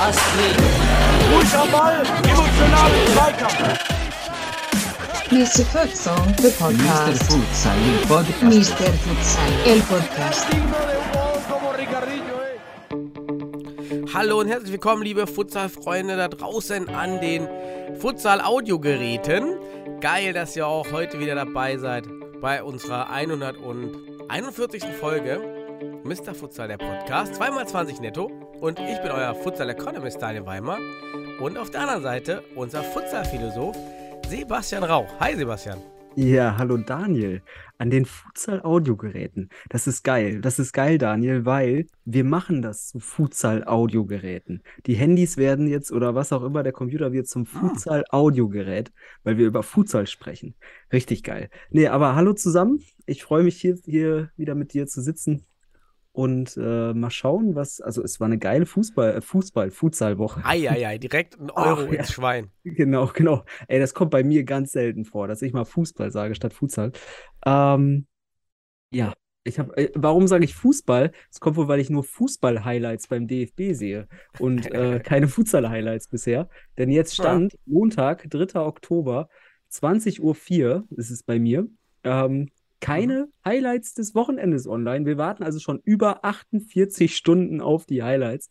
Astrid. Ball, emotionalen Zweikampf. Mr. Futsal, the podcast. Futsal, il podcast. Mr. Futsal, el podcast. Hallo und herzlich willkommen, liebe Futsal-Freunde da draußen an den Futsal-Audiogeräten. Geil, dass ihr auch heute wieder dabei seid bei unserer 141. Folge. Mr. Futsal, der Podcast. 2x20 netto. Und ich bin euer Futsal-Economist Daniel Weimer. Und auf der anderen Seite unser Futsal-Philosoph Sebastian Rauch. Hi, Sebastian. Ja, hallo Daniel. An den Futsal-Audiogeräten. Das ist geil. Das ist geil, Daniel, weil wir machen das zu Futsal-Audiogeräten. Die Handys werden jetzt oder was auch immer, der Computer wird zum Futsal-Audiogerät, weil wir über Futsal sprechen. Richtig geil. Nee, aber hallo zusammen. Ich freue mich hier, hier wieder mit dir zu sitzen und äh, mal schauen, was. Also, es war eine geile Fußball, äh, Fußball, Futsalwoche. Eieiei, direkt ein Euro Ach, ja. ins Schwein. Genau, genau. Ey, das kommt bei mir ganz selten vor, dass ich mal Fußball sage statt Futsal. Ähm, ja, ich habe, äh, warum sage ich Fußball? Es kommt wohl, weil ich nur Fußball-Highlights beim DFB sehe und äh, keine Futsal-Highlights bisher. Denn jetzt stand Montag, 3. Oktober, 20.04 Uhr ist es bei mir. Ähm, keine Highlights des Wochenendes online. Wir warten also schon über 48 Stunden auf die Highlights.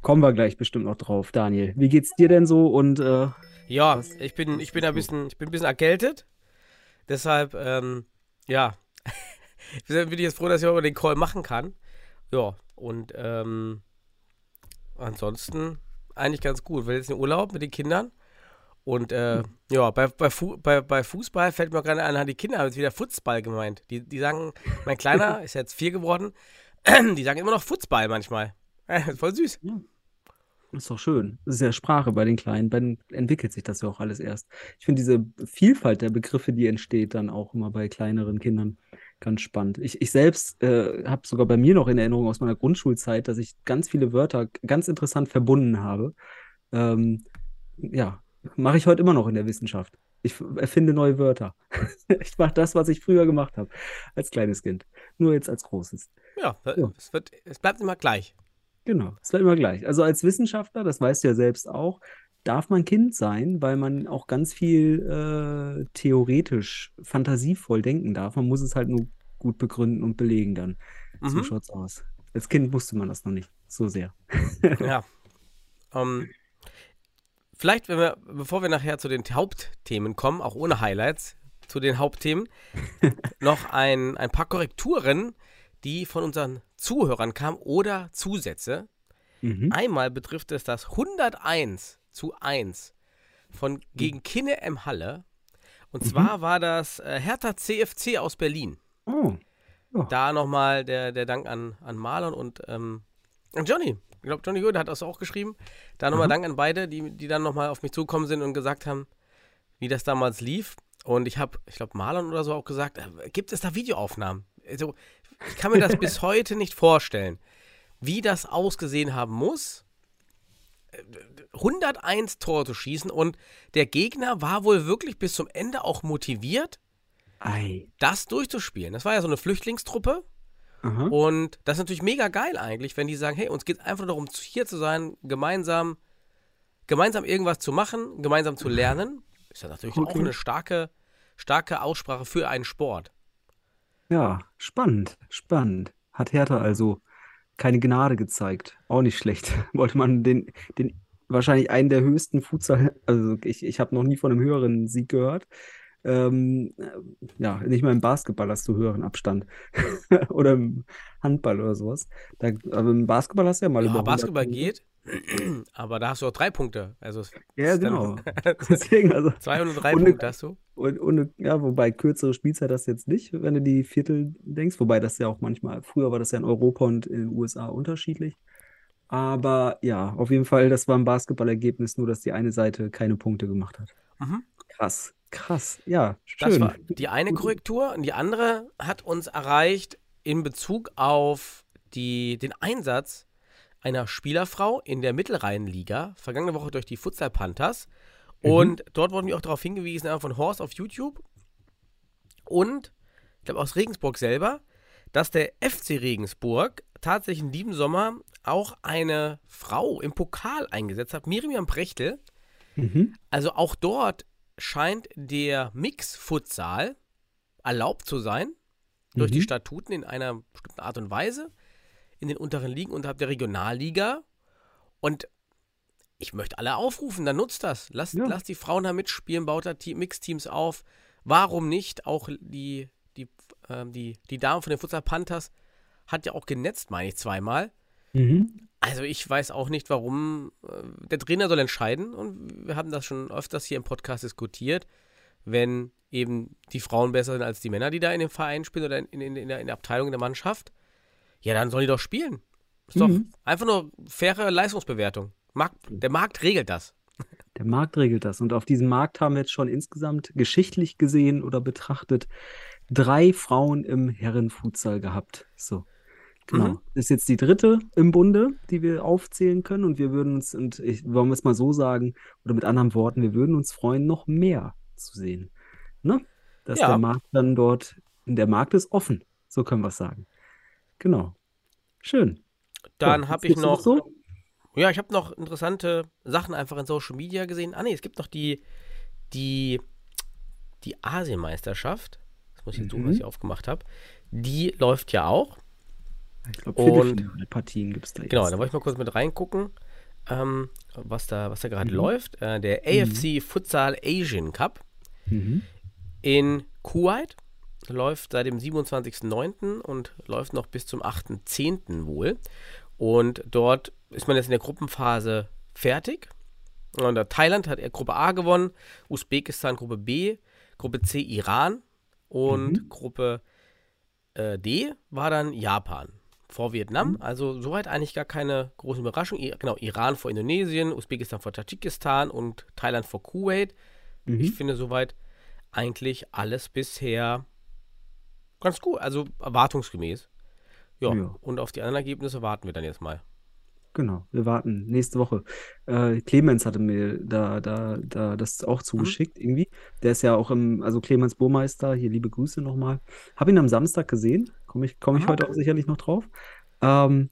Kommen wir gleich bestimmt noch drauf, Daniel. Wie geht's dir denn so? Und äh, Ja, ich bin, ich bin ein bisschen, ich bin ein bisschen erkältet. Deshalb, ähm, ja, bin ich jetzt froh, dass ich heute den Call machen kann. Ja, und ähm, ansonsten eigentlich ganz gut. Weil jetzt in Urlaub mit den Kindern. Und äh, ja, bei, bei, Fu bei, bei Fußball fällt mir gerade an, die Kinder haben jetzt wieder Fußball gemeint. Die, die sagen, mein Kleiner ist jetzt vier geworden, die sagen immer noch Fußball manchmal. Voll süß. ist doch schön. Das ist ja Sprache bei den Kleinen. Bei den entwickelt sich das ja auch alles erst. Ich finde diese Vielfalt der Begriffe, die entsteht, dann auch immer bei kleineren Kindern ganz spannend. Ich, ich selbst äh, habe sogar bei mir noch in Erinnerung aus meiner Grundschulzeit, dass ich ganz viele Wörter ganz interessant verbunden habe. Ähm, ja, mache ich heute immer noch in der Wissenschaft. Ich erfinde neue Wörter. Ich mache das, was ich früher gemacht habe, als kleines Kind. Nur jetzt als großes. Ja, Ja. Es, wird, es bleibt immer gleich. Genau, es bleibt immer gleich. Also als Wissenschaftler, das weißt du ja selbst auch, darf man Kind sein, weil man auch ganz viel äh, theoretisch, fantasievoll denken darf. Man muss es halt nur gut begründen und belegen dann. So Mhm. schaut's aus. Als Kind musste man das noch nicht so sehr. Ja. Ähm, vielleicht, wenn wir, bevor wir nachher zu den Hauptthemen kommen, auch ohne Highlights, zu den Hauptthemen, noch ein, ein paar Korrekturen, die von unseren Zuhörern kamen oder Zusätze. Mhm. Einmal betrifft es das 101 zu 1 von gegen Kinne M. Halle. Und zwar war das äh, Hertha CFC aus Berlin. Oh, Da nochmal der, der Dank an, an Marlon und ähm, an Johnny. Ich glaube, Johnny Göde hat das auch geschrieben. Da nochmal Aha. Dank an beide, die, die dann nochmal auf mich zugekommen sind und gesagt haben, wie das damals lief. Und ich habe, ich glaube, Marlon oder so auch gesagt, äh, gibt es da Videoaufnahmen? Also, ich kann mir das bis heute nicht vorstellen, wie das ausgesehen haben muss. Äh, 101 Tore zu schießen und der Gegner war wohl wirklich bis zum Ende auch motiviert, ei. das durchzuspielen. Das war ja so eine Flüchtlingstruppe. Aha. Und das ist natürlich mega geil eigentlich, wenn die sagen, hey, uns geht es einfach darum, hier zu sein, gemeinsam, gemeinsam irgendwas zu machen, gemeinsam zu lernen. Ist ja natürlich auch Okay. eine starke, starke Aussprache für einen Sport. Ja, spannend, spannend. Hat Hertha also keine Gnade gezeigt. Auch nicht schlecht. Wollte man den, den wahrscheinlich einen der höchsten Futsal, also ich, ich habe noch nie von einem höheren Sieg gehört. Ähm, äh, ja, nicht mal im Basketball hast du höheren Abstand. Oder im Handball oder sowas. Da, aber im Basketball hast du ja mal Ja, über 100 Basketball Punkte. geht, aber da hast du auch drei Punkte. Also Ja, genau. Deswegen, also. 203 Und- Punkte hast du. Und, und ja, wobei kürzere Spielzeit hast du jetzt nicht, wenn du die Viertel denkst. Wobei das ja auch manchmal, früher war das ja in Europa und in den USA unterschiedlich. Aber ja, auf jeden Fall, das war ein Basketballergebnis, nur dass die eine Seite keine Punkte gemacht hat. Mhm. Krass, krass. Ja, Das schön. war die eine Korrektur. Und die andere hat uns erreicht in Bezug auf die, den Einsatz einer Spielerfrau in der Mittelrheinliga, vergangene Woche durch die Futsal Panthers. Und dort wurden wir auch darauf hingewiesen, von Horst auf YouTube, Und, ich glaube aus Regensburg selber, dass der FC Regensburg tatsächlich in diesem Sommer auch eine Frau im Pokal eingesetzt hat, Miriam Prechtel. Mhm. Also auch dort scheint der Mix-Futsal erlaubt zu sein durch die Mhm. Statuten in einer bestimmten Art und Weise in den unteren Ligen unterhalb der Regionalliga. Und ich möchte alle aufrufen, dann nutzt das. Lasst, Ja. lasst die Frauen da mitspielen, baut da Team- Mixteams auf. Warum nicht? Auch die, die, ähm, die, die Dame von den Futsal Panthers hat ja auch genetzt, meine ich, zweimal. Mhm. Also ich weiß auch nicht, warum. äh, Der Trainer soll entscheiden und wir haben das schon öfters hier im Podcast diskutiert. Wenn eben die Frauen besser sind als die Männer, die da in dem Verein spielen oder in, in, in, der, in der Abteilung der Mannschaft, ja, dann sollen die doch spielen. Ist doch Mhm. einfach nur faire Leistungsbewertung. Markt, der Markt regelt das. Der Markt regelt das. Und auf diesem Markt haben wir jetzt schon insgesamt geschichtlich gesehen oder betrachtet drei Frauen im Herrenfutsal gehabt. So. Genau. Mhm. Das ist jetzt die dritte im Bunde, die wir aufzählen können. Und wir würden uns, und ich, wollen wir es mal so sagen, oder mit anderen Worten, wir würden uns freuen, noch mehr zu sehen. Ne? Dass Ja. der Markt dann dort, der Markt ist offen. So können wir es sagen. Genau. Schön. Dann Ja, habe ich noch, so? ja, ich habe noch interessante Sachen einfach in Social Media gesehen. Ah nee, es gibt noch die, die, die Asienmeisterschaft. Das muss ich jetzt suchen, Mhm. was ich aufgemacht habe. Die läuft ja auch. Ich glaube, Und- Viertelfinalpartien gibt es da Genau, jetzt. da wollte ich mal kurz mit reingucken, ähm, was da, was da gerade Mhm. läuft. Äh, der AFC Futsal Asian Cup Mhm. in Kuwait läuft seit dem 27.09. und läuft noch bis zum 8.10. wohl. Und dort ist man jetzt in der Gruppenphase fertig. Und Thailand hat äh, Gruppe A gewonnen, Usbekistan Gruppe B, Gruppe C Iran und Mhm. Gruppe äh, D war dann Japan vor Vietnam. Mhm. Also soweit eigentlich gar keine große Überraschung. I genau, Iran vor Indonesien, Usbekistan vor Tadschikistan und Thailand vor Kuwait. Mhm. Ich finde soweit eigentlich alles bisher ganz gut, also erwartungsgemäß. Ja, Ja. und auf die anderen Ergebnisse warten wir dann jetzt mal. Genau, wir warten nächste Woche. Äh, Clemens hatte mir da, da, da das auch zugeschickt, irgendwie. Der ist ja auch im, also Clemens Burmeister, hier liebe Grüße nochmal. Habe ihn am Samstag gesehen, komme ich, komm ich heute auch sicherlich noch drauf. Ähm,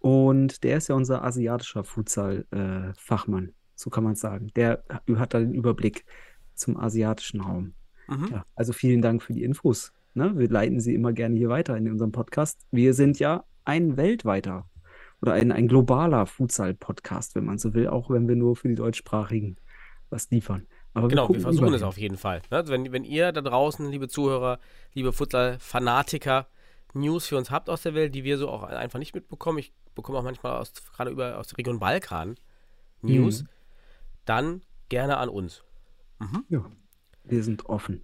und der ist ja unser asiatischer Futsal-Fachmann, so kann man es sagen. Der hat da den Überblick zum asiatischen Raum. Mhm. Ja, also vielen Dank für die Infos. Ne? Wir leiten sie immer gerne hier weiter in unserem Podcast. Wir sind ja ein weltweiter oder ein, ein globaler Futsal-Podcast, wenn man so will, auch wenn wir nur für die Deutschsprachigen was liefern. Aber Genau, wir gucken versuchen überall es auf jeden Fall. Also wenn, wenn ihr da draußen, liebe Zuhörer, liebe Futsal-Fanatiker, News für uns habt aus der Welt, die wir so auch einfach nicht mitbekommen, ich bekomme auch manchmal aus, gerade über, aus der Region Balkan News, Mhm. dann gerne an uns. Ja, wir sind offen.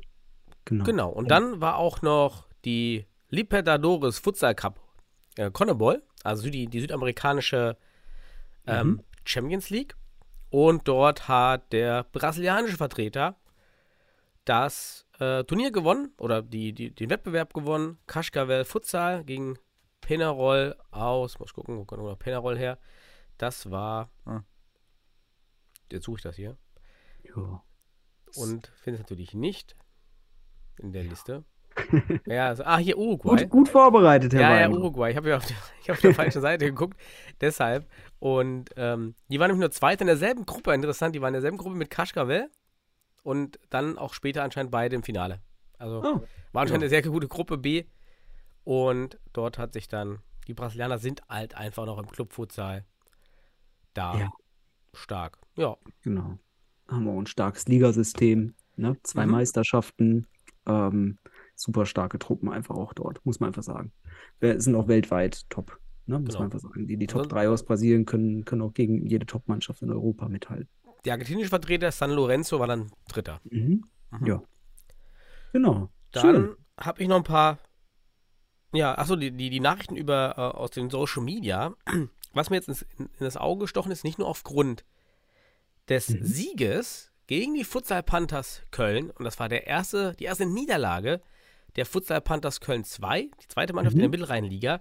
Genau. Genau, und dann war auch noch die Libertadores Futsal Cup äh, Conmebol, also die, die südamerikanische ähm, Mhm. Champions League. Und dort hat der brasilianische Vertreter das äh, Turnier gewonnen oder die, die, den Wettbewerb gewonnen. Cascavel Futsal gegen Penarol aus, muss gucken, wo kommt noch Penarol her? Das war, hm. jetzt suche ich das hier Ja. und finde es natürlich nicht in der Liste. ja, also, ah, hier Uruguay. Gut, gut vorbereitet, Herr Ja, ja, Weimar. Uruguay. Ich habe ja auf der, ich auf der falschen Seite geguckt. Deshalb. Und ähm, die waren nämlich nur Zweite in derselben Gruppe. Interessant, die waren in derselben Gruppe mit Kaschkavel. Und dann auch später anscheinend beide im Finale. Also Oh, war anscheinend ja. eine sehr gute Gruppe B. Und dort hat sich dann, die Brasilianer sind halt einfach noch im Clubfutsal da Ja. stark. Ja, Genau. Haben wir auch ein starkes Ligasystem, ne? Zwei Mhm. Meisterschaften, ähm, super starke Truppen einfach auch dort, muss man einfach sagen. Wir sind auch weltweit top, ne? Muss Genau. man einfach sagen. Die, die Top Also- 3 aus Brasilien können, können auch gegen jede Top-Mannschaft in Europa mithalten. der argentinische Vertreter San Lorenzo war dann Dritter. Mhm. Mhm. Ja. Genau. Dann habe ich noch ein paar, ja, achso, die, die, die Nachrichten über äh, aus den Social Media. Was mir jetzt ins, in, in das Auge gestochen ist, nicht nur aufgrund des Mhm. Sieges gegen die Futsal Panthers Köln, und das war der erste, die erste Niederlage der Futsal Panthers Köln 2, die zweite Mannschaft Mhm. in der Mittelrheinliga,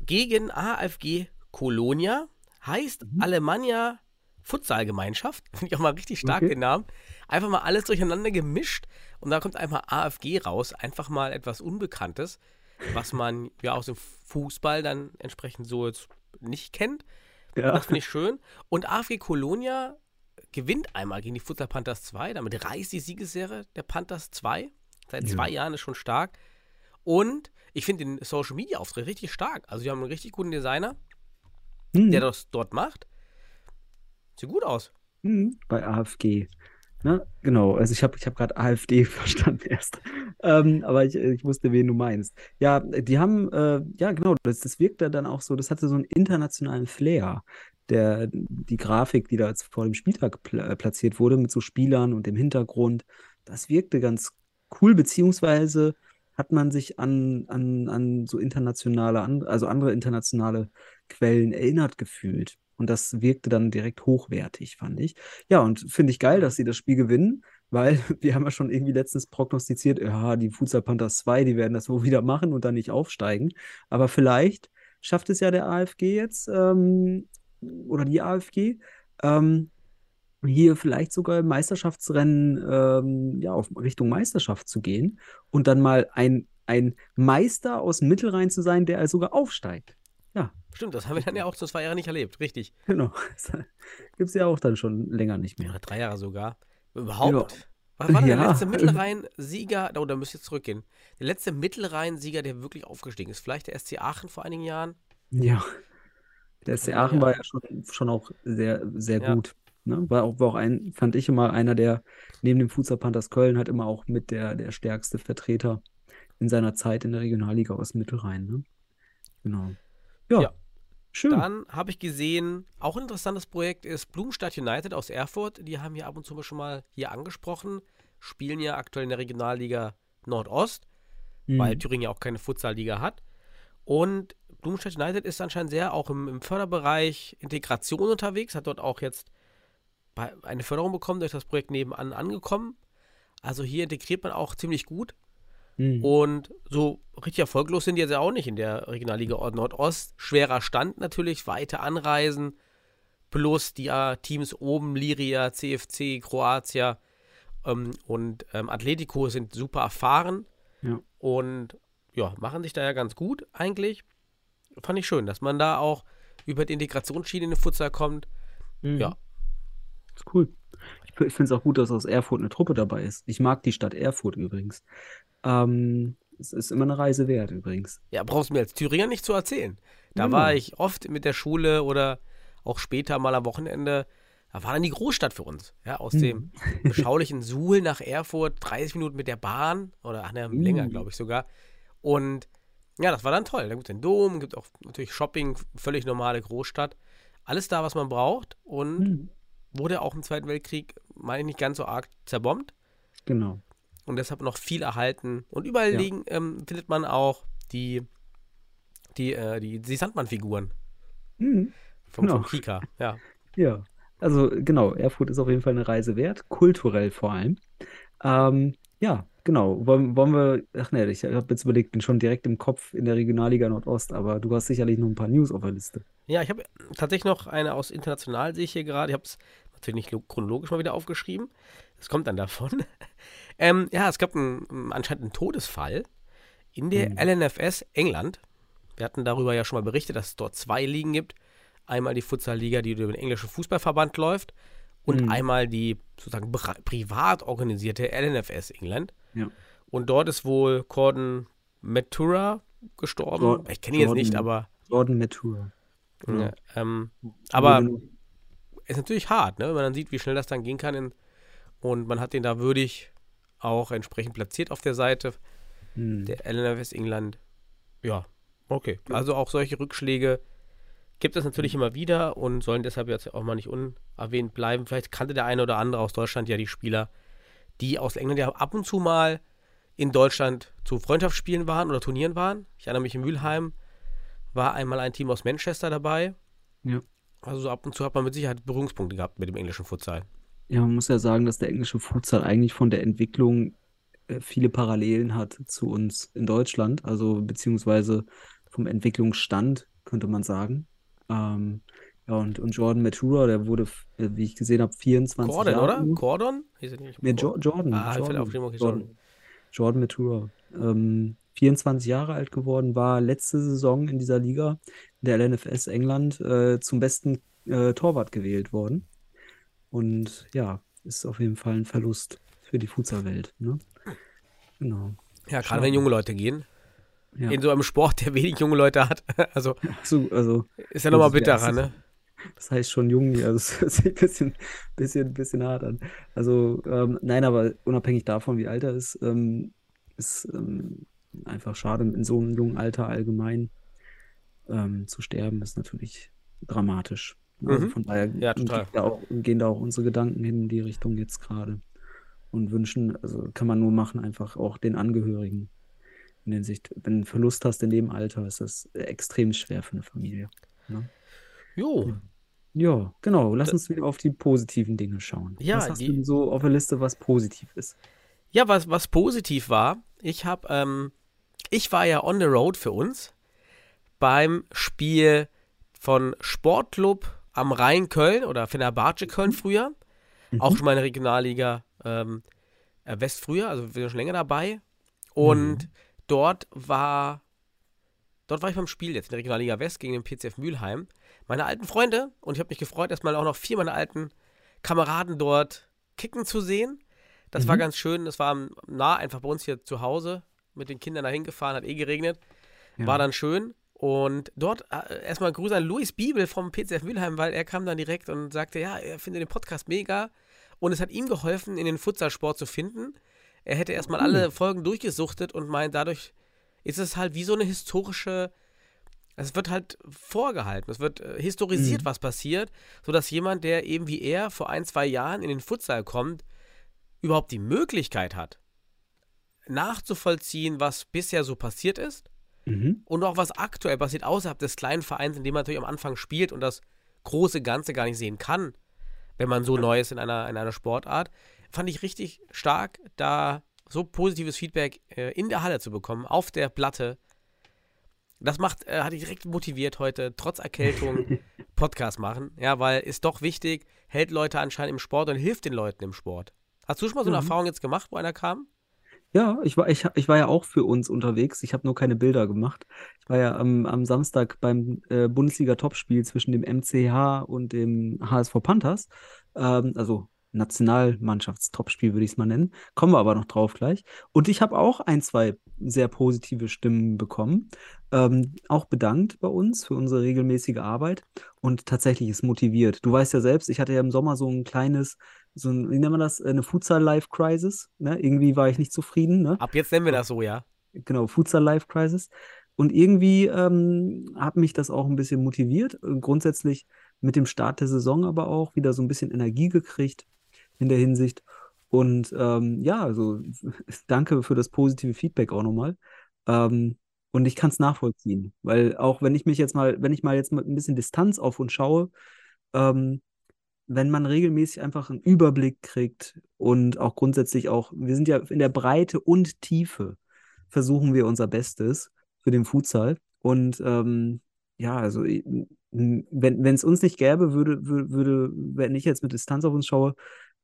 gegen AFG Kolonia, heißt Mhm. Alemannia Futsalgemeinschaft. Finde ich auch mal richtig stark Okay. den Namen. einfach mal alles durcheinander gemischt und da kommt einmal AFG raus, einfach mal etwas Unbekanntes, was man ja aus dem Fußball dann entsprechend so jetzt nicht kennt. Ja. Das finde ich schön. Und AFG Colonia gewinnt einmal gegen die Futsal Panthers 2. Damit reißt die Siegesserie der Panthers 2. Seit Ja. zwei Jahren ist schon stark. Und ich finde den Social Media Auftritt richtig stark. Also, die haben einen richtig guten Designer, Hm. der das dort macht. Sieht gut aus. Mhm, bei AfG. Ne? Genau, also ich habe ich hab gerade AfD verstanden erst. Ähm, aber ich, ich wusste, wen du meinst. Ja, die haben, äh, ja genau, das, das wirkte dann auch so, das hatte so einen internationalen Flair. Der, die Grafik, die da jetzt vor dem Spieltag äh, platziert wurde, mit so Spielern und dem Hintergrund, das wirkte ganz cool, beziehungsweise hat man sich an, an, an so internationale, an, also andere internationale Quellen erinnert gefühlt. Und das wirkte dann direkt hochwertig, fand ich. Ja, und finde ich geil, dass sie das Spiel gewinnen, weil wir haben ja schon irgendwie letztens prognostiziert, ja, die Futsal Panthers 2, die werden das wohl wieder machen und dann nicht aufsteigen. Aber vielleicht schafft es ja der AFG jetzt, ähm, oder die AFG, ähm, hier vielleicht sogar im Meisterschaftsrennen ähm, ja, auf Richtung Meisterschaft zu gehen und dann mal ein, ein Meister aus dem Mittelrhein zu sein, der sogar aufsteigt. Ja, Stimmt, das haben wir dann ja auch so zwei Jahre nicht erlebt. Richtig. genau. Gibt es ja auch dann schon länger nicht mehr. Oder drei Jahre sogar. Überhaupt. Ja. Was war denn der Ja. letzte Mittelrhein-Sieger? Oh, da müsst ihr zurückgehen. Der letzte Mittelrhein-Sieger, der wirklich aufgestiegen ist. Vielleicht der SC Aachen vor einigen Jahren. Ja. Der SC Ja, Aachen ja. war ja schon, schon auch sehr, sehr Ja. gut. Ne? War auch, war auch ein, fand ich immer einer der, neben dem Futsal Panthers Köln, halt immer auch mit der, der stärkste Vertreter in seiner Zeit in der Regionalliga aus Mittelrhein. Ne? Genau. Ja, Ja. schön. Dann habe ich gesehen, auch ein interessantes Projekt ist Blumenstadt United aus Erfurt. Die haben wir ab und zu schon mal hier angesprochen. Spielen ja aktuell in der Regionalliga Nordost, Mhm. weil Thüringen ja auch keine Futsalliga hat. Und Blumenstadt United ist anscheinend sehr auch im, im Förderbereich Integration unterwegs, hat dort auch jetzt eine Förderung bekommen, durch das Projekt nebenan angekommen. Also hier integriert man auch ziemlich gut. Mhm. Und so richtig erfolglos sind die jetzt ja auch nicht in der Regionalliga Nordost. Schwerer Stand natürlich, weite Anreisen, plus die äh, Teams oben, Liria, CFC, Kroatia ähm, und ähm, Atletico sind super erfahren Ja. und ja, machen sich da ja ganz gut eigentlich. Fand ich schön, dass man da auch über die Integrationsschiene in den Futsal kommt. Mhm. Ja. Ist cool. Ich, finde es auch gut, dass aus Erfurt eine Truppe dabei ist. Ich mag die Stadt Erfurt übrigens. Ähm, es ist immer eine Reise wert übrigens. Ja, brauchst du mir als Thüringer nicht zu erzählen. Da Ja. war ich oft mit der Schule oder auch später mal am Wochenende. Da war dann die Großstadt für uns. Ja, aus dem beschaulichen Suhl nach Erfurt, 30 Minuten mit der Bahn oder ach, ne, länger, Mhm. glaube ich sogar. Und ja, das war dann toll. Da gibt es den Dom, gibt auch natürlich Shopping, völlig normale Großstadt. Alles da, was man braucht und Mhm. Wurde auch im Zweiten Weltkrieg, meine ich, nicht ganz so arg zerbombt Genau. und deshalb noch viel erhalten. Und überall Ja. liegen, ähm, findet man auch die, die, äh, die, die Sandmann-Figuren Mhm. vom, Genau. vom Kika. Ja. Ja, also genau, Erfurt ist auf jeden Fall eine Reise wert, kulturell vor allem. Ähm, ja, genau. Wollen, wollen wir, ach ne, ich habe jetzt überlegt, bin schon direkt im Kopf in der Regionalliga Nordost, aber du hast sicherlich noch ein paar News auf der Liste. ja, ich habe tatsächlich noch eine aus international, sehe ich hier gerade. Ich habe es natürlich nicht lo- chronologisch mal wieder aufgeschrieben. Das kommt dann davon. ähm, ja, es gab einen, anscheinend einen Todesfall in der Mhm. LNFS England. Wir hatten darüber ja schon mal berichtet, dass es dort zwei Ligen gibt. Einmal die Futsal-Liga, die über den englischen Fußballverband läuft und Mhm. einmal die sozusagen privat organisierte LNFS England. Ja. Und dort ist wohl Corden Matura gestorben. Jor- ich kenne ihn jetzt nicht, aber Jordan Matura. Genau. ja, ähm, aber Genau. Ist natürlich hart, ne? wenn man dann sieht, wie schnell das dann gehen kann. In, und man hat den da würdig auch entsprechend platziert auf der Seite Hm. der LNFS England. Ja, okay. Also auch solche Rückschläge gibt es natürlich immer wieder und sollen deshalb jetzt auch mal nicht unerwähnt bleiben. Vielleicht kannte der eine oder andere aus Deutschland ja die Spieler, die aus England ja ab und zu mal in Deutschland zu Freundschaftsspielen waren oder Turnieren waren. Ich erinnere mich in Mülheim war einmal ein Team aus Manchester dabei. Ja. Also so ab und zu hat man mit Sicherheit Berührungspunkte gehabt mit dem englischen Futsal. Ja, man muss ja sagen, dass der englische Futsal eigentlich von der Entwicklung äh, viele Parallelen hat zu uns in Deutschland, also beziehungsweise vom Entwicklungsstand, könnte man sagen. Ähm, Ja, und, und Jordan Matura, der wurde, äh, wie ich gesehen habe, 24 Gordon, Jahre oder? alt. Gordon? Hieß er nicht? Nee, jo Jordan. Ah, Jordan, auf Jordan, Jordan. Jordan Matura. Ähm, 24 Jahre alt geworden, war letzte Saison in dieser Liga, der LNFS England, äh, zum besten äh, Torwart gewählt worden. Und ja, ist auf jeden Fall ein Verlust für die Futsal-Welt. Ne? Genau. Ja, gerade wenn junge Leute gehen. Ja. In so einem Sport, der wenig junge Leute hat. Also So, also, ist ja nochmal bitterer, ne? das heißt schon jung, also es hört sich ein bisschen, bisschen, bisschen hart an. Also, ähm, nein, aber unabhängig davon, wie alt er ist, ähm, ist ähm, einfach schade, in so einem jungen Alter allgemein ähm, zu sterben, ist natürlich dramatisch. Also Mhm. von daher Ja, total. geht da auch, gehen da auch unsere Gedanken hin in die Richtung jetzt gerade. Und wünschen, also kann man nur machen, einfach auch den Angehörigen. In der Hinsicht, wenn du Verlust hast in dem Alter, ist das extrem schwer für eine Familie. Ne? Jo. Ja, genau. Lass uns wieder auf die positiven Dinge schauen. Ja, Was hast die- du so auf der Liste, was positiv ist? Ja, was, was positiv war, ich habe, ähm, ich war ja on the road für uns beim Spiel von Sportclub am Rhein Köln oder Fenerbahce Köln früher. Auch schon mal in der Regionalliga ähm, äh, West früher, also wir sind schon länger dabei. Und dort war, dort war ich beim Spiel jetzt in der Regionalliga West gegen den PCF Mülheim. Meine alten Freunde und ich habe mich gefreut, erstmal auch noch vier meiner alten Kameraden dort kicken zu sehen. Das war Mhm. ganz schön. Das war nah einfach bei uns hier zu Hause mit den Kindern dahin gefahren, hat eh geregnet. Ja. War dann schön. Und dort äh, erstmal Grüße an Luis Biebel vom PCF Mülheim, weil er kam dann direkt und sagte, ja, er findet den Podcast mega. Und es hat ihm geholfen, in den Futsalsport zu finden. Er hätte erstmal alle Folgen durchgesuchtet und meint, dadurch ist es halt wie so eine historische, es wird halt vorgehalten, es wird äh, historisiert, was passiert, sodass jemand, der eben wie er vor ein, zwei Jahren in den Futsal kommt, überhaupt die Möglichkeit hat, nachzuvollziehen, was bisher so passiert ist Mhm. und auch was aktuell passiert außerhalb des kleinen Vereins, in dem man natürlich am Anfang spielt und das große Ganze gar nicht sehen kann, wenn man so neu ist in einer, in einer Sportart, fand ich richtig stark, da so positives Feedback äh, in der Halle zu bekommen, auf der Platte. Das macht, äh, hat ich direkt motiviert heute, trotz Erkältung Podcast machen, ja, weil ist doch wichtig, hält Leute anscheinend im Sport und hilft den Leuten im Sport. Hast du schon mal so eine Mhm. Erfahrung jetzt gemacht, wo einer kam? Ja, ich war, ich, ich war ja auch für uns unterwegs. Ich habe nur keine Bilder gemacht. Ich war ja am, am Samstag beim äh, Bundesliga-Topspiel zwischen dem MCH und dem HSV Panthers. Ähm, also Nationalmannschaftstopspiel würde ich es mal nennen. Kommen wir aber noch drauf gleich. Und ich habe auch ein, zwei sehr positive Stimmen bekommen. Ähm, auch bedankt bei uns für unsere regelmäßige Arbeit. Und tatsächlich ist motiviert. Du weißt ja selbst, ich hatte ja im Sommer so ein kleines, so ein, wie nennt man das, eine Futsal-Life-Crisis. Ne? Irgendwie war ich nicht zufrieden. Ne? Ab jetzt nennen wir das so, ja. genau, Futsal Life Crisis. Und irgendwie ähm, hat mich das auch ein bisschen motiviert. Äh, Grundsätzlich mit dem Start der Saison aber auch wieder so ein bisschen Energie gekriegt in der Hinsicht. Und ähm, ja, also danke für das positive Feedback auch nochmal. Ähm, und ich kann es nachvollziehen, weil auch wenn ich mich jetzt mal, wenn ich mal jetzt mit ein bisschen Distanz auf uns schaue, ähm, wenn man regelmäßig einfach einen Überblick kriegt und auch grundsätzlich auch, wir sind ja in der Breite und Tiefe, versuchen wir unser Bestes für den Futsal. Und ähm, ja, also wenn es uns nicht gäbe, würde, würde, würde, wenn ich jetzt mit Distanz auf uns schaue,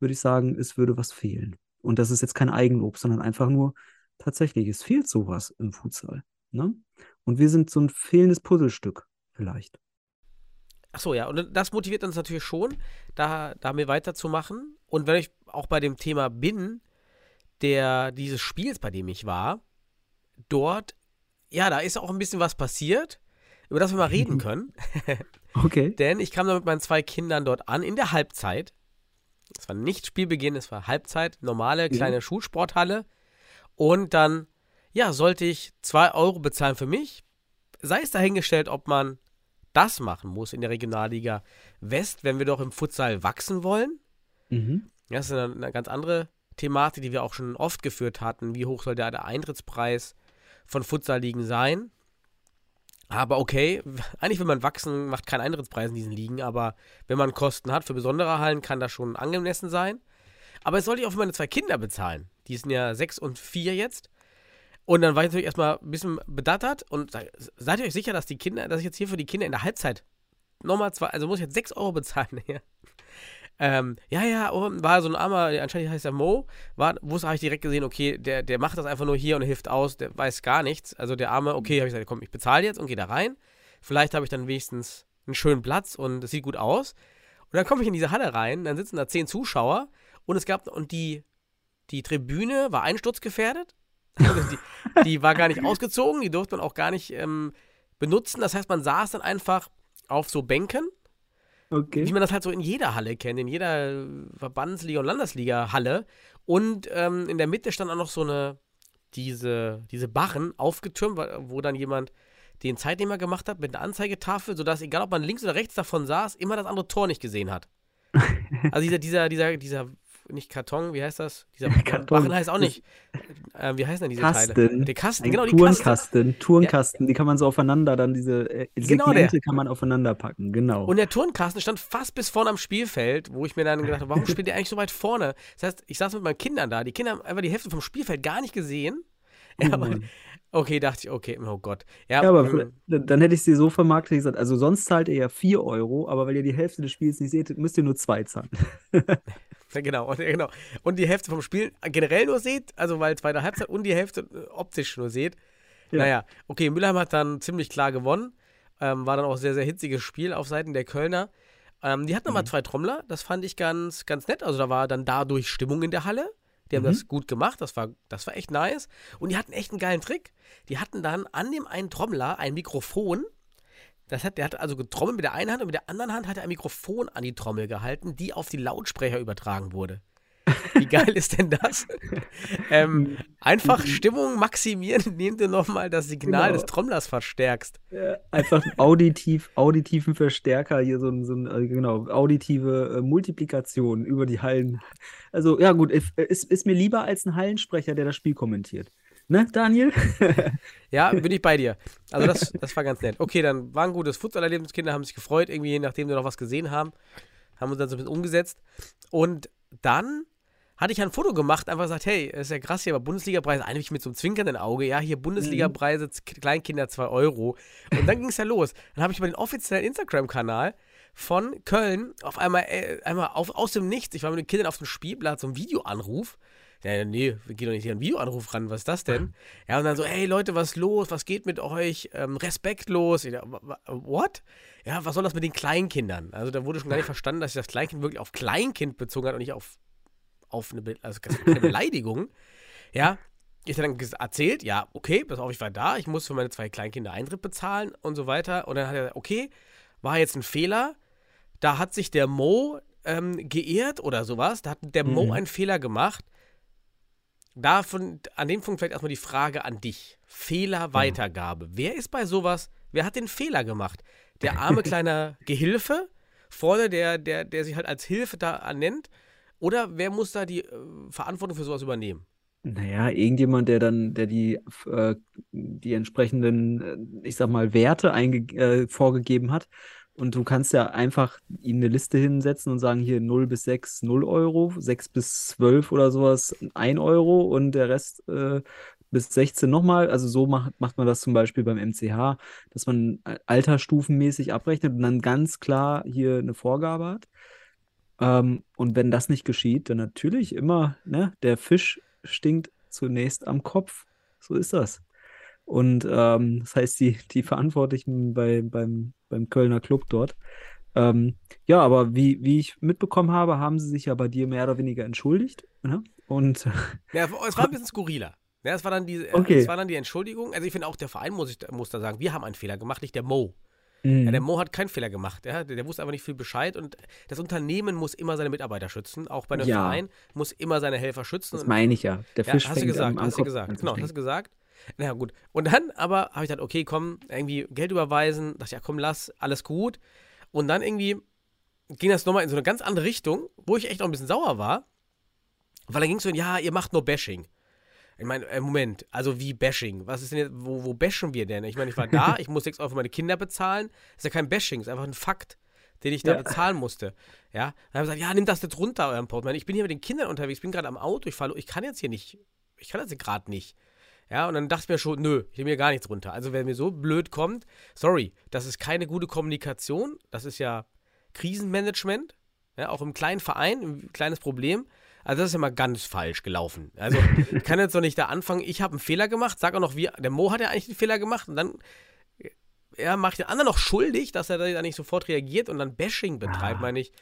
würde ich sagen, es würde was fehlen. Und das ist jetzt kein Eigenlob, sondern einfach nur tatsächlich, es fehlt sowas im Futsal. Ne? Und wir sind so ein fehlendes Puzzlestück vielleicht. Ach so, ja, und das motiviert uns natürlich schon, da, da mir weiterzumachen. Und wenn ich auch bei dem Thema bin, der dieses Spiels, bei dem ich war, dort, ja, da ist auch ein bisschen was passiert, über das wir mal reden können. Okay. Denn ich kam da mit meinen zwei Kindern dort an in der Halbzeit. Es war nicht Spielbeginn, es war Halbzeit, normale kleine Schulsporthalle. Und dann, ja, sollte ich zwei Euro bezahlen für mich. Sei es dahingestellt, ob man das machen muss in der Regionalliga West, wenn wir doch im Futsal wachsen wollen. Mhm. Das ist eine, eine ganz andere Thematik, die wir auch schon oft geführt hatten. Wie hoch soll der, der Eintrittspreis von Futsal-Ligen sein? Aber okay, eigentlich will man wachsen, macht keinen Eintrittspreis in diesen Ligen, aber wenn man Kosten hat für besondere Hallen, kann das schon angemessen sein. Aber es sollte ich auch für meine zwei Kinder bezahlen. Die sind ja sechs und vier jetzt. Und dann war ich natürlich erstmal ein bisschen bedattert und se- seid ihr euch sicher, dass die Kinder, dass ich jetzt hier für die Kinder in der Halbzeit nochmal zwei, also muss ich jetzt 6 Euro bezahlen hier. Ähm, ja, ja, war so ein armer, anscheinend heißt er Mo, war, wusste, habe ich direkt gesehen, okay, der, der macht das einfach nur hier und hilft aus, der weiß gar nichts. Also der arme, okay, habe ich gesagt, komm, ich bezahle jetzt und gehe da rein. Vielleicht habe ich dann wenigstens einen schönen Platz und es sieht gut aus. Und dann komme ich in diese Halle rein, dann sitzen da zehn Zuschauer und es gab, und die, die Tribüne war einsturzgefährdet. Also die, die war gar nicht ausgezogen, die durfte man auch gar nicht ähm, benutzen. Das heißt, man saß dann einfach auf so Bänken, Okay. wie man das halt so in jeder Halle kennt, in jeder Verbandsliga und Landesliga-Halle. Und ähm, in der Mitte stand auch noch so eine, diese, diese Barren aufgetürmt, wo- wo dann jemand den Zeitnehmer gemacht hat mit einer Anzeigetafel, sodass egal ob man links oder rechts davon saß, immer das andere Tor nicht gesehen hat. Also dieser, dieser, dieser, dieser, nicht Karton, wie heißt das? Dieser Karton. Barren heißt auch nicht. Äh, wie heißen denn diese Teile? Kasten. Der Kasten, Ein genau, die Kasten. Turnkasten, Turnkasten, die kann man so aufeinander, dann diese äh, Genau Segmente der. kann man aufeinander packen, genau. Und der Turnkasten stand fast bis vorne am Spielfeld, wo ich mir dann gedacht habe, warum spielt der eigentlich so weit vorne? Das heißt, ich saß mit meinen Kindern da, die Kinder haben einfach die Hälfte vom Spielfeld gar nicht gesehen. Oh aber, okay, dachte ich, okay, oh Gott. Ja, Ja, aber ähm, dann dann hätte ich sie so vermarktet gesagt, also sonst zahlt ihr ja 4 Euro, aber weil ihr die Hälfte des Spiels nicht seht, müsst ihr nur 2 zahlen. genau, genau. Und die Hälfte vom Spiel generell nur seht, also weil zweite Halbzeit und die Hälfte äh, optisch nur seht. Ja. Naja, okay, Mülheim hat dann ziemlich klar gewonnen. Ähm, war dann auch sehr, sehr hitziges Spiel auf Seiten der Kölner. Ähm, die hatten Mhm. nochmal zwei Trommler, das fand ich ganz, ganz nett. Also da war dann dadurch Stimmung in der Halle. Die haben Mhm. das gut gemacht, das war, das war echt nice. Und die hatten echt einen geilen Trick. Die hatten dann an dem einen Trommler ein Mikrofon. Das hat, der hat also getrommelt mit der einen Hand und mit der anderen Hand hat er ein Mikrofon an die Trommel gehalten, die auf die Lautsprecher übertragen wurde. Wie geil ist denn das? ähm, einfach Stimmung maximieren, indem du nochmal das Signal Genau. des Trommlers verstärkst. Ja, einfach einen auditiv, auditiven Verstärker, hier so ein, so ein äh, genau, auditive äh, Multiplikation über die Hallen. Also, ja, gut, ist, ist, ist mir lieber als ein Hallensprecher, der das Spiel kommentiert. Ne, Daniel? Ja, bin ich bei dir. Also das, das war ganz nett. Okay, dann war ein gutes Futsalerlebnis. Kinder haben sich gefreut, irgendwie, nachdem wir noch was gesehen haben. Haben uns dann so ein bisschen umgesetzt. Und dann hatte ich ein Foto gemacht, einfach gesagt, hey, ist ja krass hier, aber Bundesliga-Preise, eigentlich mit so einem zwinkernden Auge, ja, hier Bundesliga-Preise, Kleinkinder 2 Euro. Und dann ging es ja los. Dann habe ich über den offiziellen Instagram-Kanal von Köln auf einmal, äh, einmal auf, aus dem Nichts, ich war mit den Kindern auf dem Spielplatz, so ein Videoanruf. Ja, nee, wir gehen doch nicht hier einen Videoanruf ran, was ist das denn? Ja, und dann so, hey Leute, was ist los? Was geht mit euch? Ähm, respektlos. Wa- what? Ja, was soll das mit den Kleinkindern? Also da wurde schon gar nicht verstanden, dass sich das Kleinkind wirklich auf Kleinkind bezogen hat und nicht auf, auf eine, Be also eine Beleidigung. Ja, ich habe dann erzählt, ja, okay, pass auf, ich war da, ich muss für meine zwei Kleinkinder Eintritt bezahlen und so weiter. Und dann hat er gesagt, okay, war jetzt ein Fehler. Da hat sich der Mo ähm, geehrt oder sowas. Da hat der Mo Mhm. einen Fehler gemacht. Davon, an dem Punkt vielleicht erstmal die Frage an dich. Fehlerweitergabe. Wer ist bei sowas, wer hat den Fehler gemacht? Der arme kleine Gehilfe, vorne, der, der, der sich halt als Hilfe da nennt? Oder wer muss da die äh, Verantwortung für sowas übernehmen? Naja, irgendjemand, der dann, der die, äh, die entsprechenden, äh, ich sag mal, Werte äh, vorgegeben hat. Und du kannst ja einfach ihnen eine Liste hinsetzen und sagen, hier 0 bis 6, 0 Euro, 6 bis 12 oder sowas, 1 Euro und der Rest äh, bis 16 nochmal. Also so macht, macht man das zum Beispiel beim MCH, dass man äh, altersstufenmäßig abrechnet und dann ganz klar hier eine Vorgabe hat. Ähm, und wenn das nicht geschieht, dann natürlich immer, ne, der Fisch stinkt zunächst am Kopf. So ist das. Und ähm, das heißt, die, die Verantwortlichen bei, beim, beim Kölner Club dort. Ähm, ja, aber wie, wie ich mitbekommen habe, haben sie sich ja bei dir mehr oder weniger entschuldigt. Ne? Und Ja, es war ein bisschen skurriler. Ja, es war dann die, Okay. es war dann die Entschuldigung. Also ich finde auch, der Verein muss, ich, muss da sagen, wir haben einen Fehler gemacht, nicht der Mo. Mhm. Ja, der Mo hat keinen Fehler gemacht. Ja? Der, der wusste aber nicht viel Bescheid und das Unternehmen muss immer seine Mitarbeiter schützen. Auch bei einem Ja. Verein muss immer seine Helfer schützen. das meine ich ja. Der ja, Fisch hast du fängt gesagt, am, am hast du gesagt. Genau, hast du gesagt. Na ja, gut. Und dann aber habe ich gedacht, okay, komm, irgendwie Geld überweisen. Dachte, ja, komm, lass, alles gut. Und dann irgendwie ging das nochmal in so eine ganz andere Richtung, wo ich echt auch ein bisschen sauer war. Weil da ging es so, ja, ihr macht nur Bashing. Ich meine, äh, Moment, also wie Bashing? Was ist denn jetzt, wo, wo bashen wir denn? Ich meine, ich war da, ich muss 6 Euro für meine Kinder bezahlen. ist ja kein Bashing, ist einfach ein Fakt, den ich da Ja. bezahlen musste. Ja, dann habe ich gesagt, ja, nimm das jetzt runter, euren Portemonnaie. Ich bin hier mit den Kindern unterwegs, ich bin gerade am Auto, ich, fahr, lo- ich kann jetzt hier nicht, ich kann das hier gerade nicht. Ja, und dann dachte ich mir schon, nö, ich nehme mir gar nichts runter. Also, wer mir so blöd kommt, sorry, das ist keine gute Kommunikation. Das ist ja Krisenmanagement. Ja, auch im kleinen Verein, ein kleines Problem. Also das ist ja mal ganz falsch gelaufen. Also ich kann jetzt doch nicht da anfangen, ich habe einen Fehler gemacht, sag auch noch, wie, der Mo hat ja eigentlich einen Fehler gemacht und dann er macht den anderen noch schuldig, dass er da nicht sofort reagiert und dann Bashing betreibt, Ah. meine ich.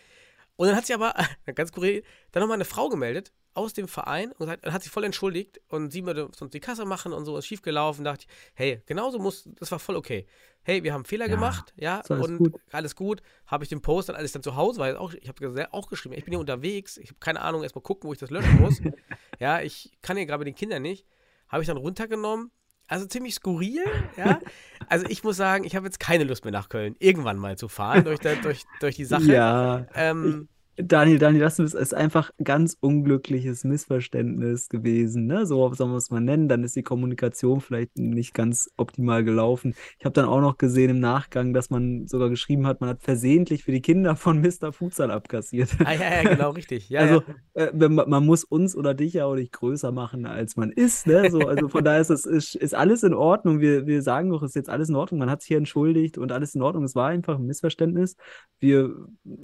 Und dann hat sich aber, ganz kurios, dann nochmal eine Frau gemeldet aus dem Verein und hat, hat sich voll entschuldigt und sie würde sonst die Kasse machen und so ist schief gelaufen. Dachte ich, hey, genauso muss, das war voll okay. Hey, wir haben Fehler Ja, gemacht, ja, alles und gut. alles gut. Habe ich den Post dann alles dann zu Hause, weil auch, ich habe auch geschrieben, ich bin hier unterwegs, ich habe keine Ahnung, erstmal gucken, wo ich das löschen muss. ja, ich kann hier gerade mit den Kindern nicht. Habe ich dann runtergenommen. Also ziemlich skurril, ja. Also ich muss sagen, ich habe jetzt keine Lust mehr nach Köln irgendwann mal zu fahren durch, der, durch, durch die Sache. Ja, Ähm, Daniel, Daniel, das ist einfach ganz unglückliches Missverständnis gewesen, ne? So soll man es mal nennen. Dann ist die Kommunikation vielleicht nicht ganz optimal gelaufen. Ich habe dann auch noch gesehen im Nachgang, dass man sogar geschrieben hat, man hat versehentlich für die Kinder von Mr. Futsal abkassiert. ah, ja, ja, genau, richtig. Ja, Also, ja. äh, man, man muss uns oder dich ja auch nicht größer machen, als man ist, ne? So, also von daher ist es ist, ist alles in Ordnung. Wir, wir sagen doch, es ist jetzt alles in Ordnung. Man hat sich hier entschuldigt und alles in Ordnung. Es war einfach ein Missverständnis. Wir,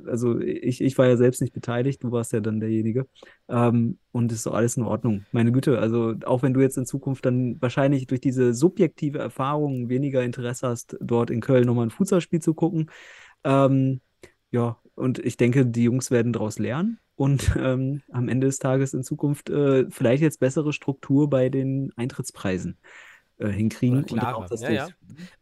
also ich, ich war ja selbst nicht beteiligt, du warst ja dann derjenige. Ähm, und ist doch alles in Ordnung. Meine Güte, also auch wenn du jetzt in Zukunft dann wahrscheinlich durch diese subjektive Erfahrung weniger Interesse hast, dort in Köln nochmal ein Futsalspiel zu gucken, ähm, ja, und ich denke, die Jungs werden daraus lernen und ähm, am Ende des Tages in Zukunft äh, vielleicht jetzt bessere Struktur bei den Eintrittspreisen äh, hinkriegen. Oder Und auch ja, ja.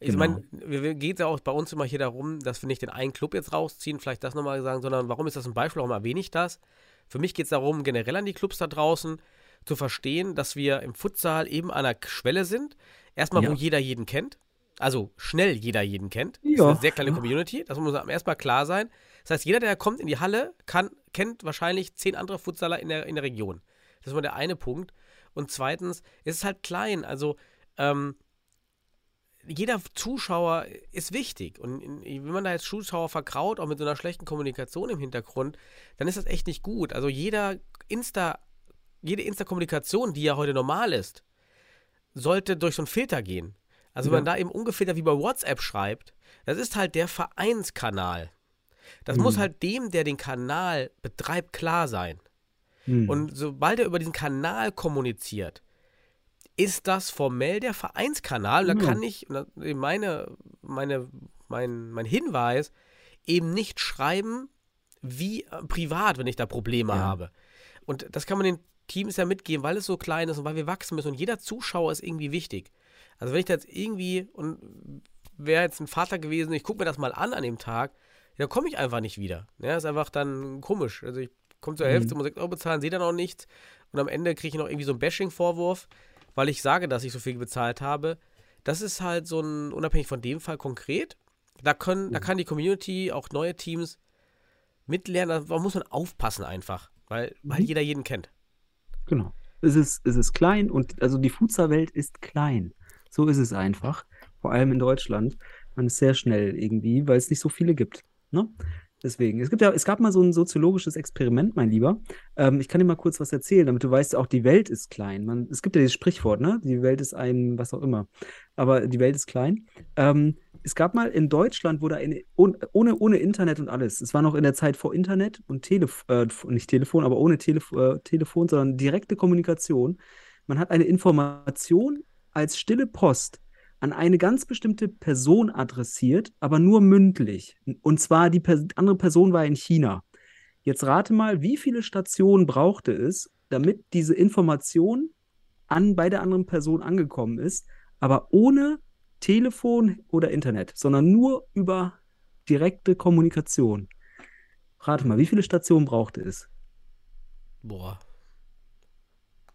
Ich Genau. meine, wir geht ja auch bei uns immer hier darum, dass wir nicht den einen Club jetzt rausziehen, vielleicht das nochmal sagen, sondern warum ist das ein Beispiel, warum erwähne ich das? Für mich geht es darum, generell an die Clubs da draußen zu verstehen, dass wir im Futsal eben an einer Quelle sind. Erstmal, wo Ja. jeder jeden kennt. Also schnell jeder jeden kennt. Das ist Ja, eine sehr kleine ja. Community. Das muss am erstmal klar sein. Das heißt, jeder, der kommt in die Halle, kann, kennt wahrscheinlich zehn andere Futsaler in der, in der Region. Das ist mal der eine Punkt. Und zweitens, es ist halt klein. Also, ähm, jeder Zuschauer ist wichtig. Und wenn man da jetzt Zuschauer verkraut, auch mit so einer schlechten Kommunikation im Hintergrund, dann ist das echt nicht gut. Also jeder Insta, jede Insta-Kommunikation, die ja heute normal ist, sollte durch so einen Filter gehen. Also wenn Ja. man da eben ungefiltert wie bei WhatsApp schreibt, das ist halt der Vereinskanal. Das Mhm. muss halt dem, der den Kanal betreibt, klar sein. Hm. Und sobald er über diesen Kanal kommuniziert, ist das formell der Vereinskanal. Und da Ja. kann ich, meine, meine, mein, mein Hinweis, eben nicht schreiben, wie äh, privat, wenn ich da Probleme Ja. habe. Und das kann man den Teams ja mitgeben, weil es so klein ist und weil wir wachsen müssen. Und jeder Zuschauer ist irgendwie wichtig. Also wenn ich da jetzt irgendwie, und wäre jetzt ein Vater gewesen, ich gucke mir das mal an an dem Tag, dann komme ich einfach nicht wieder. Ja, ist einfach dann komisch. Also ich komme zur Hälfte, Mhm. muss 6 Euro bezahlen, sehe dann auch nichts. Und am Ende kriege ich noch irgendwie so einen Bashing-Vorwurf, weil ich sage, dass ich so viel bezahlt habe. Das ist halt so ein, unabhängig von dem Fall konkret. Da, können, da kann die Community, auch neue Teams mitlernen. Da muss man aufpassen einfach, weil, weil Mhm. jeder jeden kennt. Genau. Es ist, es ist klein und also die Futsal-Welt ist klein. So ist es einfach. Vor allem in Deutschland. Man ist sehr schnell irgendwie, weil es nicht so viele gibt. Ne? Deswegen. Es gibt ja, es gab mal so ein soziologisches Experiment, mein Lieber. Ähm, ich kann dir mal kurz was erzählen, damit du weißt, auch die Welt ist klein. Man, es gibt ja dieses Sprichwort, ne? Die Welt ist ein, was auch immer. Aber die Welt ist klein. Ähm, es gab mal in Deutschland, wurde eine, ohne, ohne, ohne Internet und alles. Es war noch in der Zeit vor Internet und Telef äh, nicht Telefon, aber ohne Telef äh, Telefon, sondern direkte Kommunikation. Man hat eine Information als stille Post an eine ganz bestimmte Person adressiert, aber nur mündlich. Und zwar die per andere Person war in China. Jetzt rate mal, wie viele Stationen brauchte es, damit diese Information an bei der anderen Person angekommen ist, aber ohne Telefon oder Internet, sondern nur über direkte Kommunikation. Rate mal, wie viele Stationen brauchte es? Boah.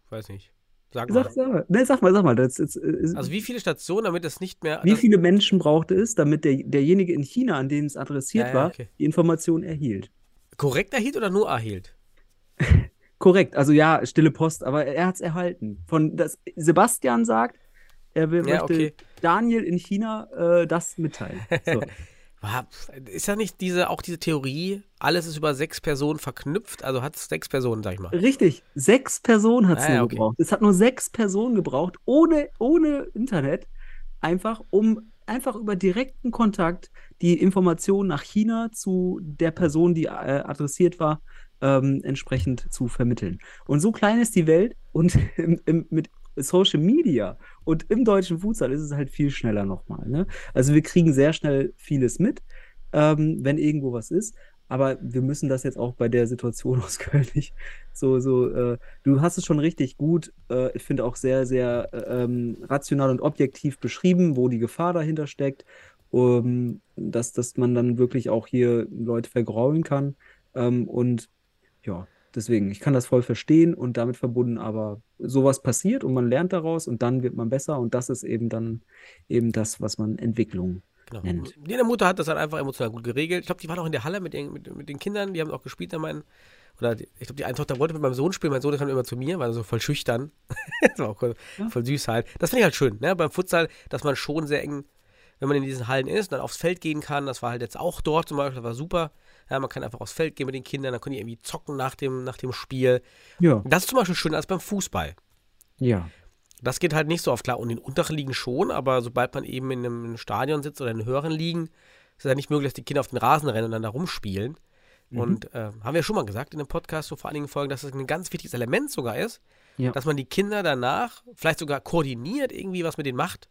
Weiß nicht. Sag mal. Sag, sag mal, nee, sag mal, sag mal. Das, ist, ist, Also wie viele Stationen, damit es nicht mehr. wie das, viele Menschen brauchte es, damit der, derjenige in China, an den es adressiert Ja, ja, war, okay. die Information erhielt? korrekt erhielt oder nur erhielt? Korrekt, also ja, stille Post, aber er hat es erhalten. Von das Sebastian sagt, er will, Ja, möchte okay. Daniel in China äh, das mitteilen. So. Ist ja nicht diese, auch diese Theorie, alles ist über sechs Personen verknüpft, also hat es sechs Personen, sag ich mal. Richtig, sechs Personen hat es Ah, nur okay. gebraucht. Es hat nur sechs Personen gebraucht, ohne, ohne Internet, einfach um einfach über direkten Kontakt die Information nach China zu der Person, die äh, adressiert war, ähm, entsprechend zu vermitteln. Und so klein ist die Welt und im, im, mit Social Media und im deutschen Futsal ist es halt viel schneller nochmal. Ne? Also wir kriegen sehr schnell vieles mit, ähm, wenn irgendwo was ist. Aber wir müssen das jetzt auch bei der Situation aus Köln nicht so, so, äh, du hast es schon richtig gut, äh, ich finde auch sehr, sehr äh, ähm, rational und objektiv beschrieben, wo die Gefahr dahinter steckt, um, dass, dass man dann wirklich auch hier Leute vergraulen kann. Ähm, und ja, deswegen, ich kann das voll verstehen und damit verbunden, aber sowas passiert und man lernt daraus und dann wird man besser und das ist eben dann eben das, was man Entwicklung Genau. nennt. Die Mutter hat das halt einfach emotional gut geregelt. Ich glaube, die waren auch in der Halle mit den, mit, mit den Kindern, die haben auch gespielt, dann meinen, oder die, ich glaube, die eine Tochter wollte mit meinem Sohn spielen, mein Sohn kam immer zu mir, war so voll schüchtern. das war auch voll, voll süß halt. Das finde ich halt schön, ne? Beim Futsal, dass man schon sehr eng, wenn man in diesen Hallen ist, dann aufs Feld gehen kann. Das war halt jetzt auch dort zum Beispiel, das war super. Ja, man kann einfach aufs Feld gehen mit den Kindern, dann können die irgendwie zocken nach dem, nach dem Spiel. Ja, Das ist zum Beispiel schöner als beim Fußball. ja. Das geht halt nicht so oft klar. Und in unteren Ligen schon, aber sobald man eben in einem Stadion sitzt oder in höheren Ligen, ist es ja nicht möglich, dass die Kinder auf den Rasen rennen und dann da rumspielen. Und äh, haben wir schon mal gesagt in dem Podcast, so vor einigen Folgen, dass das ein ganz wichtiges Element sogar ist, Ja. dass man die Kinder danach vielleicht sogar koordiniert, irgendwie was mit denen macht,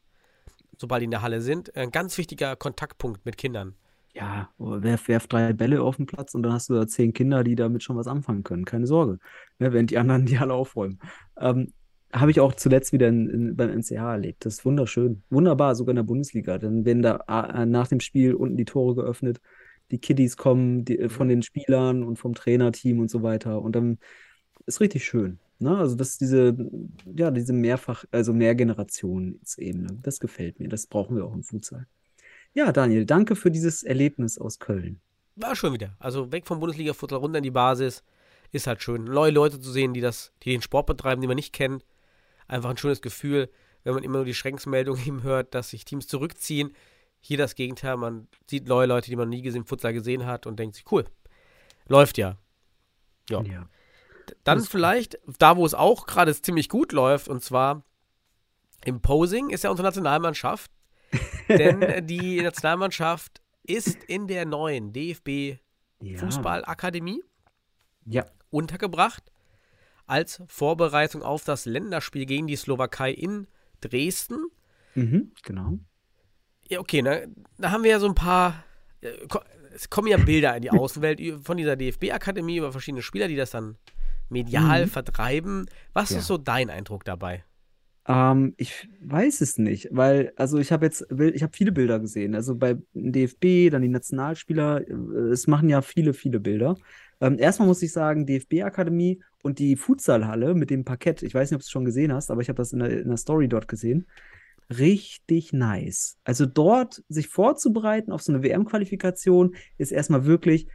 sobald die in der Halle sind. Ein ganz wichtiger Kontaktpunkt mit Kindern. Ja, werf, werf drei Bälle auf den Platz und dann hast du da zehn Kinder, die damit schon was anfangen können. Keine Sorge. Ne, während die anderen die alle aufräumen. Ähm, habe ich auch zuletzt wieder in, in, beim NCH erlebt. Das ist wunderschön. Wunderbar, sogar in der Bundesliga. Dann werden da äh, nach dem Spiel unten die Tore geöffnet. Die Kiddies kommen die, äh, von den Spielern und vom Trainerteam und so weiter. Und dann ist richtig schön. Ne? Also, das diese, ja, diese Mehrfach, also Mehrgenerationsebene. Das gefällt mir. Das brauchen wir auch im Futsal. Ja, Daniel, danke für dieses Erlebnis aus Köln. War schön wieder. Also weg vom Bundesliga-Futsal runter in die Basis. Ist halt schön. Neue Leute zu sehen, die das, die den Sport betreiben, die man nicht kennt. Einfach ein schönes Gefühl, wenn man immer nur die Schränkensmeldung eben hört, dass sich Teams zurückziehen. Hier das Gegenteil, man sieht neue Leute, die man nie gesehen, im Futsal gesehen hat und denkt sich, cool, läuft ja. Ja. Ja. Dann vielleicht, da wo es auch gerade ziemlich gut läuft, und zwar im Posing ist ja unsere Nationalmannschaft. Denn äh, die Nationalmannschaft ist in der neuen DFB Ja. Fußballakademie Ja. untergebracht als Vorbereitung auf das Länderspiel gegen die Slowakei in Dresden. Mhm, genau. Ja, okay, ne? Da haben wir ja so ein paar. äh, Es kommen ja Bilder in die Außenwelt von dieser DFB-Akademie über verschiedene Spieler, die das dann medial Mhm. vertreiben. Was Ja. ist so dein Eindruck dabei? Ähm, ich weiß es nicht, weil, also ich habe jetzt, ich habe viele Bilder gesehen. Also bei DFB, dann die Nationalspieler, äh, es machen ja viele, viele Bilder. Ähm, erstmal muss ich sagen, DFB-Akademie und die Futsalhalle mit dem Parkett, ich weiß nicht, ob du es schon gesehen hast, aber ich habe das in der, in der Story dort gesehen. Richtig nice. Also dort sich vorzubereiten auf so eine WM-Qualifikation ist erstmal wirklich,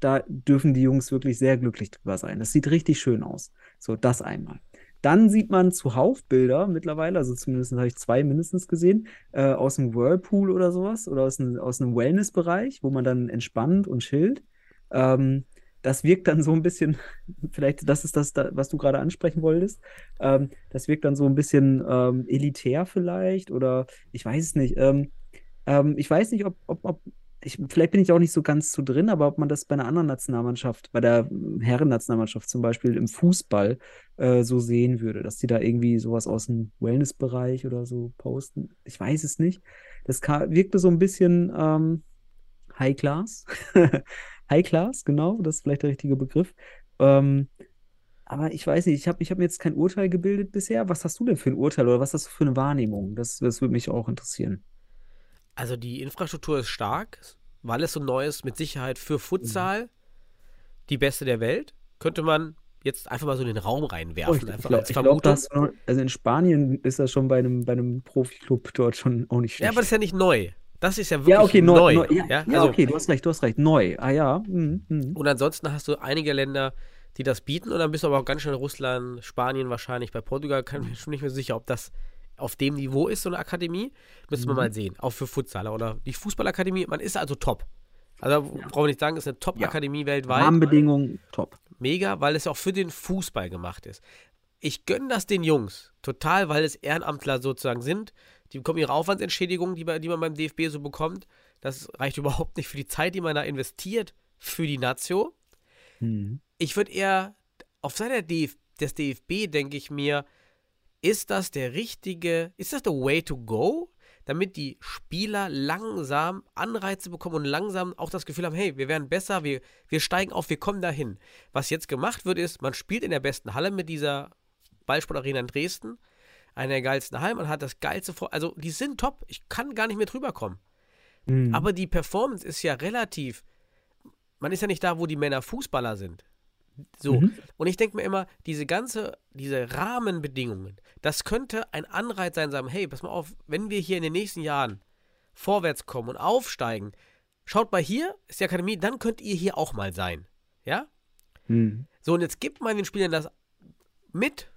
da dürfen die Jungs wirklich sehr glücklich drüber sein. Das sieht richtig schön aus. So, das einmal. Dann sieht man zuhauf Bilder mittlerweile, also zumindest habe ich zwei mindestens gesehen, äh, aus dem Whirlpool oder sowas oder aus, einem- aus einem Wellness-Bereich, wo man dann entspannt und chillt. Ähm, das wirkt dann so ein bisschen, vielleicht das ist das, da, was du gerade ansprechen wolltest. Ähm, das wirkt dann so ein bisschen ähm, elitär vielleicht oder ich weiß es nicht. Ähm, ähm, ich weiß nicht, ob, ob, ob ich, vielleicht bin ich auch nicht so ganz so drin, aber ob man das bei einer anderen Nationalmannschaft, bei der Herrennationalmannschaft zum Beispiel im Fußball äh, so sehen würde, dass die da irgendwie sowas aus dem Wellnessbereich oder so posten. Ich weiß es nicht. Das wirkte so ein bisschen ähm, High Class. High Class, genau, das ist vielleicht der richtige Begriff. Ähm, aber ich weiß nicht, ich habe ich hab mir jetzt kein Urteil gebildet bisher. Was hast du denn für ein Urteil oder was hast du für eine Wahrnehmung? Das, das würde mich auch interessieren. Also die Infrastruktur ist stark, weil es so neu ist, mit Sicherheit für Futsal die beste der Welt. Könnte man jetzt einfach mal so in den Raum Oh, reinwerfen, ich einfach glaub, das, also in Spanien ist das schon bei einem, bei einem Profiklub dort schon auch nicht ja, schlecht. aber das ist ja nicht neu. Das ist ja wirklich Ja, okay, neu. neu. ja, ja? ja, Also, okay, du hast recht, du hast recht. Neu. Ah ja. Mhm, mhm. Und ansonsten hast du einige Länder, die das bieten. Und dann bist du aber auch ganz schnell Russland, Spanien wahrscheinlich, bei Portugal kann ich mir schon nicht mehr sicher, ob das auf dem Niveau ist, so eine Akademie. Müssen wir Mhm. mal sehen. Auch für Futsaler oder die Fußballakademie. Man ist also top. Also brauchen wir nicht sagen, ist eine Top-Akademie weltweit. Rahmenbedingungen top. Mega, weil es auch für den Fußball gemacht ist. Ich gönne das den Jungs total, weil es Ehrenamtler sozusagen sind. Die bekommen ihre Aufwandsentschädigung, die, die man beim DFB so bekommt. Das reicht überhaupt nicht für die Zeit, die man da investiert für die Nazio. Mhm. Ich würde eher auf Seite DF des DFB denke ich mir, ist das der richtige, ist das der way to go, damit die Spieler langsam Anreize bekommen und langsam auch das Gefühl haben, hey, wir werden besser, wir, wir steigen auf, wir kommen dahin. Was jetzt gemacht wird, ist, man spielt in der besten Halle mit dieser Ballsportarena in Dresden, einer der geilsten Hallen, man hat das geilste, Vor also die sind top, ich kann gar nicht mehr drüber kommen. Mhm. Aber die Performance ist ja relativ. Man ist ja nicht da, wo die Männer Fußballer sind. So. Mhm. Und ich denke mir immer, diese ganze, diese Rahmenbedingungen, das könnte ein Anreiz sein, sagen, hey, pass mal auf, wenn wir hier in den nächsten Jahren vorwärts kommen und aufsteigen, schaut mal hier, ist die Akademie, dann könnt ihr hier auch mal sein. Ja? Mhm. So, und jetzt gibt man den Spielern das mit,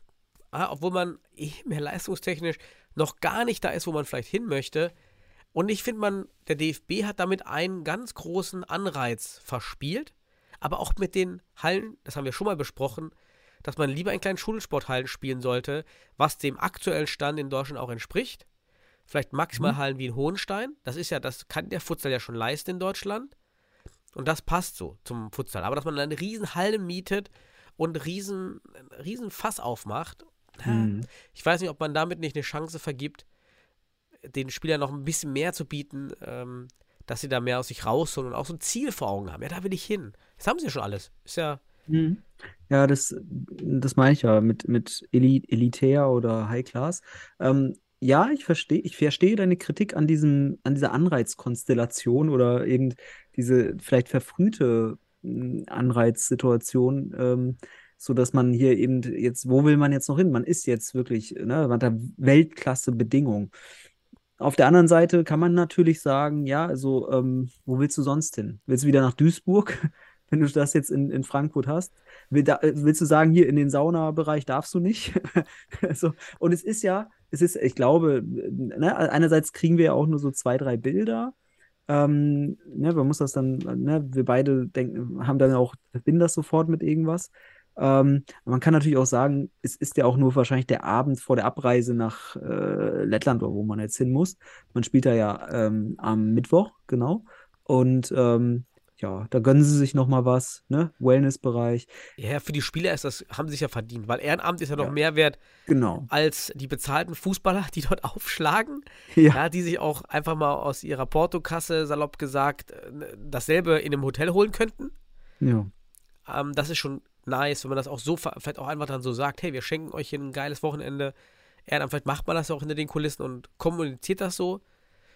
ah, obwohl man eh mehr leistungstechnisch noch gar nicht da ist, wo man vielleicht hin möchte. Und ich finde, man, der DFB hat damit einen ganz großen Anreiz verspielt, aber auch mit den Hallen, das haben wir schon mal besprochen, dass man lieber in kleinen Schulsporthallen spielen sollte, was dem aktuellen Stand in Deutschland auch entspricht. Vielleicht maximal Hallen wie in Hohenstein. Das ist ja, das kann der Futsal ja schon leisten in Deutschland. Und das passt so zum Futsal. Aber dass man eine riesen Halle mietet und riesen, riesen Fass aufmacht, Mhm. ich weiß nicht, ob man damit nicht eine Chance vergibt, den Spielern noch ein bisschen mehr zu bieten, ähm, dass sie da mehr aus sich rausholen und auch so ein Ziel vor Augen haben. Ja, da will ich hin. Das haben sie ja schon alles. Ist ja, Mhm. Ja, das, das meine ich ja mit, mit Eli Elitär oder High Class. Ähm, ja, ich verstehe, ich verstehe deine Kritik an diesem, an dieser Anreizkonstellation oder eben diese vielleicht verfrühte mh, Anreizsituation, ähm, so dass man hier eben jetzt, wo will man jetzt noch hin? Man ist jetzt wirklich, ne, man hat da Weltklasse-Bedingungen. Auf der anderen Seite kann man natürlich sagen, ja, also, ähm, wo willst du sonst hin? Willst du wieder nach Duisburg? wenn du das jetzt in, in Frankfurt hast. Will da, äh, willst du sagen, hier in den Saunabereich darfst du nicht? so, und es ist ja, es ist, ich glaube, ne, einerseits kriegen wir ja auch nur so zwei, drei Bilder. Ähm, ne, man muss das dann, ne, wir beide denken, haben dann auch, verbinden das sofort mit irgendwas. Ähm, man kann natürlich auch sagen, es ist ja auch nur wahrscheinlich der Abend vor der Abreise nach äh, Lettland, wo man jetzt hin muss. Man spielt da ja ähm, am Mittwoch, genau. Und ähm, ja, da gönnen sie sich noch mal was, ne? Wellnessbereich. ja, für die Spieler ist das, haben sie sich ja verdient, weil Ehrenamt ist ja noch Ja. mehr wert Genau. als die bezahlten Fußballer, die dort aufschlagen. Ja. Ja, die sich auch einfach mal aus ihrer Portokasse, salopp gesagt, äh, dasselbe in einem Hotel holen könnten. Ja. Ähm, das ist schon nice, wenn man das auch so, vielleicht auch einfach dann so sagt, hey, wir schenken euch hier ein geiles Wochenende. Ehrenamt, vielleicht macht man das ja auch hinter den Kulissen und kommuniziert das so.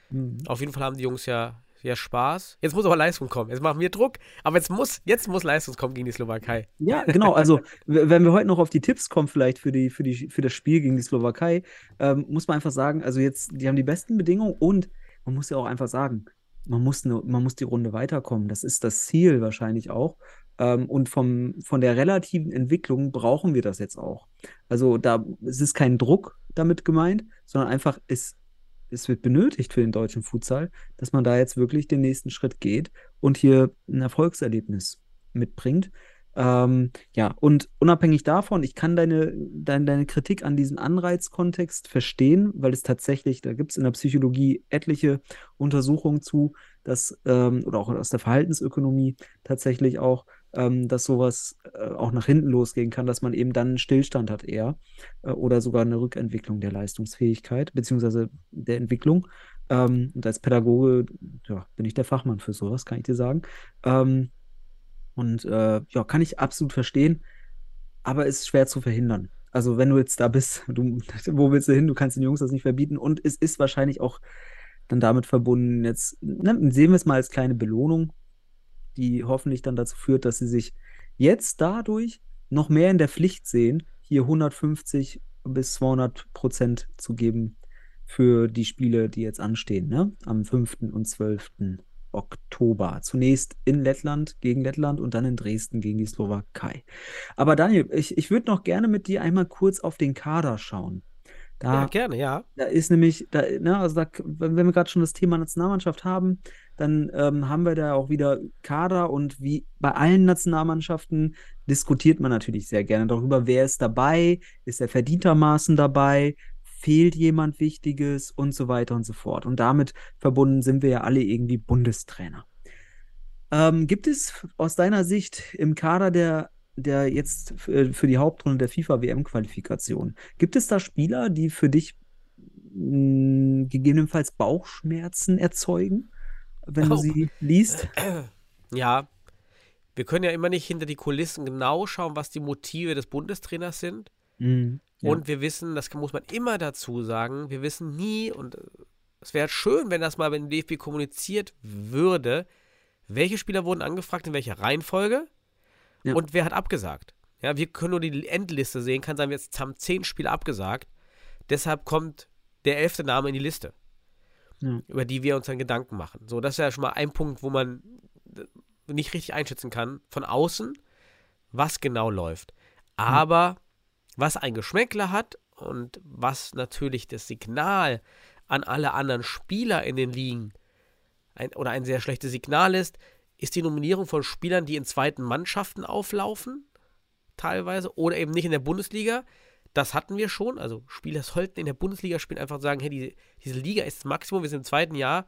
Mhm. Auf jeden Fall haben die Jungs ja, ja Spaß. Jetzt muss aber Leistung kommen. Jetzt machen wir Druck, aber jetzt muss, jetzt muss Leistung kommen gegen die Slowakei. Ja, genau. Also, wenn wir heute noch auf die Tipps kommen, vielleicht für die, für die, für das Spiel gegen die Slowakei, ähm, muss man einfach sagen, also jetzt, die haben die besten Bedingungen und man muss ja auch einfach sagen, man muss, ne, man muss die Runde weiterkommen. Das ist das Ziel wahrscheinlich auch. Ähm, und vom, von der relativen Entwicklung brauchen wir das jetzt auch. Also da, es ist kein Druck damit gemeint, sondern einfach, es, es wird benötigt für den deutschen Futsal, dass man da jetzt wirklich den nächsten Schritt geht und hier ein Erfolgserlebnis mitbringt. Ähm, ja, und unabhängig davon, ich kann deine, deine, deine Kritik an diesem Anreizkontext verstehen, weil es tatsächlich, da gibt es in der Psychologie etliche Untersuchungen zu, dass, ähm, oder auch aus der Verhaltensökonomie tatsächlich auch, ähm, dass sowas äh, auch nach hinten losgehen kann, dass man eben dann einen Stillstand hat eher äh, oder sogar eine Rückentwicklung der Leistungsfähigkeit beziehungsweise der Entwicklung. Ähm, und als Pädagoge, ja, bin ich der Fachmann für sowas, kann ich dir sagen. Ähm, und äh, ja, kann ich absolut verstehen, aber ist schwer zu verhindern. Also, wenn du jetzt da bist, du, wo willst du hin? Du kannst den Jungs das nicht verbieten. Und es ist wahrscheinlich auch dann damit verbunden, jetzt ne, sehen wir es mal als kleine Belohnung, die hoffentlich dann dazu führt, dass sie sich jetzt dadurch noch mehr in der Pflicht sehen, hier 150 bis 200 Prozent zu geben für die Spiele, die jetzt anstehen, ne? Am 5. und 12. Oktober. Zunächst in Lettland gegen Lettland und dann in Dresden gegen die Slowakei. Aber Daniel, ich, ich würde noch gerne mit dir einmal kurz auf den Kader schauen. Da, Ja, gerne, ja. da ist nämlich, da, ne, also da, wenn wir gerade schon das Thema Nationalmannschaft haben, dann ähm, haben wir da auch wieder Kader und wie bei allen Nationalmannschaften diskutiert man natürlich sehr gerne darüber, wer ist dabei, ist er verdientermaßen dabei, fehlt jemand Wichtiges und so weiter und so fort. Und damit verbunden sind wir ja alle irgendwie Bundestrainer. Ähm, gibt es aus deiner Sicht im Kader der, der jetzt für, für die Hauptrunde der FIFA-WM-Qualifikation, gibt es da Spieler, die für dich mh, gegebenenfalls Bauchschmerzen erzeugen, wenn du Oh. sie liest? Ja, wir können ja immer nicht hinter die Kulissen genau schauen, was die Motive des Bundestrainers sind. Mhm. Ja. Und wir wissen, das muss man immer dazu sagen, wir wissen nie, und äh, es wäre schön, wenn das mal beim DFB kommuniziert würde, welche Spieler wurden angefragt, in welcher Reihenfolge Ja. und wer hat abgesagt. Ja, wir können nur die Endliste sehen, kann sein, jetzt haben zehn Spieler abgesagt. Deshalb kommt der elfte Name in die Liste, Ja. über die wir uns dann Gedanken machen. So, das ist ja schon mal ein Punkt, wo man äh, nicht richtig einschätzen kann von außen, was genau läuft. Aber was ein Geschmäckler hat und was natürlich das Signal an alle anderen Spieler in den Ligen ein, oder ein sehr schlechtes Signal ist, ist die Nominierung von Spielern, die in zweiten Mannschaften auflaufen, teilweise, oder eben nicht in der Bundesliga. Das hatten wir schon. Also Spieler sollten in der Bundesliga spielen, einfach sagen, hey, die, diese Liga ist das Maximum, wir sind im zweiten Jahr.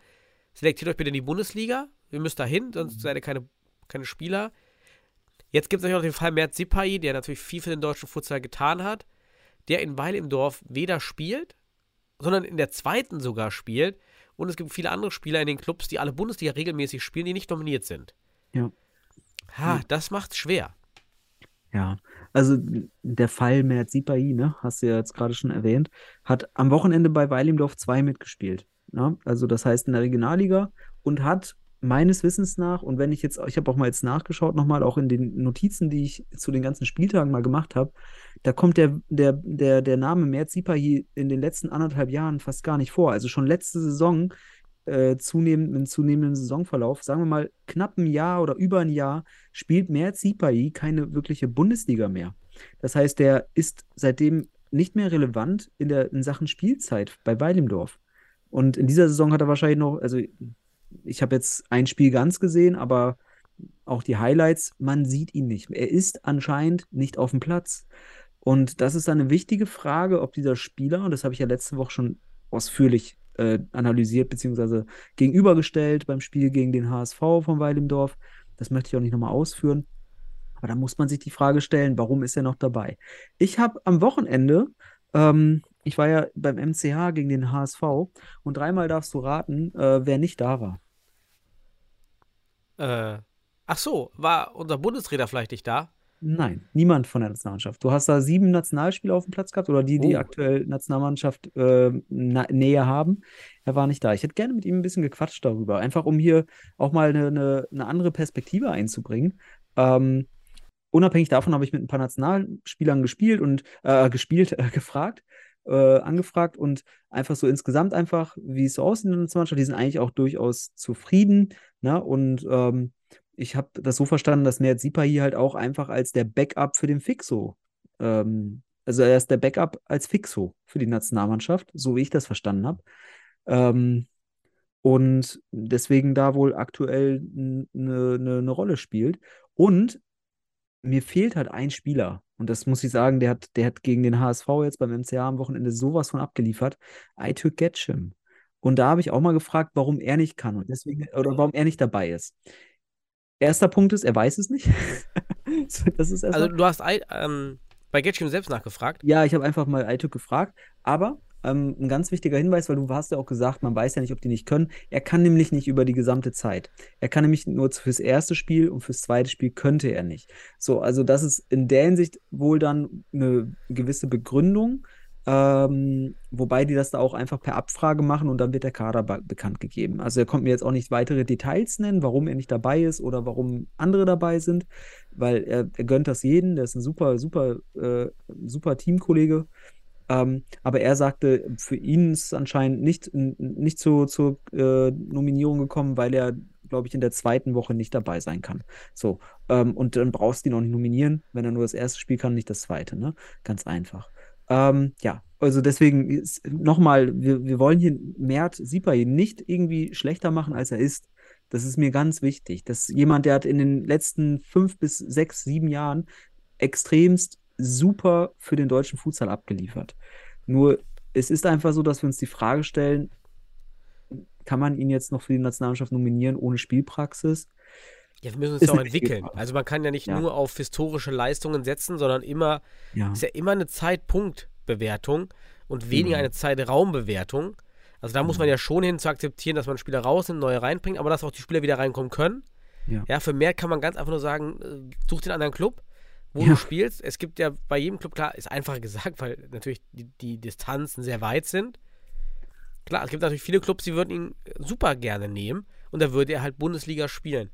Selektiert euch bitte in die Bundesliga. Wir müssen da hin, sonst seid ihr keine, keine Spieler. Jetzt gibt es natürlich auch den Fall Mert Sipai, der natürlich viel für den deutschen Futsal getan hat, der in Weil im Dorf weder spielt, sondern in der zweiten sogar spielt. Und es gibt viele andere Spieler in den Clubs, die alle Bundesliga regelmäßig spielen, die nicht nominiert sind. Ja. Ha, Ja. das macht's schwer. Ja, also der Fall Mert Sipai, ne, hast du ja jetzt gerade schon erwähnt, hat am Wochenende bei Weil im Dorf 2 mitgespielt. Ne? Also das heißt in der Regionalliga und hat meines Wissens nach, und wenn ich jetzt, ich habe auch mal jetzt nachgeschaut, nochmal auch in den Notizen, die ich zu den ganzen Spieltagen mal gemacht habe, da kommt der, der, der, der Name Mert Sipai in den letzten anderthalb Jahren fast gar nicht vor. Also schon letzte Saison, äh, zunehmend, mit zunehmendem Saisonverlauf, sagen wir mal knapp ein Jahr oder über ein Jahr, spielt Mert keine wirkliche Bundesliga mehr. Das heißt, der ist seitdem nicht mehr relevant in, der, in Sachen Spielzeit bei Weil im Dorf. Und in dieser Saison hat er wahrscheinlich noch, also ich habe jetzt ein Spiel ganz gesehen, aber auch die Highlights, man sieht ihn nicht. Er ist anscheinend nicht auf dem Platz. Und das ist dann eine wichtige Frage, ob dieser Spieler, und das habe ich ja letzte Woche schon ausführlich äh, analysiert bzw. gegenübergestellt beim Spiel gegen den HSV von Weil im Dorf, das möchte ich auch nicht nochmal ausführen. Aber da muss man sich die Frage stellen, warum ist er noch dabei? Ich habe am Wochenende, ähm, ich war ja beim MCH gegen den HSV und dreimal darfst du raten, äh, wer nicht da war. Äh, ach so, war unser Bundestrainer vielleicht nicht da? Nein, niemand von der Nationalmannschaft. Du hast da sieben Nationalspieler auf dem Platz gehabt oder die, die Oh. aktuell Nationalmannschaft äh, na, Nähe haben. Er war nicht da. Ich hätte gerne mit ihm ein bisschen gequatscht darüber, einfach um hier auch mal eine, eine, eine andere Perspektive einzubringen. Ähm, unabhängig davon habe ich mit ein paar Nationalspielern gespielt und äh, gespielt, äh, gefragt, äh, angefragt und einfach so insgesamt einfach, wie es so aussieht in der Nationalmannschaft. Die sind eigentlich auch durchaus zufrieden. Ne? Und ähm, ich habe das so verstanden, dass Mert Sipahi halt auch einfach als der Backup für den Fixo, ähm, also er ist der Backup als Fixo für die Nationalmannschaft, so wie ich das verstanden habe. Ähm, und deswegen da wohl aktuell eine ne, ne Rolle spielt. Und mir fehlt halt ein Spieler. Und das muss ich sagen, der hat, der hat gegen den HSV jetzt beim MCA am Wochenende sowas von abgeliefert. Aytürk Getschim. Und da habe ich auch mal gefragt, warum er nicht kann und deswegen, oder warum er nicht dabei ist. Erster Punkt ist, er weiß es nicht. das ist erstmal. Also du hast ähm, bei Getschim selbst nachgefragt. Ja, ich habe einfach mal Aytürk gefragt, aber ähm, ein ganz wichtiger Hinweis, weil du hast ja auch gesagt, man weiß ja nicht, ob die nicht können. Er kann nämlich nicht über die gesamte Zeit. Er kann nämlich nur fürs erste Spiel und fürs zweite Spiel könnte er nicht. So, also das ist in der Hinsicht wohl dann eine gewisse Begründung, ähm, wobei die das da auch einfach per Abfrage machen und dann wird der Kader be bekannt gegeben. Also er konnte mir jetzt auch nicht weitere Details nennen, warum er nicht dabei ist oder warum andere dabei sind, weil er, er gönnt das jeden, der ist ein super, super, äh, super Teamkollege. Ähm, aber er sagte, für ihn ist es anscheinend nicht, nicht zu, zur äh, Nominierung gekommen, weil er, glaube ich, in der zweiten Woche nicht dabei sein kann. So, ähm, und dann brauchst du ihn auch nicht nominieren, wenn er nur das erste Spiel kann, nicht das zweite, ne? Ganz einfach. Ähm, ja, also deswegen nochmal, wir, wir wollen hier Mert Sipahi nicht irgendwie schlechter machen, als er ist. Das ist mir ganz wichtig. Dass jemand, der hat in den letzten fünf bis sechs, sieben Jahren extremst super für den deutschen Futsal abgeliefert. Nur es ist einfach so, dass wir uns die Frage stellen, kann man ihn jetzt noch für die Nationalmannschaft nominieren ohne Spielpraxis? Ja, wir müssen uns ja auch entwickeln. Also man kann ja nicht Ja. nur auf historische Leistungen setzen, sondern immer, Ja. ist ja immer eine Zeitpunktbewertung und weniger Genau. eine Zeitraumbewertung. Also da muss man ja schon hin zu akzeptieren, dass man Spieler rausnimmt, neue reinbringt, aber dass auch die Spieler wieder reinkommen können. Ja. Ja, für mehr kann man ganz einfach nur sagen, äh, such den anderen Club, wo Ja. du spielst. Es gibt ja bei jedem Club, klar, ist einfacher gesagt, weil natürlich die, die Distanzen sehr weit sind. Klar, es gibt natürlich viele Clubs, die würden ihn super gerne nehmen und da würde er halt Bundesliga spielen.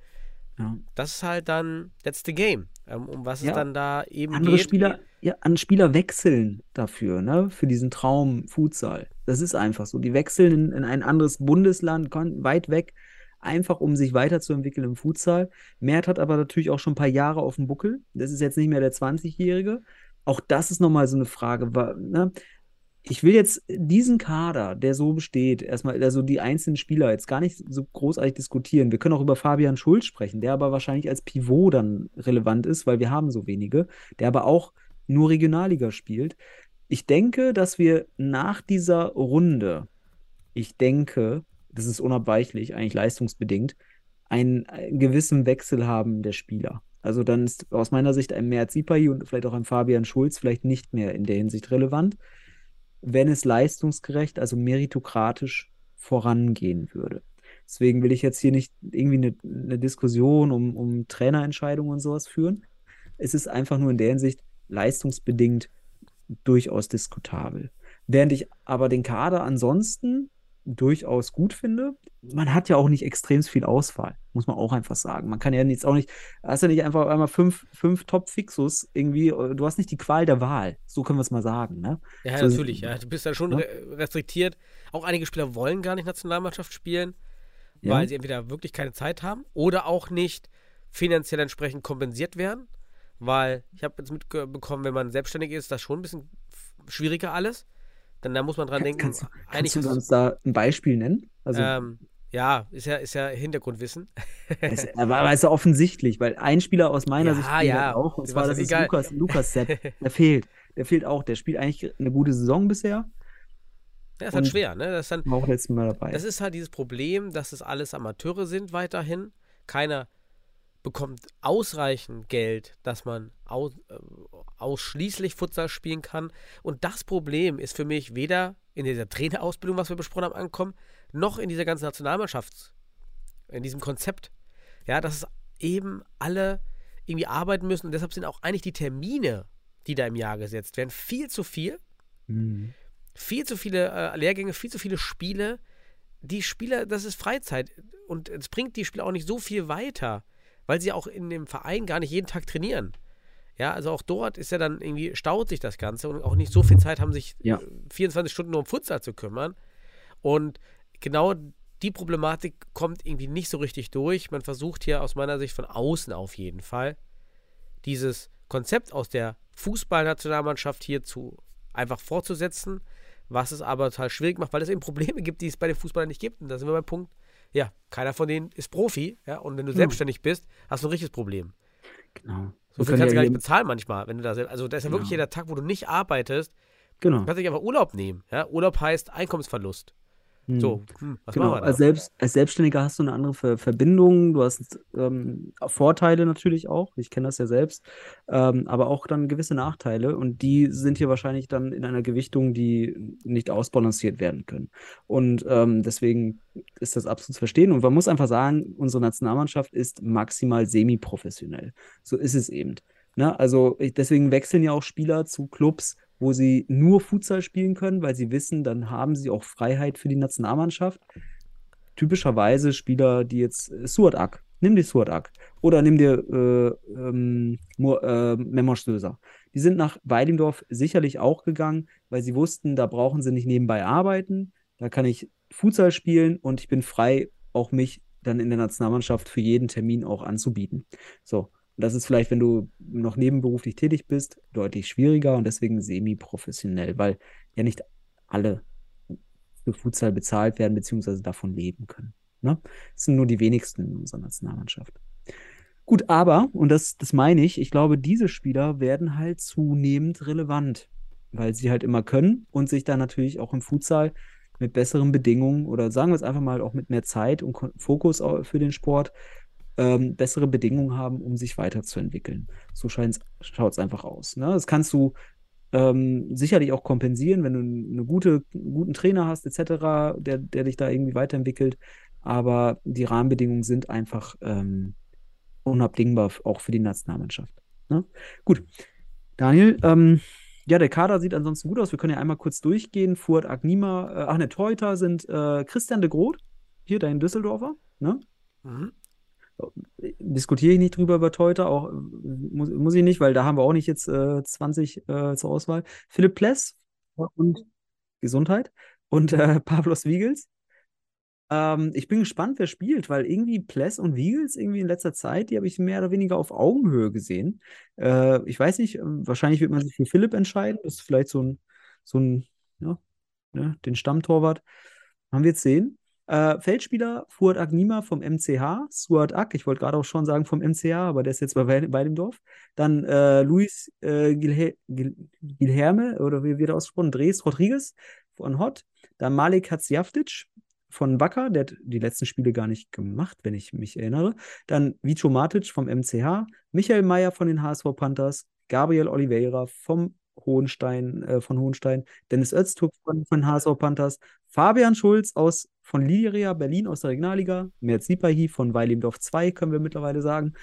Ja. Das ist halt dann, that's the game. Ähm, um was Ja. es dann da eben Andere geht. Spieler, ja, an Spieler wechseln dafür, ne, für diesen Traum Futsal. Das ist einfach so. Die wechseln in, in ein anderes Bundesland, weit weg, einfach um sich weiterzuentwickeln im Futsal. Mert hat aber natürlich auch schon ein paar Jahre auf dem Buckel. Das ist jetzt nicht mehr der 20-Jährige. Auch das ist nochmal so eine Frage. Ne? Ich will jetzt diesen Kader, der so besteht, erstmal, also die einzelnen Spieler, jetzt gar nicht so großartig diskutieren. Wir können auch über Fabian Schulz sprechen, der aber wahrscheinlich als Pivot dann relevant ist, weil wir haben so wenige, der aber auch nur Regionalliga spielt. Ich denke, dass wir nach dieser Runde, ich denke, das ist unabweichlich, eigentlich leistungsbedingt, einen, einen gewissen Wechsel haben der Spieler. Also dann ist aus meiner Sicht ein Mert Sipahi und vielleicht auch ein Fabian Schulz vielleicht nicht mehr in der Hinsicht relevant, wenn es leistungsgerecht, also meritokratisch vorangehen würde. Deswegen will ich jetzt hier nicht irgendwie eine, eine Diskussion um, um Trainerentscheidungen und sowas führen. Es ist einfach nur in der Hinsicht leistungsbedingt durchaus diskutabel. Während ich aber den Kader ansonsten durchaus gut finde, man hat ja auch nicht extrem viel Auswahl, muss man auch einfach sagen. Man kann ja jetzt auch nicht, hast ja nicht einfach einmal fünf, fünf Top-Fixus irgendwie, du hast nicht die Qual der Wahl, so können wir es mal sagen, ne? Ja, So- natürlich. Ja. Du bist dann schon Ja. re- restriktiert. Auch einige Spieler wollen gar nicht Nationalmannschaft spielen, Ja. weil sie entweder wirklich keine Zeit haben oder auch nicht finanziell entsprechend kompensiert werden. Weil ich habe jetzt mitbekommen, wenn man selbstständig ist, ist das schon ein bisschen schwieriger alles. Denn da muss man dran denken, Kannst, kannst du uns da ein Beispiel nennen? Also, ähm, ja, ist ja, ist ja Hintergrundwissen. es, aber, aber ist ja offensichtlich, weil ein Spieler aus meiner Ja, Sicht ja. auch, und zwar das ist egal. Lukas, Lukas Sepp. Der fehlt. Der fehlt auch. Der spielt eigentlich eine gute Saison bisher. Ja, ist halt schwer, ne? Das ist dann, War auch letztes Mal dabei. Das ist halt dieses Problem, dass es alles Amateure sind weiterhin. Keiner bekommt ausreichend Geld, dass man aus, äh, ausschließlich Futsal spielen kann. Und das Problem ist für mich weder in dieser Trainerausbildung, was wir besprochen haben, ankommen, noch in dieser ganzen Nationalmannschafts-, in diesem Konzept. Ja, dass es eben alle irgendwie arbeiten müssen und deshalb sind auch eigentlich die Termine, die da im Jahr gesetzt werden, viel zu viel Mhm. viel zu viele äh, Lehrgänge, viel zu viele Spiele. Die Spieler, das ist Freizeit und es bringt die Spieler auch nicht so viel weiter, weil sie auch in dem Verein gar nicht jeden Tag trainieren. Ja, also auch dort ist ja dann irgendwie, staut sich das Ganze und auch nicht so viel Zeit haben, sich Ja. äh, 24 Stunden nur um Futsal zu kümmern. Und genau die Problematik kommt irgendwie nicht so richtig durch. Man versucht hier aus meiner Sicht von außen auf jeden Fall, dieses Konzept aus der Fußballnationalmannschaft hier zu einfach fortzusetzen, was es aber total schwierig macht, weil es eben Probleme gibt, die es bei den Fußballern nicht gibt. Und da sind wir beim Punkt, ja, keiner von denen ist Profi, ja, und wenn du Ja. selbstständig bist, hast du ein richtiges Problem. Genau. So viel kannst du gar nicht bezahlen manchmal, wenn du da selbst, also da ist ja wirklich Genau. jeder Tag, wo du nicht arbeitest, Genau. du kannst dich einfach Urlaub nehmen, ja, Urlaub heißt Einkommensverlust. Mhm. So, hm, was Genau, machen wir da? als, Selbst, als Selbstständiger hast du eine andere Ver Verbindung, du hast ähm, Vorteile natürlich auch, ich kenne das ja selbst, ähm, aber auch dann gewisse Nachteile und die sind hier wahrscheinlich dann in einer Gewichtung, die nicht ausbalanciert werden können. Und ähm, deswegen ist das absolut zu verstehen und man muss einfach sagen, unsere Nationalmannschaft ist maximal semi-professionell. So ist es eben. Ne? Also ich, deswegen wechseln ja auch Spieler zu Clubs, wo sie nur Futsal spielen können, weil sie wissen, dann haben sie auch Freiheit für die Nationalmannschaft. Typischerweise Spieler, die jetzt äh, Suat Ak, nimm dir Suat Ak oder nimm dir äh, ähm, äh, Memos Stöser. Die sind nach Weidendorf sicherlich auch gegangen, weil sie wussten, da brauchen sie nicht nebenbei arbeiten, da kann ich Futsal spielen und ich bin frei, auch mich dann in der Nationalmannschaft für jeden Termin auch anzubieten. So, das ist vielleicht, wenn du noch nebenberuflich tätig bist, deutlich schwieriger und deswegen semi-professionell, weil ja nicht alle für Futsal bezahlt werden, beziehungsweise davon leben können. Ne? Das sind nur die wenigsten in unserer Nationalmannschaft. Gut, aber, und das, das meine ich, ich glaube, diese Spieler werden halt zunehmend relevant, weil sie halt immer können und sich dann natürlich auch im Futsal mit besseren Bedingungen oder sagen wir es einfach mal auch mit mehr Zeit und Fokus für den Sport ähm, bessere Bedingungen haben, um sich weiterzuentwickeln. So schaut es einfach aus. Ne? Das kannst du ähm, sicherlich auch kompensieren, wenn du eine gute, einen guten Trainer hast, etc., der, der dich da irgendwie weiterentwickelt. Aber die Rahmenbedingungen sind einfach ähm, unabdingbar, auch für die Nationalmannschaft. Ne? Gut. Daniel, ähm, ja, der Kader sieht ansonsten gut aus. Wir können ja einmal kurz durchgehen. Fuad Agnima, äh, ach ne, Torhüter sind äh, Christian de Groot, hier dein Düsseldorfer, ne? Mhm. Diskutiere ich nicht drüber über Torhüter, auch äh, muss, muss ich nicht, weil da haben wir auch nicht jetzt äh, 20 äh, zur Auswahl. Philipp Pless und Gesundheit und äh, Pavlos Wiegels. Ähm, ich bin gespannt, wer spielt, weil irgendwie Pless und Wiegels irgendwie in letzter Zeit, die habe ich mehr oder weniger auf Augenhöhe gesehen. Äh, ich weiß nicht, äh, wahrscheinlich wird man sich für Philipp entscheiden. Das ist vielleicht so ein, so ein, ja, ne, den Stammtorwart. Haben wir jetzt sehen. Äh, Feldspieler Fuad Agnima vom MCH, Suat Ak, ich wollte gerade auch schon sagen vom MCH, aber der ist jetzt bei, Wei- bei dem Dorf. Dann äh, Luis äh, Gilhe Gil Gilherme, oder wie wird er ausgesprochen? Dres Rodriguez von Hot. Dann Malik Hatzjaftic von Wacker, der hat die letzten Spiele gar nicht gemacht, wenn ich mich erinnere. Dann Vico Matic vom MCH, Michael Meyer von den HSV Panthers, Gabriel Oliveira vom Hohenstein, äh, von Hohenstein, Dennis Öztürk von, von HSV Panthers, Fabian Schulz aus von Liria Berlin aus der Regionalliga, Mert Sipahi von Weilimdorf 2, können wir mittlerweile sagen.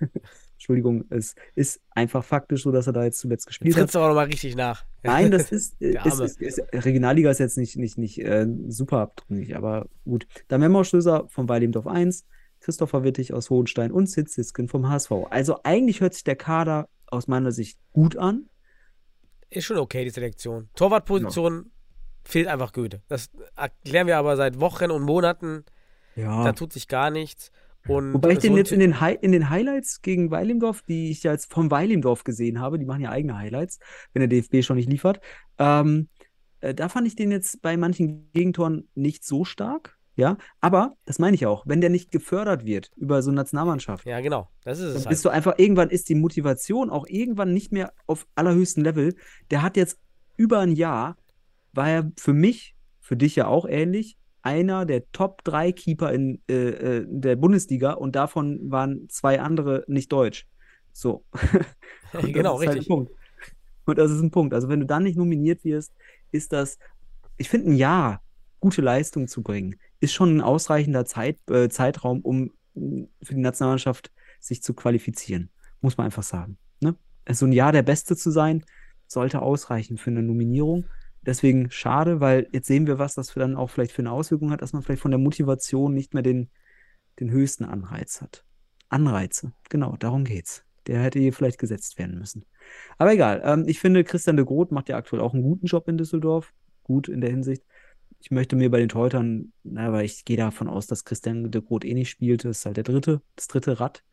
Entschuldigung, es ist einfach faktisch so, dass er da jetzt zuletzt gespielt hat. Trittst du auch nochmal richtig nach. Nein, das ist, ist, ist, ist Regionalliga ist jetzt nicht, nicht, nicht äh, super abdringlich, aber gut. Dann Memo Stößer von Weilimdorf 1, Christopher Wittig aus Hohenstein und Sid Siskin vom HSV. Also eigentlich hört sich der Kader aus meiner Sicht gut an. Ist schon okay, die Selektion. Torwartposition fehlt einfach Goethe. Das erklären wir aber seit Wochen und Monaten. Ja. Da tut sich gar nichts. Und Wobei ich den jetzt in den, Hi in den Highlights gegen Weilimdorf, die ich ja jetzt vom Weilimdorf gesehen habe, die machen ja eigene Highlights, wenn der DFB schon nicht liefert, ähm, äh, da fand ich den jetzt bei manchen Gegentoren nicht so stark. Ja, aber das meine ich auch, wenn der nicht gefördert wird über so eine Nationalmannschaft, Ja, genau. Das ist es dann halt. bist du einfach, irgendwann ist die Motivation auch irgendwann nicht mehr auf allerhöchstem Level. Der hat jetzt über ein Jahr, war er für mich, für dich ja auch ähnlich, einer der Top 3 Keeper in äh, äh, der Bundesliga und davon waren zwei andere nicht deutsch. So. Genau, halt richtig. Punkt. Und das ist ein Punkt. Also wenn du dann nicht nominiert wirst, ist das, ich finde, ein Jahr gute Leistung zu bringen, ist schon ein ausreichender Zeit, äh, Zeitraum, um mh, für die Nationalmannschaft sich zu qualifizieren. Muss man einfach sagen. Ne? Also ein Jahr der Beste zu sein, sollte ausreichen für eine Nominierung. Deswegen schade, weil jetzt sehen wir, was das für dann auch vielleicht für eine Auswirkung hat, dass man vielleicht von der Motivation nicht mehr den, den höchsten Anreiz hat. Anreize, genau, darum geht's. Der hätte hier vielleicht gesetzt werden müssen. Aber egal, ähm, ich finde, Christian de Groot macht ja aktuell auch einen guten Job in Düsseldorf. Gut in der Hinsicht. Ich möchte mir bei den Torhütern, na, weil ich gehe davon aus, dass Christian de Groot eh nicht spielt. Das ist halt der dritte, das dritte Rad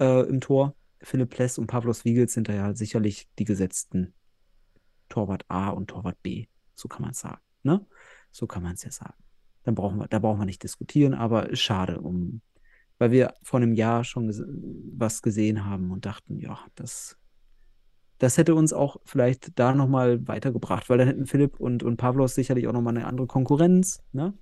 äh, im Tor. Philipp Pless und Pavlos Wiegels sind da ja sicherlich die gesetzten Torwart A und Torwart B. So kann man es sagen. Ne? So kann man es ja sagen. Dann brauchen wir, da brauchen wir nicht diskutieren, aber schade, um, weil wir vor einem Jahr schon was gesehen haben und dachten, ja, das, das hätte uns auch vielleicht da nochmal weitergebracht, weil dann hätten Philipp und, und Pavlos sicherlich auch nochmal eine andere Konkurrenz, ne?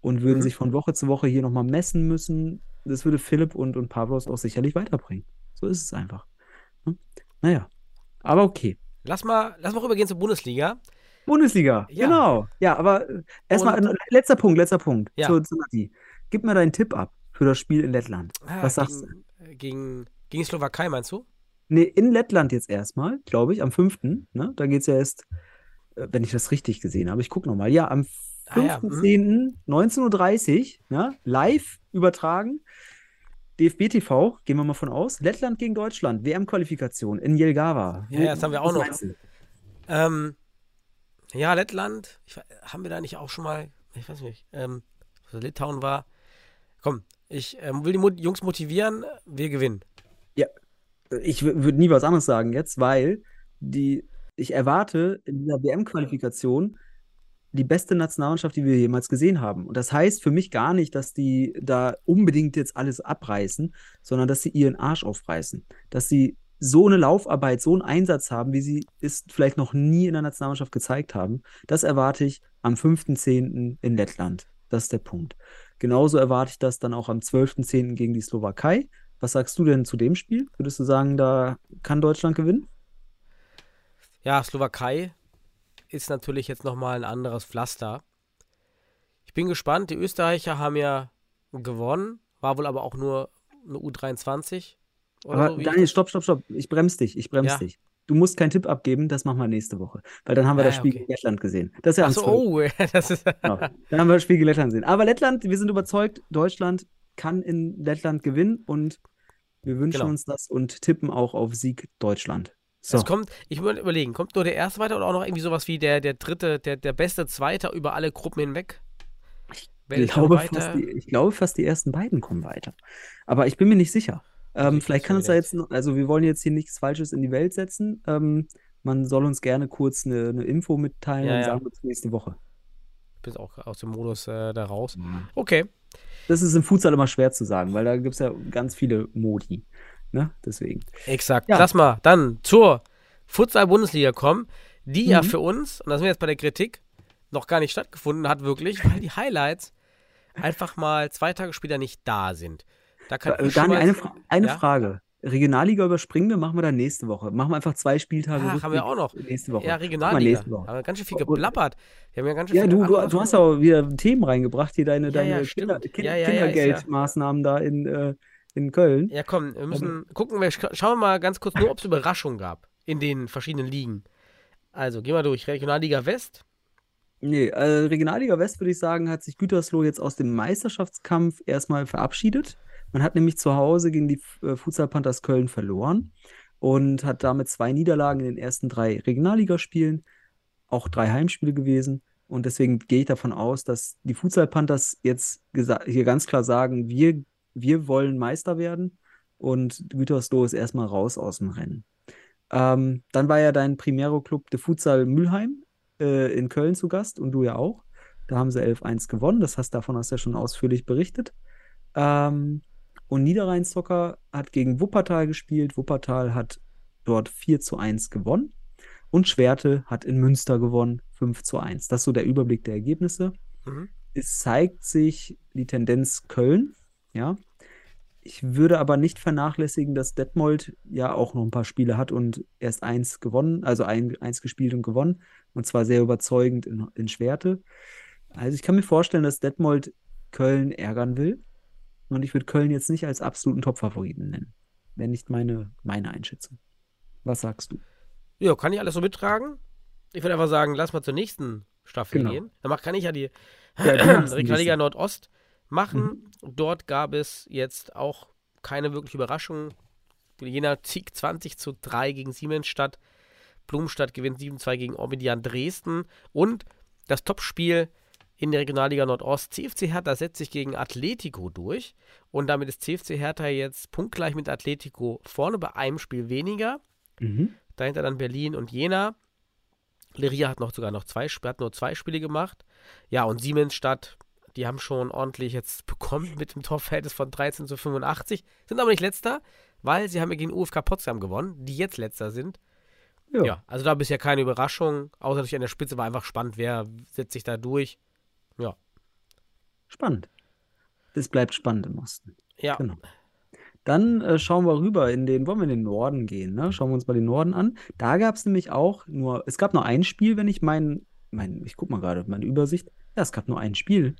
Und würden Mhm. sich von Woche zu Woche hier nochmal messen müssen. Das würde Philipp und, und Pavlos auch sicherlich weiterbringen. So ist es einfach. Ne? Naja, aber okay. Lass mal, lass mal rübergehen zur Bundesliga. Bundesliga, Ja. genau. Ja, aber erstmal, letzter Punkt, letzter Punkt. Ja. Zu, zu Nati. Gib mir deinen Tipp ab für das Spiel in Lettland. Ah, Was sagst du? gegen, äh, gegen, gegen Slowakei, meinst du? Nee, in Lettland jetzt erstmal, glaube ich, am 5. Ne? Da geht es ja erst, äh, wenn ich das richtig gesehen habe. Ich gucke nochmal. Ja, am Ah ja, 5.10. 19.30 Uhr, ne? live übertragen. DFB TV, gehen wir mal von aus. Lettland gegen Deutschland, WM-Qualifikation in Jelgava. Ja, das haben wir auch noch. Ähm, ja, Lettland. Ich, haben wir da nicht auch schon mal, ich weiß nicht, ähm, Litauen war. Komm, ich ähm, will die Mut Jungs motivieren, wir gewinnen. Ich würde nie was anderes sagen jetzt, weil die, ich erwarte in dieser WM-Qualifikation die beste Nationalmannschaft, die wir jemals gesehen haben. Und das heißt für mich gar nicht, dass die da unbedingt jetzt alles abreißen, sondern dass sie ihren Arsch aufreißen. Dass sie so eine Laufarbeit, so einen Einsatz haben, wie sie es vielleicht noch nie in der Nationalmannschaft gezeigt haben. Das erwarte ich am 5.10. in Lettland. Das ist der Punkt. Genauso erwarte ich das dann auch am 12.10. gegen die Slowakei. Was sagst du denn zu dem Spiel? Würdest du sagen, da kann Deutschland gewinnen? Ja, Slowakei ist natürlich jetzt nochmal ein anderes Pflaster. Ich bin gespannt. Die Österreicher haben ja gewonnen, war wohl aber auch nur eine U23. Oder Aber so, Daniel, ich- stopp, stopp, stopp. Ich bremse dich. Ich bremse Ja. dich. Du musst keinen Tipp abgeben, das machen wir nächste Woche. Weil dann haben wir Ah, das Spiel okay. gegen Lettland gesehen. Das ist ja Achso, 12. oh, das ist. Genau. Dann haben wir das Spiel gegen Lettland gesehen. Aber Lettland, wir sind überzeugt, Deutschland kann in Lettland gewinnen und wir wünschen Genau. uns das und tippen auch auf Sieg Deutschland. So. Es kommt, ich muss überlegen, kommt nur der erste weiter oder auch noch irgendwie sowas wie der, der dritte, der, der beste Zweiter über alle Gruppen hinweg? Ich, glaube fast die, ich glaube fast die ersten beiden kommen weiter. Aber ich bin mir nicht sicher. Ähm, ich vielleicht kann uns da jetzt, also wir wollen jetzt hier nichts Falsches in die Welt setzen. Ähm, man soll uns gerne kurz eine, eine Info mitteilen Ja, und ja. sagen wir uns nächste Woche. Ich bin auch aus dem Modus äh, da raus. Okay. Das ist im Futsal immer schwer zu sagen, weil da gibt es ja ganz viele Modi. Ne? Deswegen. Exakt. Ja. Lass mal dann zur Futsal-Bundesliga kommen, die ja Mhm. für uns, und da sind wir jetzt bei der Kritik, noch gar nicht stattgefunden hat, wirklich, weil die Highlights einfach mal zwei Tage später nicht da sind. Da kann Äh, Daniel, eine, Fra eine Ja? Frage. Regionalliga überspringen wir, machen wir dann nächste Woche. Machen wir einfach zwei Spieltage. Ach, haben wir auch noch. Nächste Woche. Ja, Regionalliga. nächste Woche. Haben wir ganz schön viel geplappert. Wir haben ja ganz schön Ja, du, du, du hast auch wieder Themen reingebracht, hier deine, Ja, deine ja, Kinder. Kind, Ja, ja, ja, ja- Kindergeldmaßnahmen da in, äh, in Köln. Ja, komm, wir müssen gucken, wir sch- schauen wir mal ganz kurz nur, ob es Überraschungen gab in den verschiedenen Ligen. Also, gehen wir durch. Regionalliga West. Nee, äh, Regionalliga West würde ich sagen, hat sich Gütersloh jetzt aus dem Meisterschaftskampf erstmal verabschiedet. Man hat nämlich zu Hause gegen die äh, Futsal Panthers Köln verloren und hat damit zwei Niederlagen in den ersten drei Regionalligaspielen, auch drei Heimspiele gewesen. Und deswegen gehe ich davon aus, dass die Futsal Panthers jetzt hier ganz klar sagen, wir, wir wollen Meister werden und Gütersloh ist erstmal raus aus dem Rennen. Ähm, dann war ja dein Primero-Club, der Futsal Mülheim, äh, in Köln zu Gast und du ja auch. Da haben sie 11-1 gewonnen. Das hast, davon hast du ja schon ausführlich berichtet. Ähm, und Niederrhein-Soccer hat gegen Wuppertal gespielt. Wuppertal hat dort 4 zu 1 gewonnen. Und Schwerte hat in Münster gewonnen, 5 zu 1. Das ist so der Überblick der Ergebnisse. Mhm. Es zeigt sich die Tendenz Köln, ja. Ich würde aber nicht vernachlässigen, dass Detmold ja auch noch ein paar Spiele hat und erst eins gewonnen, also ein, eins gespielt und gewonnen. Und zwar sehr überzeugend in, in Schwerte. Also ich kann mir vorstellen, dass Detmold Köln ärgern will. Und ich würde Köln jetzt nicht als absoluten Topfavoriten nennen. Wäre nicht meine, meine Einschätzung. Was sagst du? Ja, kann ich alles so mittragen? Ich würde einfach sagen, lass mal zur nächsten Staffel Genau. gehen. Dann kann ich ja die Ja, ein Regionalliga. Nordost machen. Mhm. Dort gab es jetzt auch keine wirkliche Überraschung. Jena Sieg 20 zu 3 gegen Siemensstadt. Blumenstadt gewinnt 7-2 gegen Orbidian Dresden. Und das Topspiel in der Regionalliga Nordost. CFC Hertha setzt sich gegen Atletico durch. Und damit ist CFC Hertha jetzt punktgleich mit Atletico vorne bei einem Spiel weniger. Mhm. Dahinter dann Berlin und Jena. Leria hat noch sogar noch zwei, hat nur zwei Spiele gemacht. Ja, und Siemensstadt, die haben schon ordentlich jetzt bekommen mit dem Torverhältnis von 13 zu 85. Sind aber nicht letzter, weil sie haben ja gegen UFK Potsdam gewonnen, die jetzt letzter sind. Ja. Ja, also da bisher keine Überraschung, außer natürlich an der Spitze war einfach spannend, wer setzt sich da durch. Ja, Spannend. Es bleibt spannend im Osten. ja. Genau. Dann äh, schauen wir rüber in den, wollen wir in den Norden gehen, ne? Schauen wir uns mal den Norden an. Da gab es nämlich auch nur, es gab nur ein Spiel, wenn ich mein, mein, ich guck mal gerade, meine Übersicht. Ja, es gab nur ein Spiel,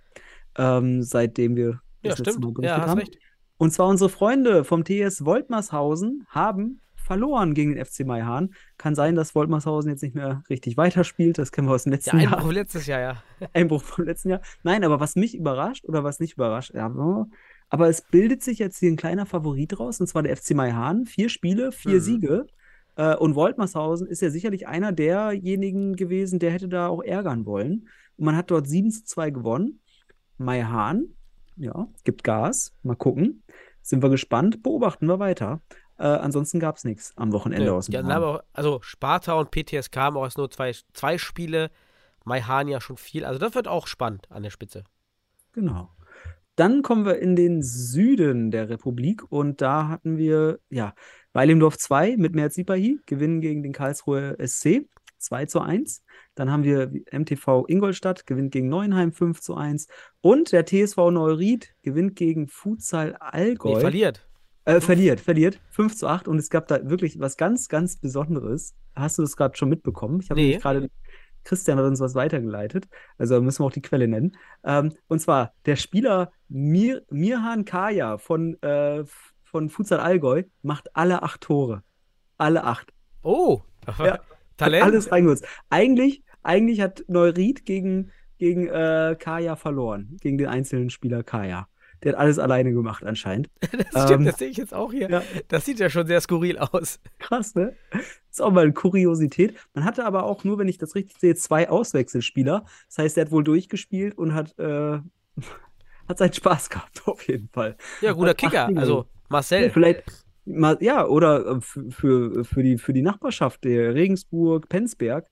ähm, seitdem wir Ja, das letzte stimmt. Mal Ja, berichtet hast haben. recht. Und zwar unsere Freunde vom TS Woltmershausen haben verloren gegen den FC Maihahn. Kann sein, dass Woltmershausen jetzt nicht mehr richtig weiterspielt. Das kennen wir aus dem letzten Jahr. Einbruch letztes Jahr, ja. Einbruch vom letzten Jahr. Nein, aber was mich überrascht oder was nicht überrascht, ja, aber es bildet sich jetzt hier ein kleiner Favorit raus, und zwar der FC Maihahn. Vier Spiele, vier Mhm. Siege. Äh, und Woltmershausen ist ja sicherlich einer derjenigen gewesen, der hätte da auch ärgern wollen. Und man hat dort 7 zu 2 gewonnen. Maihahn, ja, gibt Gas. Mal gucken. Sind wir gespannt. Beobachten wir weiter. Äh, ansonsten gab es nichts am Wochenende Nee, aus dem haben Norden. auch, also Sparta und PTSK haben auch erst nur zwei, zwei Spiele. Maihania schon viel. Also das wird auch spannend an der Spitze. Genau. Dann kommen wir in den Süden der Republik und da hatten wir, ja, Weilimdorf 2 mit Merz Sipahi, gewinnen gegen den Karlsruher SC 2 zu 1. Dann haben wir MTV Ingolstadt, gewinnt gegen Neuenheim 5 zu 1. Und der TSV Neuried gewinnt gegen Futsal Allgäu. Nee, verliert. Äh, verliert, verliert. 5 zu 8. Und es gab da wirklich was ganz, ganz Besonderes. Hast du das gerade schon mitbekommen? Ich habe Nee. gerade, Christian hat uns was weitergeleitet. Also müssen wir auch die Quelle nennen. Ähm, und zwar der Spieler Mir, Mirhan Kaya von, äh, von Futsal Allgäu macht alle acht Tore. Alle acht. Oh, Ja. Talent. Hat alles reingenutzt. Eigentlich, eigentlich hat Neuried gegen, gegen äh, Kaya verloren. Gegen den einzelnen Spieler Kaya. Der hat alles alleine gemacht anscheinend. Das stimmt, Ähm, das sehe ich jetzt auch hier. ja. Das sieht ja schon sehr skurril aus. Krass, ne? Ist auch mal eine Kuriosität. Man hatte aber auch nur, wenn ich das richtig sehe, zwei Auswechselspieler. Das heißt, er hat wohl durchgespielt und hat, äh, hat seinen Spaß gehabt, auf jeden Fall. Ja, guter Kicker. Also Marcel. Vielleicht, mal, ja, oder äh, für, für, die, für die Nachbarschaft, der Regensburg, Penzberg,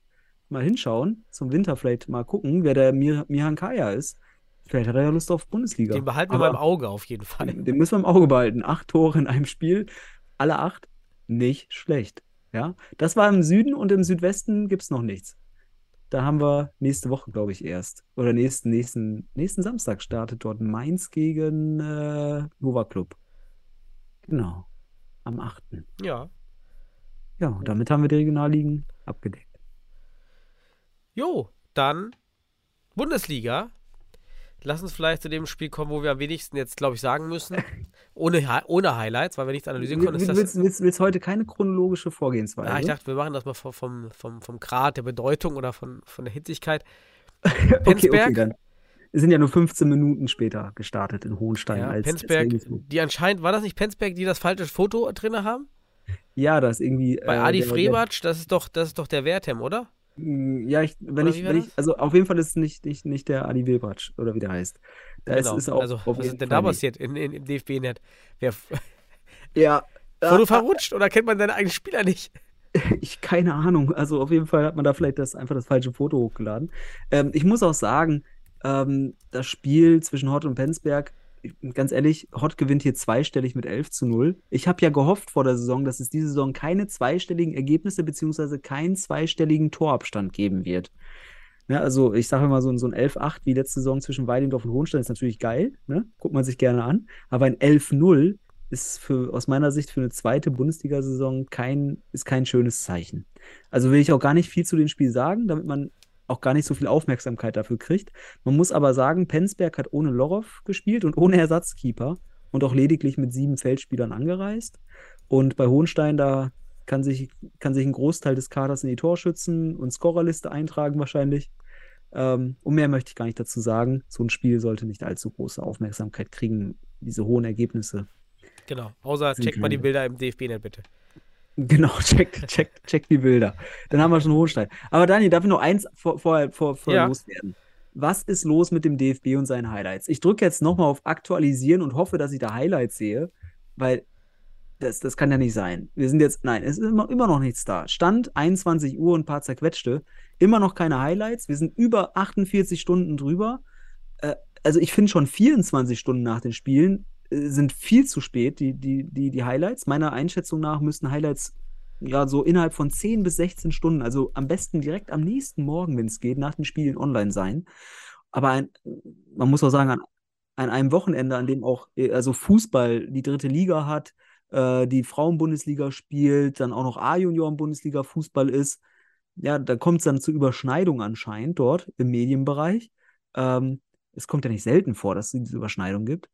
mal hinschauen, zum Winter vielleicht mal gucken, wer der Mir Mihan Kaya ist. Vielleicht hat er ja Lust auf Bundesliga. Den behalten wir mal im Aber Auge auf jeden Fall. Den müssen wir im Auge behalten. Acht Tore in einem Spiel, alle acht, nicht schlecht. Ja, das war im Süden und im Südwesten gibt es noch nichts. Da haben wir nächste Woche, glaube ich, erst. Oder nächsten, nächsten, nächsten Samstag startet dort Mainz gegen äh, Nova Club. Genau. Am 8. Ja. Ja, und damit haben wir die Regionalligen abgedeckt. Jo, dann Bundesliga. Lass uns vielleicht zu dem Spiel kommen, wo wir am wenigsten jetzt, glaube ich, sagen müssen. Ohne, ohne Highlights, weil wir nichts analysieren konnten. Willst, willst, willst, willst heute keine chronologische Vorgehensweise? ja, ich dachte, wir machen das mal vom, vom, vom, Grad der Bedeutung oder von, von der Hitzigkeit. okay, okay, Penzberg? dann. Wir sind ja nur 15 Minuten später gestartet in Hohenstein Ja, als, Penzberg, als die anscheinend, war das nicht Penzberg, die das falsche Foto drin haben? Ja, das ist irgendwie. Bei äh, Adi Frebatsch, das ist doch, das ist doch der Wertem, oder? Der, Mm, ja, ich, wenn Oder ich, wenn ich, also auf jeden Fall ist es nicht, nicht, nicht der Adi Wilbratsch oder wie der heißt. Da ist, ist auch also, was ist denn da passiert in, in, im DFB-Net? Wer, Ja, Foto verrutscht oder kennt man seine eigenen Spieler nicht? ich keine Ahnung. Also auf jeden Fall hat man da vielleicht das einfach das falsche Foto hochgeladen. Ähm, ich muss auch sagen, ähm, das Spiel zwischen Hott und Penzberg, ganz ehrlich, Hott gewinnt hier zweistellig mit 11 zu 0. Ich habe ja gehofft vor der Saison, dass es diese Saison keine zweistelligen Ergebnisse beziehungsweise keinen zweistelligen Torabstand geben wird. Ja, also ich sage immer so, so ein 11-8 wie letzte Saison zwischen Weidendorf und Hohenstein ist natürlich geil, ne? Guckt man sich gerne an. Aber ein 11-0 ist für, aus meiner Sicht für eine zweite Bundesliga-Saison kein, kein schönes Zeichen. Also will ich auch gar nicht viel zu dem Spiel sagen, damit man auch gar nicht so viel Aufmerksamkeit dafür kriegt. Man muss aber sagen, Penzberg hat ohne Lorov gespielt und ohne Ersatzkeeper und auch lediglich mit sieben Feldspielern angereist. Und bei Hohenstein, da kann sich, kann sich ein Großteil des Kaders in die Torschützen- und Scorerliste eintragen wahrscheinlich. Ähm, und mehr möchte ich gar nicht dazu sagen. So ein Spiel sollte nicht allzu große Aufmerksamkeit kriegen, diese hohen Ergebnisse. Genau. Außer checkt mal die. Bilder im DFB-Net bitte. Genau, checkt, checkt, checkt die Bilder. Dann haben wir schon Hohenstein. Aber Daniel, darf ich noch eins vor, vorher vor, vor Ja. loswerden? Was ist los mit dem DFB und seinen Highlights? Ich drücke jetzt nochmal auf Aktualisieren und hoffe, dass ich da Highlights sehe, weil das, das kann ja nicht sein. Wir sind jetzt, nein, es ist immer, immer noch nichts da. Stand 21 Uhr und ein paar zerquetschte. Immer noch keine Highlights. Wir sind über 48 Stunden drüber. Äh, also ich finde schon 24 Stunden nach den Spielen sind viel zu spät, die, die, die, die Highlights. Meiner Einschätzung nach müssten Highlights ja so innerhalb von 10 bis 16 Stunden, also am besten direkt am nächsten Morgen, wenn es geht, nach den Spielen online sein. Aber ein, man muss auch sagen, an, an einem Wochenende, an dem auch äh, also Fußball die dritte Liga hat, äh, die Frauenbundesliga spielt, dann auch noch A-Junioren-Bundesliga Fußball ist, ja, da kommt es dann zu Überschneidungen anscheinend dort im Medienbereich. Ähm, es kommt ja nicht selten vor, dass es diese Überschneidung gibt.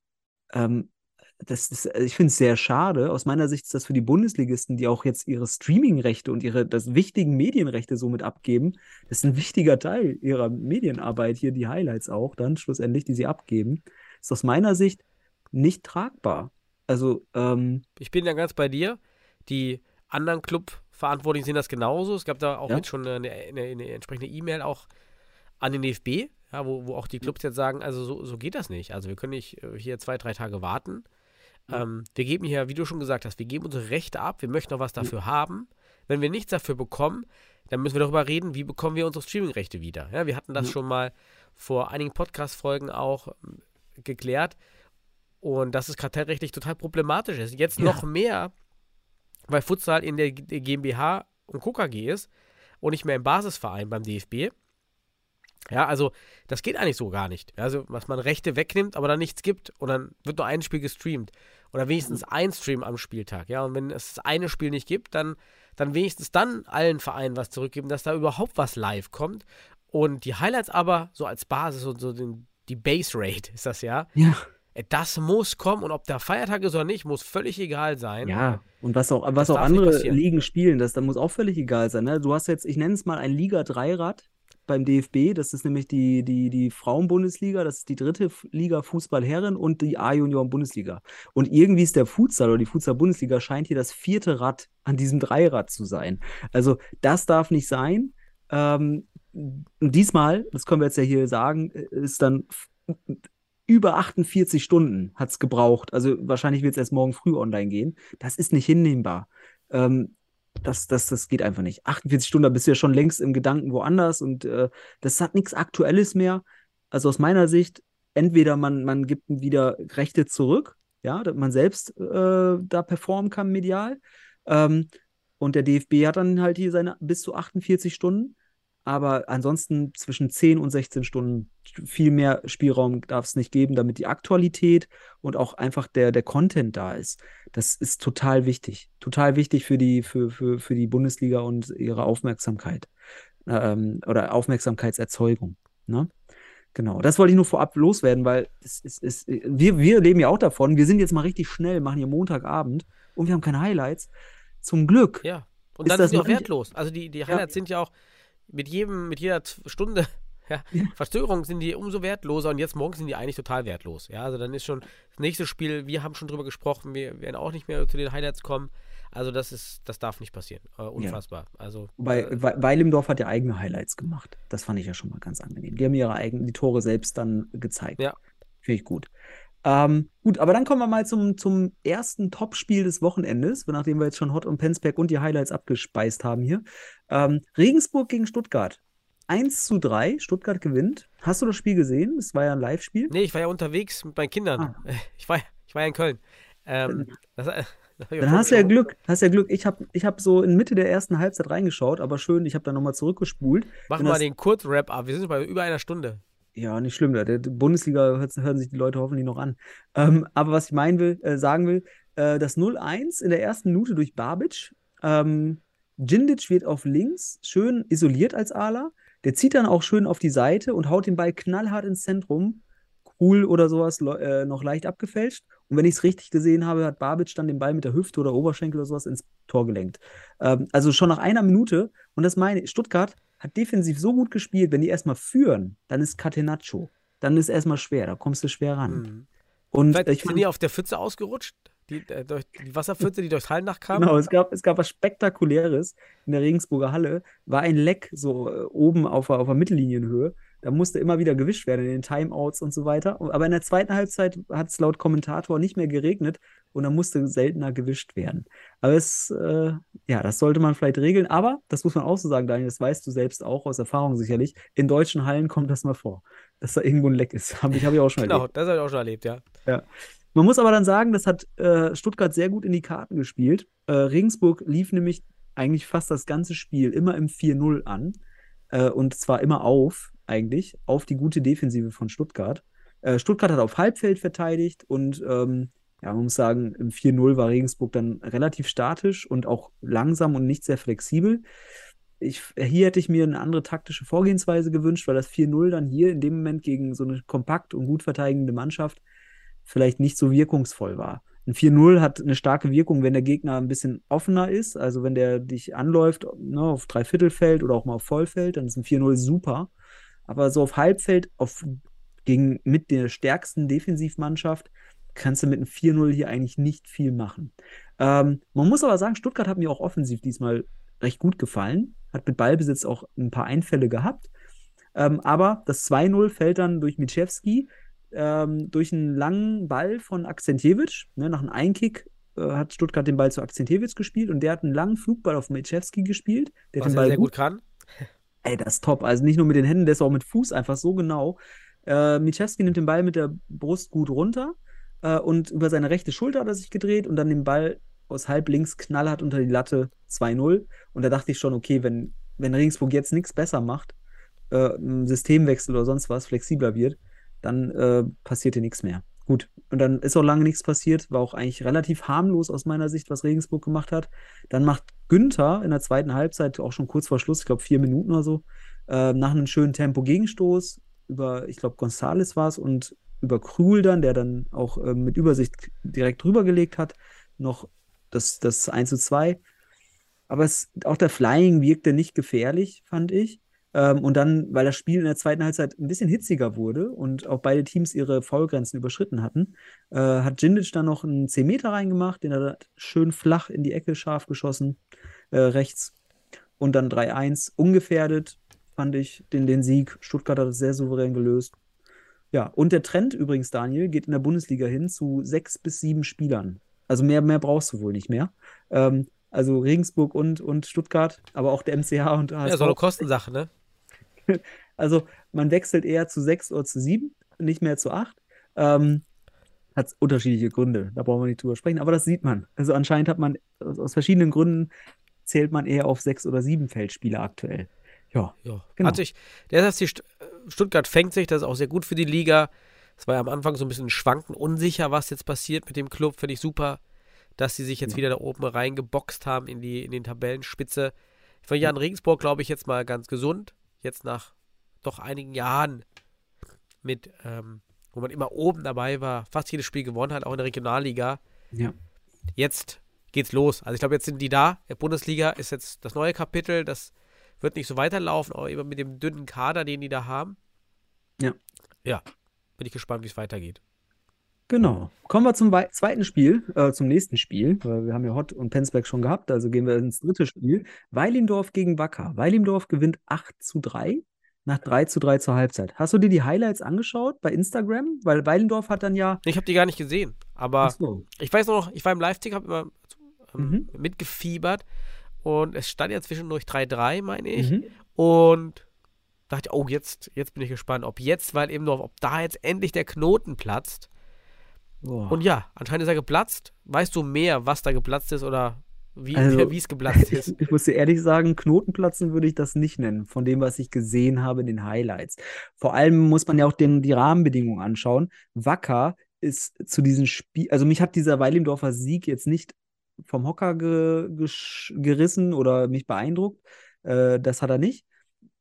Ähm, das ist, also ich finde es sehr schade. Aus meiner Sicht ist das für die Bundesligisten, die auch jetzt ihre Streaming-Rechte und ihre das wichtigen Medienrechte somit abgeben, das ist ein wichtiger Teil ihrer Medienarbeit hier, die Highlights auch dann schlussendlich, die sie abgeben, ist aus meiner Sicht nicht tragbar. Also, ähm, Ich bin ja ganz bei dir. Die anderen Clubverantwortlichen sehen das genauso. Es gab da auch Ja. jetzt schon eine, eine, eine entsprechende E-Mail auch an den DFB, ja, wo, wo auch die Clubs jetzt sagen, also so, so geht das nicht. Also wir können nicht äh, hier zwei, drei Tage warten. Ähm, wir geben hier, wie du schon gesagt hast, wir geben unsere Rechte ab, wir möchten auch was dafür haben. Wenn wir nichts dafür bekommen, dann müssen wir darüber reden, wie bekommen wir unsere Streaming-Rechte wieder. Ja, wir hatten das Ja. schon mal vor einigen Podcast-Folgen auch ähm, geklärt. Und dass es kartellrechtlich total problematisch ist. Jetzt Ja. noch mehr, weil Futsal in der GmbH und KKG ist und nicht mehr im Basisverein beim DFB. Ja, also das geht eigentlich so gar nicht. Also, was man Rechte wegnimmt, aber dann nichts gibt und dann wird nur ein Spiel gestreamt. Oder wenigstens ein Stream am Spieltag. Ja, und wenn es das eine Spiel nicht gibt, dann, dann wenigstens dann allen Vereinen was zurückgeben, dass da überhaupt was live kommt. Und die Highlights aber so als Basis und so den, die Base Rate ist das ja. Ja. Äh, Das muss kommen und ob der Feiertag ist oder nicht, muss völlig egal sein. Ja, und was auch, was Das auch andere. Ligen spielen, das, das muss auch völlig egal sein. Ne? Du hast jetzt, ich nenne es mal ein Liga-3-Rad beim DFB. Das ist nämlich die, die, die Frauen-Bundesliga, das ist die dritte Liga Fußball-Herren und die A-Junioren-Bundesliga. Und irgendwie ist der Futsal oder die Futsal-Bundesliga scheint hier das vierte Rad an diesem Dreirad zu sein. Also das darf nicht sein. Ähm, diesmal, das können wir jetzt ja hier sagen, ist dann über 48 Stunden hat es gebraucht. Also wahrscheinlich wird es erst morgen früh online gehen. Das ist nicht hinnehmbar. Ähm, das, das, das geht einfach nicht. 48 Stunden, da bist du ja schon längst im Gedanken woanders und äh, das hat nichts Aktuelles mehr. Also aus meiner Sicht, entweder man, man gibt wieder Rechte zurück, ja, dass man selbst äh, da performen kann medial. Ähm, und der DFB hat dann halt hier seine bis zu 48 Stunden. Aber ansonsten zwischen 10 und 16 Stunden viel mehr Spielraum darf es nicht geben, damit die Aktualität und auch einfach der, der Content da ist. Das ist total wichtig. Total wichtig für die, für, für, für die Bundesliga und ihre Aufmerksamkeit. Ähm, oder Aufmerksamkeitserzeugung. Ne? Genau, das wollte ich nur vorab loswerden, weil es, es, es, wir, wir leben ja auch davon. Wir sind jetzt mal richtig schnell, machen hier Montagabend und wir haben keine Highlights. Zum Glück. Ja. Und Ist dann das sind die auch wertlos. Also die, die Highlights sind ja auch mit jedem, mit jeder Stunde ja, Ja. Verzögerung sind die umso wertloser und jetzt morgen sind die eigentlich total wertlos. Ja, also dann ist schon das nächste Spiel, wir haben schon drüber gesprochen, wir werden auch nicht mehr zu den Highlights kommen. Also das ist, das darf nicht passieren. Äh, unfassbar. Also Wobei äh, We Weilimdorf hat ja eigene Highlights gemacht. Das fand ich ja schon mal ganz angenehm. Die haben ihre eigenen, die Tore selbst dann gezeigt. Ja. Finde ich gut. Ähm, gut, aber dann kommen wir mal zum, zum ersten Topspiel des Wochenendes, nachdem wir jetzt schon Hot und Penzberg und die Highlights abgespeist haben hier. Ähm, Regensburg gegen Stuttgart. 1 zu 3, Stuttgart gewinnt. Hast du das Spiel gesehen? Es war ja ein Live-Spiel. nee, ich war ja unterwegs mit meinen Kindern. Ah. Ich war, ich war ja in Köln. Ähm, das, Dann hast du ja. Glück. Hast ja Glück. Ich habe ich hab so in Mitte der ersten Halbzeit reingeschaut, aber schön, ich habe dann nochmal zurückgespult. Mach mal den Kurzrap ab. Wir sind bei über einer Stunde. Ja, nicht schlimm. Der, Bundesliga hören sich die Leute hoffentlich noch an. Ähm, aber was ich meinen will, äh, sagen will, äh, das 0-1 in der ersten Minute durch Babic. Ähm, Djindic wird auf links schön isoliert als Ala. Der zieht dann auch schön auf die Seite und haut den Ball knallhart ins Zentrum. Cool oder sowas äh, noch leicht abgefälscht. Und wenn ich es richtig gesehen habe, hat Babic dann den Ball mit der Hüfte oder Oberschenkel oder sowas ins Tor gelenkt. Ähm, also schon nach einer Minute. Und das meine ich, Stuttgart hat defensiv so gut gespielt, wenn die erstmal führen, dann ist Catenaccio. Dann ist erstmal schwer, da kommst du schwer ran. Mhm. Und Vielleicht ich sind die auf der Pfütze ausgerutscht? Die, äh, durch, die Wasserpfütze, die durchs Hallendach kam? genau, es gab, es gab was Spektakuläres in der Regensburger Halle, war ein Leck so äh, oben auf, auf der Mittellinienhöhe. Da musste immer wieder gewischt werden in den Timeouts und so weiter. Aber in der zweiten Halbzeit hat es laut Kommentator nicht mehr geregnet und dann musste seltener gewischt werden. Aber es, äh, ja, das sollte man vielleicht regeln. Aber, das muss man auch so sagen, Daniel, das weißt du selbst auch aus Erfahrung sicherlich, in deutschen Hallen kommt das mal vor, dass da irgendwo ein Leck ist. Habe ich, hab ich auch schon Genau, erlebt. das habe ich auch schon erlebt, ja. Man muss aber dann sagen, das hat äh, Stuttgart sehr gut in die Karten gespielt. Äh, Regensburg lief nämlich eigentlich fast das ganze Spiel immer im 4-0 an. Äh, und zwar immer auf, eigentlich, auf die gute Defensive von Stuttgart. Äh, Stuttgart hat auf Halbfeld verteidigt und ähm, ja, man muss sagen, im 4-0 war Regensburg dann relativ statisch und auch langsam und nicht sehr flexibel. Ich, hier hätte ich mir eine andere taktische Vorgehensweise gewünscht, weil das 4-0 dann hier in dem Moment gegen so eine kompakt und gut verteidigende Mannschaft vielleicht nicht so wirkungsvoll war. Ein 4-0 hat eine starke Wirkung, wenn der Gegner ein bisschen offener ist, also wenn der dich anläuft ne, auf Dreiviertelfeld oder auch mal auf Vollfeld, dann ist ein 4-0 super. Aber so auf Halbfeld, auf, gegen, mit der stärksten Defensivmannschaft, kannst du mit einem 4-0 hier eigentlich nicht viel machen. Ähm, man muss aber sagen, Stuttgart hat mir auch offensiv diesmal recht gut gefallen, hat mit Ballbesitz auch ein paar Einfälle gehabt. Ähm, aber das 2-0 fällt dann durch Mitschewski, ähm, durch einen langen Ball von Akzentjewitsch, ne, nach einem Einkick äh, hat Stuttgart den Ball zu Akzentjewitsch gespielt und der hat einen langen Flugball auf Mejewski gespielt. Der Was den Ball sehr gut kann. Ey, das ist top. Also nicht nur mit den Händen, der ist auch mit Fuß einfach so genau. Äh, Michewski nimmt den Ball mit der Brust gut runter äh, und über seine rechte Schulter hat er sich gedreht und dann den Ball aus halb links knallhart unter die Latte 2-0. Und da dachte ich schon, okay, wenn, wenn Regensburg jetzt nichts besser macht, äh, Systemwechsel oder sonst was flexibler wird, dann äh, passiert hier nichts mehr. Gut, und dann ist auch lange nichts passiert, war auch eigentlich relativ harmlos aus meiner Sicht, was Regensburg gemacht hat. Dann macht Günther in der zweiten Halbzeit, auch schon kurz vor Schluss, ich glaube vier Minuten oder so, äh, nach einem schönen Tempo-Gegenstoß über, ich glaube, Gonzales war es und über Krul dann, der dann auch äh, mit Übersicht direkt drüber gelegt hat, noch das, das 1 zu 2. Aber es, auch der Flying wirkte nicht gefährlich, fand ich. Ähm, und dann, weil das Spiel in der zweiten Halbzeit ein bisschen hitziger wurde und auch beide Teams ihre Foulgrenzen überschritten hatten, äh, hat Djindjic dann noch einen 10 Meter reingemacht, den er schön flach in die Ecke scharf geschossen, äh, rechts. Und dann 3-1, ungefährdet, fand ich den, den Sieg. Stuttgart hat es sehr souverän gelöst. Ja, und der Trend übrigens, Daniel, geht in der Bundesliga hin zu sechs bis sieben Spielern. Also mehr, mehr brauchst du wohl nicht mehr. Ähm, also Regensburg und, und Stuttgart, aber auch der MCH und Ja, so eine Kostensache, ne? Also man wechselt eher zu sechs oder zu sieben, nicht mehr zu acht. Ähm, hat unterschiedliche Gründe, da brauchen wir nicht drüber sprechen, aber das sieht man. Also anscheinend hat man aus, verschiedenen Gründen zählt man eher auf sechs oder sieben Feldspieler aktuell. Ja, Ja. Genau. Hat sich, der sagt, die St Stuttgart fängt sich, das ist auch sehr gut für die Liga. Es war ja am Anfang so ein bisschen schwanken, unsicher, was jetzt passiert mit dem Club. Finde ich super, dass sie sich jetzt Ja. wieder da oben reingeboxt haben in die in den Tabellenspitze. Ich war ja in Regensburg, glaube ich, jetzt mal ganz gesund. Jetzt nach doch einigen Jahren mit, ähm, wo man immer oben dabei war, fast jedes Spiel gewonnen hat, auch in der Regionalliga. ja. Jetzt geht's los. Also ich glaube, jetzt sind die da. Der Bundesliga ist jetzt das neue Kapitel. Das wird nicht so weiterlaufen, aber immer mit dem dünnen Kader, den die da haben. Ja. Ja. Bin ich gespannt, wie es weitergeht. Genau. Kommen wir zum wei- zweiten Spiel, äh, zum nächsten Spiel. Wir haben ja Hott und Penzberg schon gehabt, also gehen wir ins dritte Spiel. Weilimdorf gegen Wacker. Weilimdorf gewinnt 8 zu 3 nach 3 zu 3 zur Halbzeit. Hast du dir die Highlights angeschaut bei Instagram? Weil Weilimdorf hat dann ja. Ich habe die gar nicht gesehen, aber so. ich weiß noch, ich war im Live-Tick, habe immer ähm, Mhm. mitgefiebert und es stand ja zwischendurch 3-3, meine ich. Mhm. Und dachte, oh, jetzt, jetzt bin ich gespannt, ob jetzt, weil eben noch, ob da jetzt endlich der Knoten platzt. Boah. Und ja, anscheinend ist er geplatzt. Weißt du mehr, was da geplatzt ist oder wie Also, es geplatzt Ich, ist? ich muss dir ehrlich sagen, Knotenplatzen würde ich das nicht nennen, von dem, was ich gesehen habe in den Highlights. Vor allem muss man ja auch den, die Rahmenbedingungen anschauen. Wacker ist zu diesem Spiel, also mich hat dieser Weilimdorfer Sieg jetzt nicht vom Hocker ge, gesch- gerissen oder mich beeindruckt. Äh, das hat er nicht.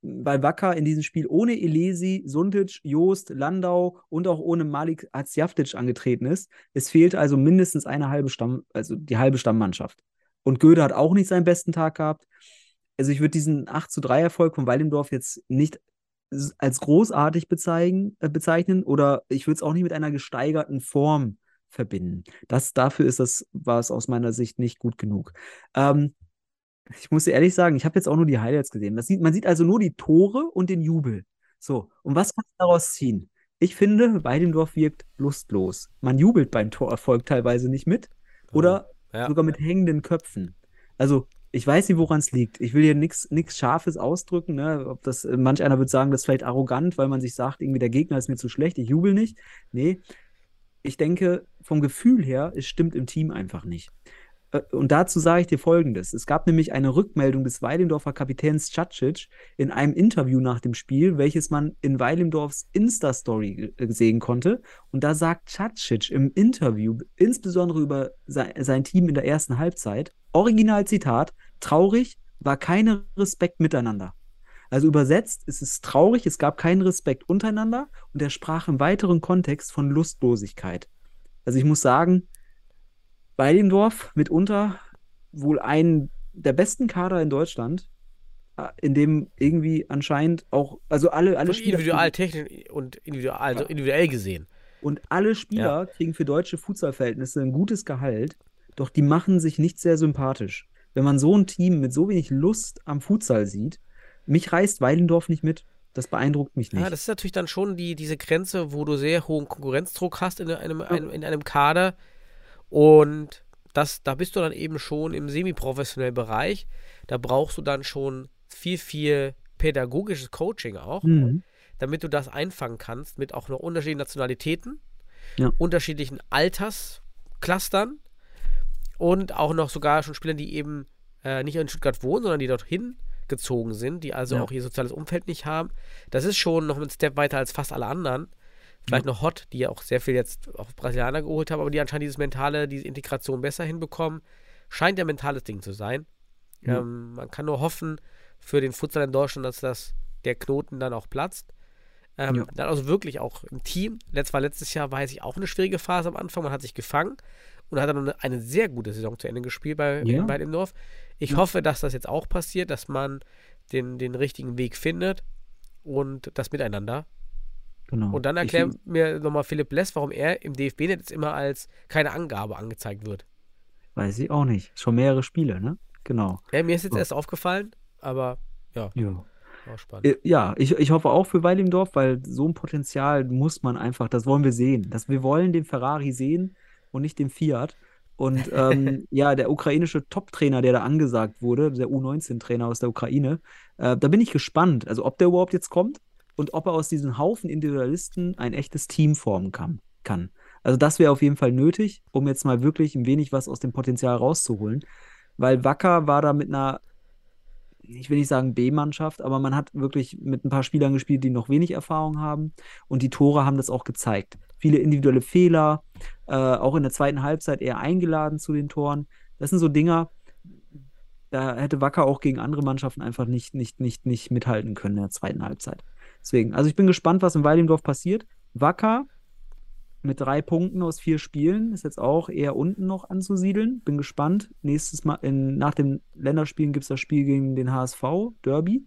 Weil Wacker in diesem Spiel ohne Elesi, Suntic, Joost, Landau und auch ohne Malik Azjavtic angetreten ist. Es fehlt also mindestens eine halbe Stamm, also die halbe Stammmannschaft. Und Göde hat auch nicht seinen besten Tag gehabt. Also ich würde diesen 8 zu 3 Erfolg von Weilimdorf jetzt nicht als großartig bezeichnen, äh, bezeichnen oder ich würde es auch nicht mit einer gesteigerten Form verbinden. Das, dafür ist das, war es aus meiner Sicht nicht gut genug. Ähm, ich muss dir ehrlich sagen, ich habe jetzt auch nur die Highlights gesehen. Das sieht, man sieht also nur die Tore und den Jubel. So, und was kannst du daraus ziehen? Ich finde, Weidendorf wirkt lustlos. Man jubelt beim Torerfolg teilweise nicht mit oder Ja. sogar mit hängenden Köpfen. Also, ich weiß nicht, woran es liegt. Ich will hier nichts Scharfes ausdrücken. Ne? Ob das, äh, manch einer wird sagen, das ist vielleicht arrogant, weil man sich sagt, irgendwie der Gegner ist mir zu schlecht, ich jubel nicht. Nee, ich denke, vom Gefühl her, es stimmt im Team einfach nicht. Äh, Und dazu sage ich dir Folgendes. Es gab nämlich eine Rückmeldung des Weilendorfer Kapitäns Cacic in einem Interview nach dem Spiel, welches man in Weilendorfs Insta-Story äh, sehen konnte. Und da sagt Cacic im Interview, insbesondere über sein, Team in der ersten Halbzeit, original Zitat, traurig, war keine Respekt miteinander. Also übersetzt, es ist traurig, es gab keinen Respekt untereinander und er sprach im weiteren Kontext von Lustlosigkeit. Also ich muss sagen, Weilendorf mitunter wohl einen der besten Kader in Deutschland, äh, in dem irgendwie anscheinend auch, also alle, alle Spieler individual technisch und individual, also individuell gesehen. und alle Spieler kriegen für deutsche Futsalverhältnisse ein gutes Gehalt, doch die machen sich nicht sehr sympathisch. Wenn man so ein Team mit so wenig Lust am Futsal sieht, mich reißt Weilendorf nicht mit. Das beeindruckt mich nicht. Ja, das ist natürlich dann schon die, diese Grenze, wo du sehr hohen Konkurrenzdruck hast in einem, einem, in einem Kader. Und das, da bist du dann eben schon im semiprofessionellen Bereich. Da brauchst du dann schon viel, viel pädagogisches Coaching auch, Mhm. damit du das einfangen kannst mit auch noch unterschiedlichen Nationalitäten, Ja. unterschiedlichen Altersclustern und auch noch sogar schon Spielern, die eben äh, nicht in Stuttgart wohnen, sondern die dorthin gezogen sind, die also Ja. auch ihr soziales Umfeld nicht haben. Das ist schon noch ein Step weiter als fast alle anderen. Vielleicht noch Hot, die ja auch sehr viel jetzt auf Brasilianer geholt haben, aber die anscheinend dieses mentale, diese Integration besser hinbekommen. Scheint ja ein mentales Ding zu sein. Ja. Ähm, man kann nur hoffen für den Futsal in Deutschland, dass das, der Knoten dann auch platzt. Ähm, Ja. Dann also wirklich auch im Team. Letzt war letztes Jahr, weiß ich, auch eine schwierige Phase am Anfang. Man hat sich gefangen und hat dann eine, eine sehr gute Saison zu Ende gespielt bei, Ja. bei dem Dorf. Ich hoffe, dass das jetzt auch passiert, dass man den, den richtigen Weg findet und das miteinander. Genau. Und dann Ich- erklär mir nochmal Philipp Less, warum er im DFB-Net jetzt immer als keine Angabe angezeigt wird. Weiß ich auch nicht. Schon mehrere Spiele, ne? Genau. Ja, mir ist jetzt So. erst aufgefallen, aber ja, Ja. war spannend. Äh, Ja, ich, ich hoffe auch für Weilingdorf, weil so ein Potenzial muss man einfach, das wollen wir sehen. Das, wir wollen den Ferrari sehen und nicht den Fiat. Und ähm, ja, der ukrainische Top-Trainer, der da angesagt wurde, der U19-Trainer aus der Ukraine, äh, da bin ich gespannt, also ob der überhaupt jetzt kommt und ob er aus diesem Haufen Individualisten ein echtes Team formen kann. kann. Also das wäre auf jeden Fall nötig, um jetzt mal wirklich ein wenig was aus dem Potenzial rauszuholen. Weil Wacker war da mit einer ich will nicht sagen B-Mannschaft, aber man hat wirklich mit ein paar Spielern gespielt, die noch wenig Erfahrung haben. Und die Tore haben das auch gezeigt. Viele individuelle Fehler, äh, auch in der zweiten Halbzeit eher eingeladen zu den Toren. Das sind so Dinger, da hätte Wacker auch gegen andere Mannschaften einfach nicht, nicht, nicht, nicht mithalten können in der zweiten Halbzeit. Deswegen, also ich bin gespannt, was in Weilendorf passiert. Wacker mit drei Punkten aus vier Spielen ist jetzt auch eher unten noch anzusiedeln. Bin gespannt. Nächstes Mal, in, nach den Länderspielen gibt es das Spiel gegen den HSV, Derby.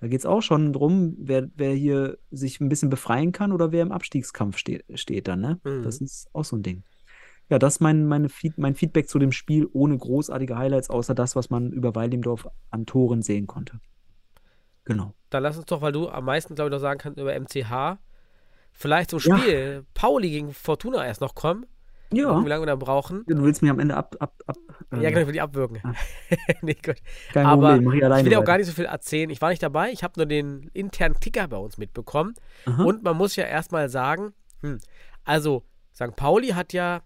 Da geht es auch schon drum, wer, wer hier sich ein bisschen befreien kann oder wer im Abstiegskampf steht, steht dann, ne? Mhm. Das ist auch so ein Ding. Ja, das ist mein, meine Feed, mein Feedback zu dem Spiel ohne großartige Highlights, außer das, was man über Weildemdorf an Toren sehen konnte. Genau. Dann lass uns doch, weil du am meisten, glaube ich, noch sagen kannst über MCH, vielleicht zum Ja. Spiel Pauli gegen Fortuna erst noch kommen. Ja. Wie lange wir da brauchen. Du willst mich am Ende ab. ab, ab äh, Ja, genau, ich will die abwürgen. Ah. nee, gut. Kein Aber Problem, mach ich alleine. Ich will ja auch gar nicht so viel erzählen. Ich war nicht dabei. Ich habe nur den internen Ticker bei uns mitbekommen. Aha. Und man muss ja erstmal sagen, hm, also St. Pauli hat ja,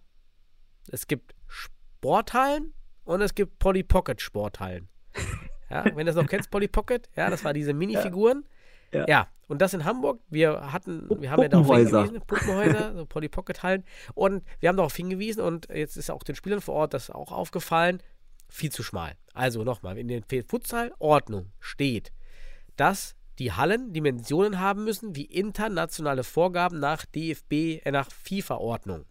es gibt Sporthallen und es gibt Polly Pocket Sporthallen. Ja, wenn du das noch kennst, Polly Pocket, ja, das war diese Minifiguren. Ja. Ja. und das in Hamburg. Wir hatten, wir haben ja darauf hingewiesen, Puppenhäuser, so Polly Pocket Hallen. Und wir haben darauf hingewiesen und jetzt ist auch den Spielern vor Ort das auch aufgefallen, viel zu schmal. Also nochmal, in den Futsal-Ordnung steht, dass die Hallen Dimensionen haben müssen wie internationale Vorgaben nach DFB, äh, nach FIFA-Ordnung.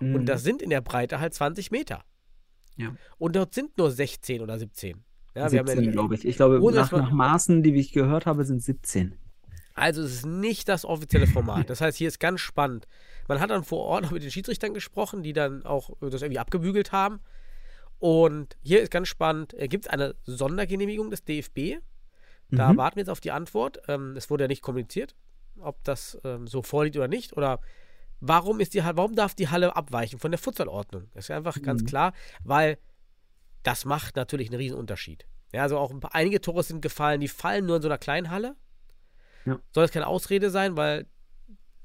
Und Mhm. das sind in der Breite halt 20 Meter. Ja. Und dort sind nur 16 oder 17. Ja, wir haben ja 17, die, glaube ich. Ich glaube, nach, nach Maßen, die ich gehört habe, sind 17. Also es ist nicht das offizielle Format. Das heißt, hier ist ganz spannend. Man hat dann vor Ort noch mit den Schiedsrichtern gesprochen, die dann auch das irgendwie abgebügelt haben. Und hier ist ganz spannend, gibt es eine Sondergenehmigung des DFB? Da Mhm. warten wir jetzt auf die Antwort. Ähm, es wurde ja nicht kommuniziert, ob das ähm, so vorliegt oder nicht. Oder warum ist die Halle, warum darf die Halle abweichen von der Futsalordnung? Das ist ja einfach ganz Mhm. klar, weil das macht natürlich einen riesen Unterschied. Ja, also auch ein paar, einige Tore sind gefallen, die fallen nur in so einer kleinen Halle. Ja. Soll das keine Ausrede sein, weil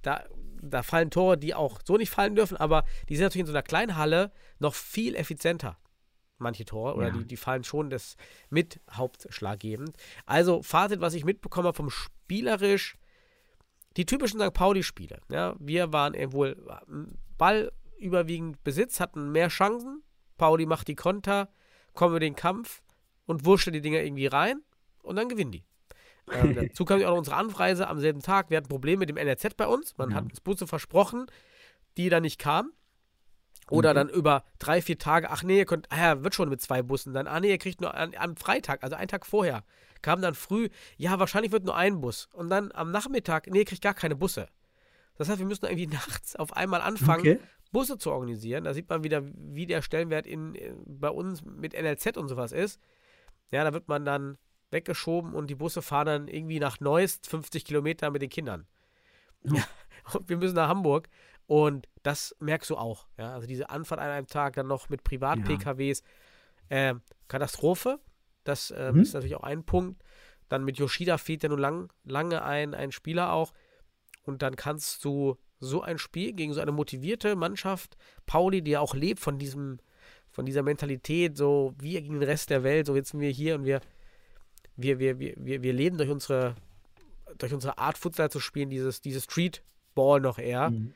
da, da fallen Tore, die auch so nicht fallen dürfen, aber die sind natürlich in so einer kleinen Halle noch viel effizienter. Manche Tore, oder Ja. die, die fallen schon das mit hauptschlaggebend. Also, Fazit, was ich mitbekommen habe vom spielerisch, die typischen St. Pauli-Spiele. Ja, wir waren wohl Ball überwiegend Besitz, hatten mehr Chancen. Pauli macht die Konter, kommen wir den Kampf und wurschtelt die Dinger irgendwie rein und dann gewinnen die. Ähm, dazu kam ja auch noch unsere Anreise am selben Tag. Wir hatten Probleme mit dem NRZ bei uns. Man Ja. hat uns Busse versprochen, die dann nicht kamen. Oder Okay. dann über drei, vier Tage, ach nee, ihr könnt, ah ja, wird schon mit zwei Bussen. Dann, ah nee, ihr kriegt nur an, am Freitag, also einen Tag vorher, kam dann früh, ja, wahrscheinlich wird nur ein Bus. Und dann am Nachmittag, nee, ihr kriegt gar keine Busse. Das heißt, wir müssen irgendwie nachts auf einmal anfangen, Okay. Busse zu organisieren. Da sieht man wieder, wie der Stellenwert in, bei uns mit NLZ und sowas ist. Ja, da wird man dann weggeschoben und die Busse fahren dann irgendwie nach Neuss 50 Kilometer mit den Kindern. Ja. Und wir müssen nach Hamburg. Und das merkst du auch. Ja? Also diese Anfahrt an einem Tag, dann noch mit Privat-PKWs. Äh, Katastrophe. Das äh, Mhm. ist natürlich auch ein Punkt. Dann mit Yoshida fehlt ja nun lang, lange ein, ein Spieler auch. Und dann kannst du so ein Spiel gegen so eine motivierte Mannschaft, Pauli, die ja auch lebt von diesem, von dieser Mentalität, so wir gegen den Rest der Welt, so jetzt sind wir hier und wir, wir, wir, wir, wir, wir leben durch unsere, durch unsere Art Futsal zu spielen, dieses, dieses Streetball noch eher, Mhm.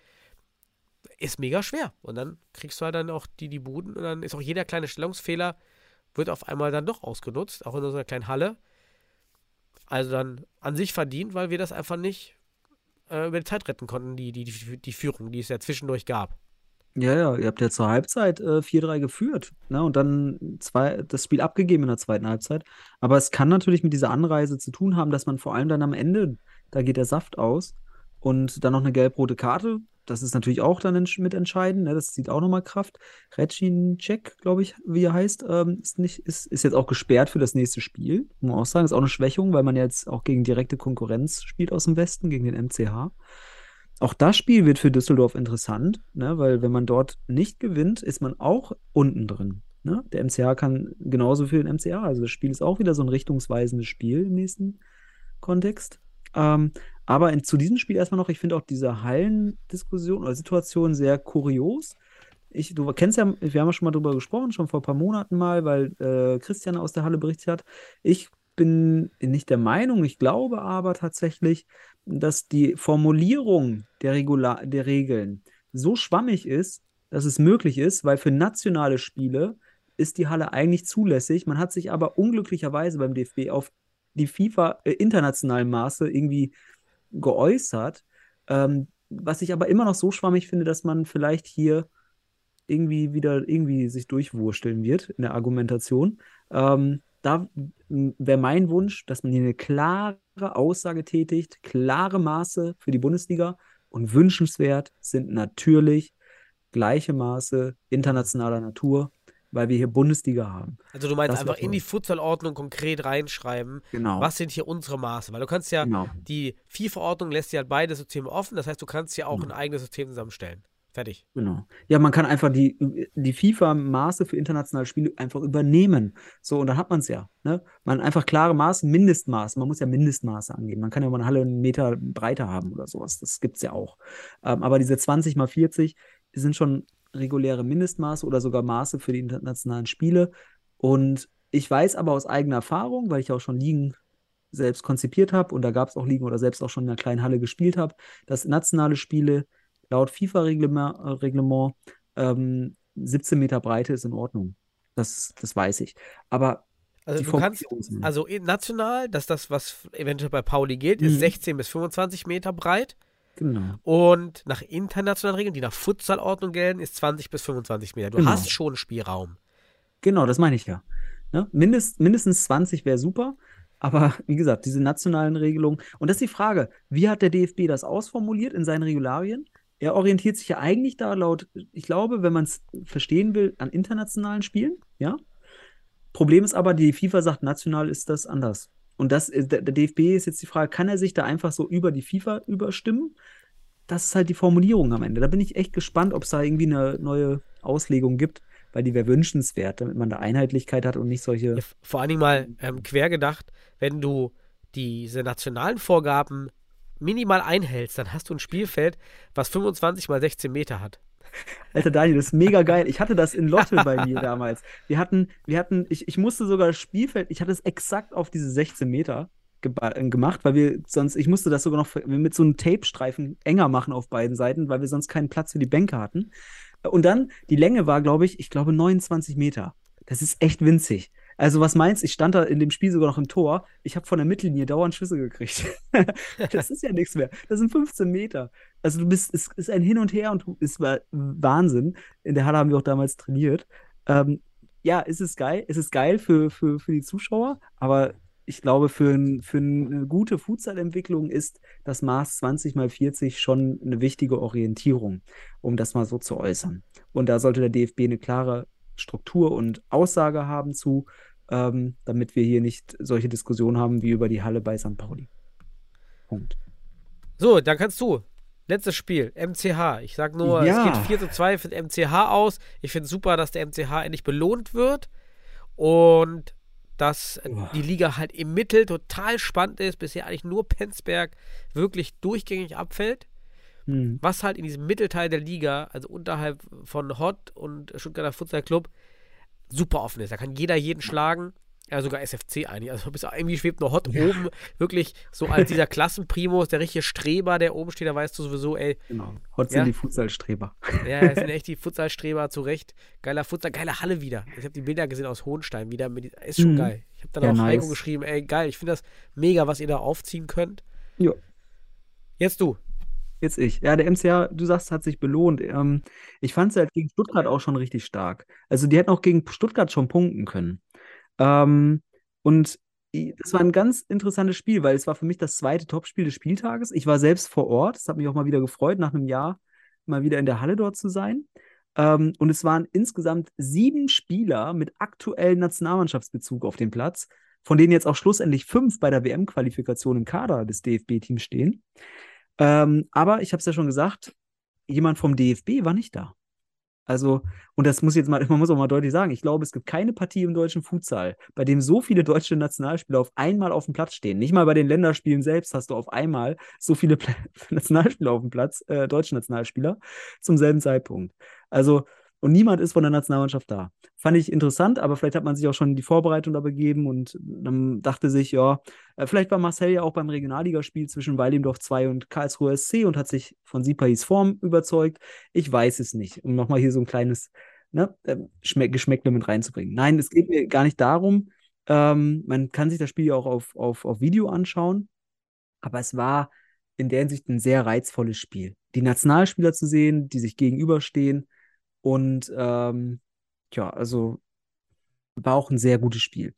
ist mega schwer. Und dann kriegst du halt dann auch die, die Buden und dann ist auch jeder kleine Stellungsfehler, wird auf einmal dann doch ausgenutzt, auch in unserer kleinen Halle. Also dann an sich verdient, weil wir das einfach nicht äh, über die Zeit retten konnten, die, die, die, Führung, die es ja zwischendurch gab. Ja, ja, ihr habt ja zur Halbzeit äh, 4-3 geführt, ne? Und dann zwei, das Spiel abgegeben in der zweiten Halbzeit. Aber es kann natürlich mit dieser Anreise zu tun haben, dass man vor allem dann am Ende, da geht der Saft aus und dann noch eine gelb-rote Karte. Das ist natürlich auch dann entsch- mitentscheidend, ne? Das zieht auch nochmal Kraft. Recinecek, glaube ich, wie er heißt, ähm, ist, nicht, ist, ist jetzt auch gesperrt für das nächste Spiel. Muss man auch sagen, ist auch eine Schwächung, weil man jetzt auch gegen direkte Konkurrenz spielt aus dem Westen, gegen den MCH. Auch das Spiel wird für Düsseldorf interessant, ne? weil wenn man dort nicht gewinnt, ist man auch unten drin. Ne? Der MCH kann genauso für den MCH. Also das Spiel ist auch wieder so ein richtungsweisendes Spiel im nächsten Kontext. Ähm, aber in, zu diesem Spiel erstmal noch, ich finde auch diese Hallendiskussion oder Situation sehr kurios. Ich, du kennst ja, wir haben ja schon mal drüber gesprochen, schon vor ein paar Monaten mal, weil äh, Christian aus der Halle berichtet hat. Ich bin nicht der Meinung, ich glaube aber tatsächlich, dass die Formulierung der, Regula der Regeln so schwammig ist, dass es möglich ist, weil für nationale Spiele ist die Halle eigentlich zulässig. Man hat sich aber unglücklicherweise beim DFB auf die FIFA äh, internationalen Maße irgendwie geäußert, ähm, was ich aber immer noch so schwammig finde, dass man vielleicht hier irgendwie wieder irgendwie sich durchwursteln wird in der Argumentation. Ähm, da wäre mein Wunsch, dass man hier eine klare Aussage tätigt, klare Maße für die Bundesliga und wünschenswert sind natürlich gleiche Maße internationaler Natur, weil wir hier Bundesliga haben. Also du meinst Das einfach in die. Futsalordnung konkret reinschreiben, Genau. was sind hier unsere Maße? Weil du kannst ja, Genau. die FIFA-Ordnung lässt ja beide Systeme offen, das heißt, du kannst ja auch Genau. ein eigenes System zusammenstellen. Fertig. Genau. Ja, man kann einfach die, die FIFA-Maße für internationale Spiele einfach übernehmen. So, und dann hat man es ja. Ne? Man einfach klare Maße, Mindestmaße. Man muss ja Mindestmaße angeben. Man kann ja mal eine Halle einen Meter breiter haben oder sowas. Das gibt es ja auch. Ähm, aber diese 20 mal 40 sind schon reguläre Mindestmaße oder sogar Maße für die internationalen Spiele. Und ich weiß aber aus eigener Erfahrung, weil ich auch schon Ligen selbst konzipiert habe und da gab es auch Ligen oder selbst auch schon in einer kleinen Halle gespielt habe, dass nationale Spiele laut FIFA-Reglement äh, Reglement, ähm, 17 Meter Breite ist in Ordnung. Das, das weiß ich. Aber Also du kannst, ist- also national, dass das, was eventuell bei Pauli gilt, ist Mhm. 16 bis 25 Meter breit. Genau. Und nach internationalen Regeln, die nach Futsalordnung gelten, ist 20 bis 25 Meter. Du Genau. hast schon Spielraum. Genau, das meine ich ja. Ne? Mindest, mindestens 20 wäre super. Aber wie gesagt, diese nationalen Regelungen. Und das ist die Frage, wie hat der DFB das ausformuliert in seinen Regularien? Er orientiert sich ja eigentlich da laut, ich glaube, wenn man es verstehen will, an internationalen Spielen, ja. Problem ist aber, die FIFA sagt, national ist das anders. Und das, ist- der, der DFB ist jetzt die Frage, kann er sich da einfach so über die FIFA überstimmen? Das ist halt die Formulierung am Ende. Da bin ich echt gespannt, ob es da irgendwie eine neue Auslegung gibt, weil die wäre wünschenswert, damit man da Einheitlichkeit hat und nicht solche. Ja, vor allen Dingen mal ähm, quer gedacht, wenn du diese nationalen Vorgaben minimal einhältst, dann hast du ein Spielfeld, was 25 mal 16 Meter hat. Alter Daniel, das ist mega geil. Ich hatte das in Lotte bei mir damals. Wir hatten, wir hatten, ich, ich musste sogar das Spielfeld, ich hatte es exakt auf diese 16 Meter äh, gemacht, weil wir sonst, ich musste das sogar noch mit so einem Tape-Streifen enger machen auf beiden Seiten, weil wir sonst keinen Platz für die Bänke hatten. Und dann, die Länge war, glaube ich, ich glaube 29 Meter. Das ist echt winzig. Also, was meinst? Ich stand da in dem Spiel sogar noch im Tor. Ich habe von der Mittellinie dauernd Schüsse gekriegt. das ist ja nichts mehr. Das sind 15 Meter. Also, du bist, es ist ein Hin und Her und es war Wahnsinn. In der Halle haben wir auch damals trainiert. Ähm, ja, es ist geil. Es ist geil für, für, für die Zuschauer, aber ich glaube, für, ein, für eine gute Futsal-Entwicklung ist das Maß 20 mal 40 schon eine wichtige Orientierung, um das mal so zu äußern. Und da sollte der DFB eine klare Struktur und Aussage haben zu, ähm, damit wir hier nicht solche Diskussionen haben wie über die Halle bei St. Pauli. Punkt. So, dann kannst du. Letztes Spiel, MCH. Ich sag nur, Ja. es geht 4 zu 2 für den MCH aus. Ich finde es super, dass der MCH endlich belohnt wird und dass Uah. die Liga halt im Mittel total spannend ist. Bisher eigentlich nur Penzberg wirklich durchgängig abfällt. Hm. Was halt in diesem Mittelteil der Liga, also unterhalb von Hott und Stuttgarter Futsal Club, super offen ist. Da kann jeder jeden schlagen. Ja, sogar SFC eigentlich. Also bis irgendwie schwebt nur Hott oben. Wirklich so als dieser Klassenprimus, der richtige Streber, der oben steht, da weißt du sowieso, ey, Genau. Heute Ja. sind die Futsalstreber. ja, das sind echt die Futsalstreber zu Recht. Geiler Futsal, geile Halle wieder. Ich habe die Bilder gesehen aus Hohenstein wieder. Mit, ist schon Mhm. geil. Ich habe dann Ja, auch nice. Heiko geschrieben, ey, geil. Ich finde das mega, was ihr da aufziehen könnt. Ja. Jetzt du. Jetzt ich. Ja, der MCH, du sagst, hat sich belohnt. Ähm, ich fand es halt gegen Stuttgart auch schon richtig stark. Also die hätten auch gegen Stuttgart schon punkten können. Ähm, und das war ein ganz interessantes Spiel, weil es war für mich das zweite Topspiel des Spieltages. Ich war selbst vor Ort. Es hat mich auch mal wieder gefreut, nach einem Jahr mal wieder in der Halle dort zu sein. Ähm, und es waren insgesamt sieben Spieler mit aktuellem Nationalmannschaftsbezug auf dem Platz, von denen jetzt auch schlussendlich fünf bei der WM-Qualifikation im Kader des DFB-Teams stehen. Ähm, aber ich habe es ja schon gesagt, jemand vom DFB war nicht da. Also, und das muss jetzt mal, man muss auch mal deutlich sagen, ich glaube, es gibt keine Partie im deutschen Futsal, bei dem so viele deutsche Nationalspieler auf einmal auf dem Platz stehen. Nicht mal bei den Länderspielen selbst hast du auf einmal so viele Nationalspieler auf dem Platz, äh, deutsche Nationalspieler, zum selben Zeitpunkt. Also, und niemand ist von der Nationalmannschaft da. Fand ich interessant, aber vielleicht hat man sich auch schon die Vorbereitung da begeben und dann dachte sich, ja, äh, vielleicht war Marcel ja auch beim Regionalligaspiel zwischen Weilendorf 2 und Karlsruhe SC und hat sich von Sipais Form überzeugt. Ich weiß es nicht. Um nochmal hier so ein kleines ne, ähm, Geschmäckle mit reinzubringen. Nein, es geht mir gar nicht darum. Ähm, man kann sich das Spiel ja auch auf, auf, auf Video anschauen. Aber es war in der Hinsicht ein sehr reizvolles Spiel. Die Nationalspieler zu sehen, die sich gegenüberstehen. Und ähm, ja, also war auch ein sehr gutes Spiel.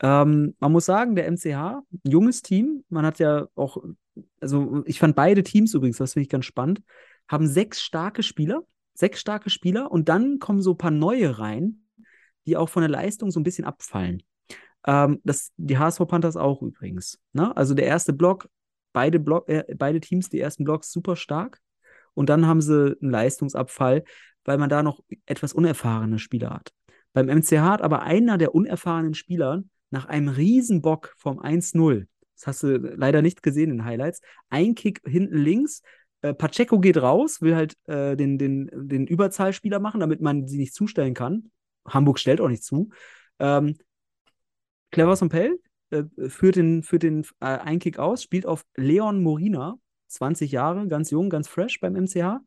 Ähm, man muss sagen, der MCH, ein junges Team, man hat ja auch, also ich fand beide Teams übrigens, das finde ich ganz spannend, haben sechs starke Spieler, sechs starke Spieler und dann kommen so ein paar neue rein, die auch von der Leistung so ein bisschen abfallen. Ähm, das, die HSV Panthers auch übrigens. Ne? Also der erste Block, beide, Block, äh, beide Teams, die ersten Blocks super stark und dann haben sie einen Leistungsabfall, weil man da noch etwas unerfahrene Spieler hat. Beim MCH hat aber einer der unerfahrenen Spieler nach einem Riesenbock vom 1-0, das hast du leider nicht gesehen in Highlights, ein Kick hinten links, äh, Pacheco geht raus, will halt äh, den, den, den Überzahlspieler machen, damit man sie nicht zustellen kann. Hamburg stellt auch nicht zu. Ähm, Clever Sompel äh, führt den, führt den äh, Einkick aus, spielt auf Leon Morina, 20 Jahre, ganz jung, ganz fresh beim MCH.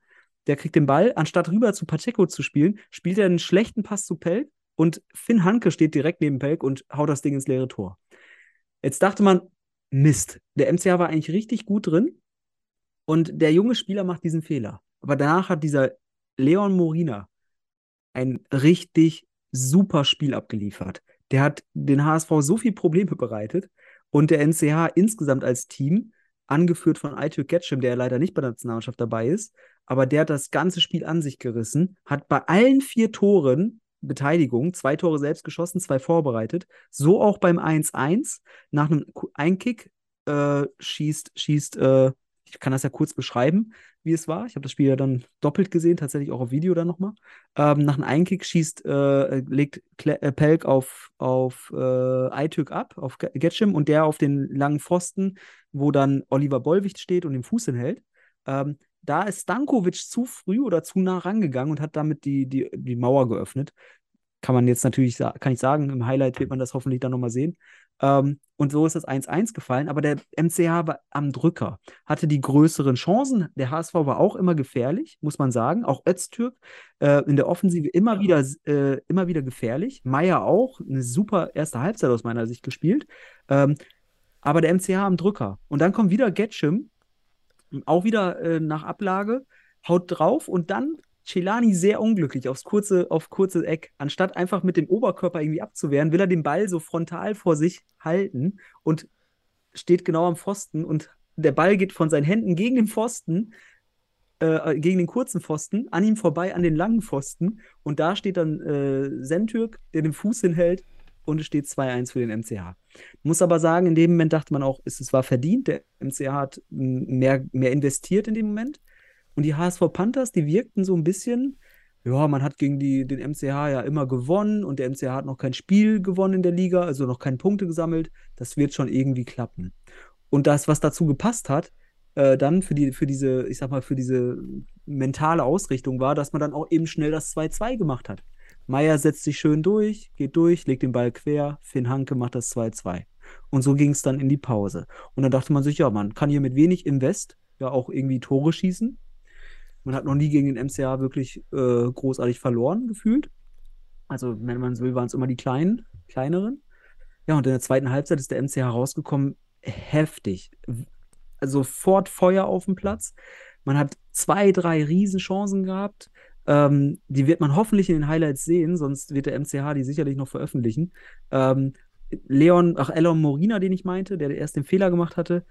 Der kriegt den Ball, anstatt rüber zu Pacheco zu spielen, spielt er einen schlechten Pass zu Pelk und Finn Hanke steht direkt neben Pelk und haut das Ding ins leere Tor. Jetzt dachte man, Mist, der MCH war eigentlich richtig gut drin und der junge Spieler macht diesen Fehler. Aber danach hat dieser Leon Morina ein richtig super Spiel abgeliefert. Der hat den HSV so viel Probleme bereitet und der NCH insgesamt als Team, angeführt von Aitür Getschem, der leider nicht bei der Nationalmannschaft dabei ist, aber der hat das ganze Spiel an sich gerissen, hat bei allen vier Toren Beteiligung, zwei Tore selbst geschossen, zwei vorbereitet, so auch beim 1-1, nach einem Einkick äh, schießt, schießt, äh, ich kann das ja kurz beschreiben, wie es war. Ich habe das Spiel ja dann doppelt gesehen, tatsächlich auch auf Video dann nochmal. Ähm, nach einem Einkick schießt, äh, legt Kle äh, Pelk auf, auf äh, Eitürk ab, auf Getschim und der auf den langen Pfosten, wo dann Oliver Bollwicht steht und den Fuß hinhält. Ähm, da ist Stankovic zu früh oder zu nah rangegangen und hat damit die, die, die Mauer geöffnet. Kann man jetzt natürlich, kann ich sagen, im Highlight wird man das hoffentlich dann nochmal sehen. Ähm, und so ist das 1-1 gefallen, aber der MCH war am Drücker, hatte die größeren Chancen. Der HSV war auch immer gefährlich, muss man sagen. Auch Öztürk äh, in der Offensive immer wieder, äh, immer wieder gefährlich. Meier auch, eine super erste Halbzeit aus meiner Sicht gespielt. Ähm, aber der MCH am Drücker. Und dann kommt wieder Getschim, auch wieder äh, nach Ablage, haut drauf und dann Celani sehr unglücklich aufs kurze, auf kurze Eck. Anstatt einfach mit dem Oberkörper irgendwie abzuwehren, will er den Ball so frontal vor sich halten und steht genau am Pfosten und der Ball geht von seinen Händen gegen den Pfosten, äh, gegen den kurzen Pfosten, an ihm vorbei an den langen Pfosten und da steht dann äh, Sentürk, der den Fuß hinhält und es steht 2-1 für den MCH. Muss aber sagen, in dem Moment dachte man auch, es, war verdient. Der MCH hat mehr, mehr investiert in dem Moment. Und die HSV Panthers, die wirkten so ein bisschen, ja, man hat gegen die, den MCH ja immer gewonnen und der MCH hat noch kein Spiel gewonnen in der Liga, also noch keine Punkte gesammelt. Das wird schon irgendwie klappen. Und das, was dazu gepasst hat, äh, dann für, die, für diese, ich sag mal, für diese mentale Ausrichtung war, dass man dann auch eben schnell das 2-2 gemacht hat. Meier setzt sich schön durch, geht durch, legt den Ball quer, Finn Hanke macht das 2-2. Und so ging es dann in die Pause. Und dann dachte man sich, ja, man kann hier mit wenig Invest ja auch irgendwie Tore schießen. Man hat noch nie gegen den MCA wirklich äh, großartig verloren, gefühlt. Also, wenn man so will, waren es immer die kleinen, kleineren. Ja, und in der zweiten Halbzeit ist der MCA rausgekommen, heftig. Also sofort Feuer auf dem Platz. Man hat zwei, drei Riesenchancen gehabt. Ähm, die wird man hoffentlich in den Highlights sehen, sonst wird der MCH die sicherlich noch veröffentlichen. Ähm, Leon, ach, Elon Morina, den ich meinte, der erst den Fehler gemacht hatte,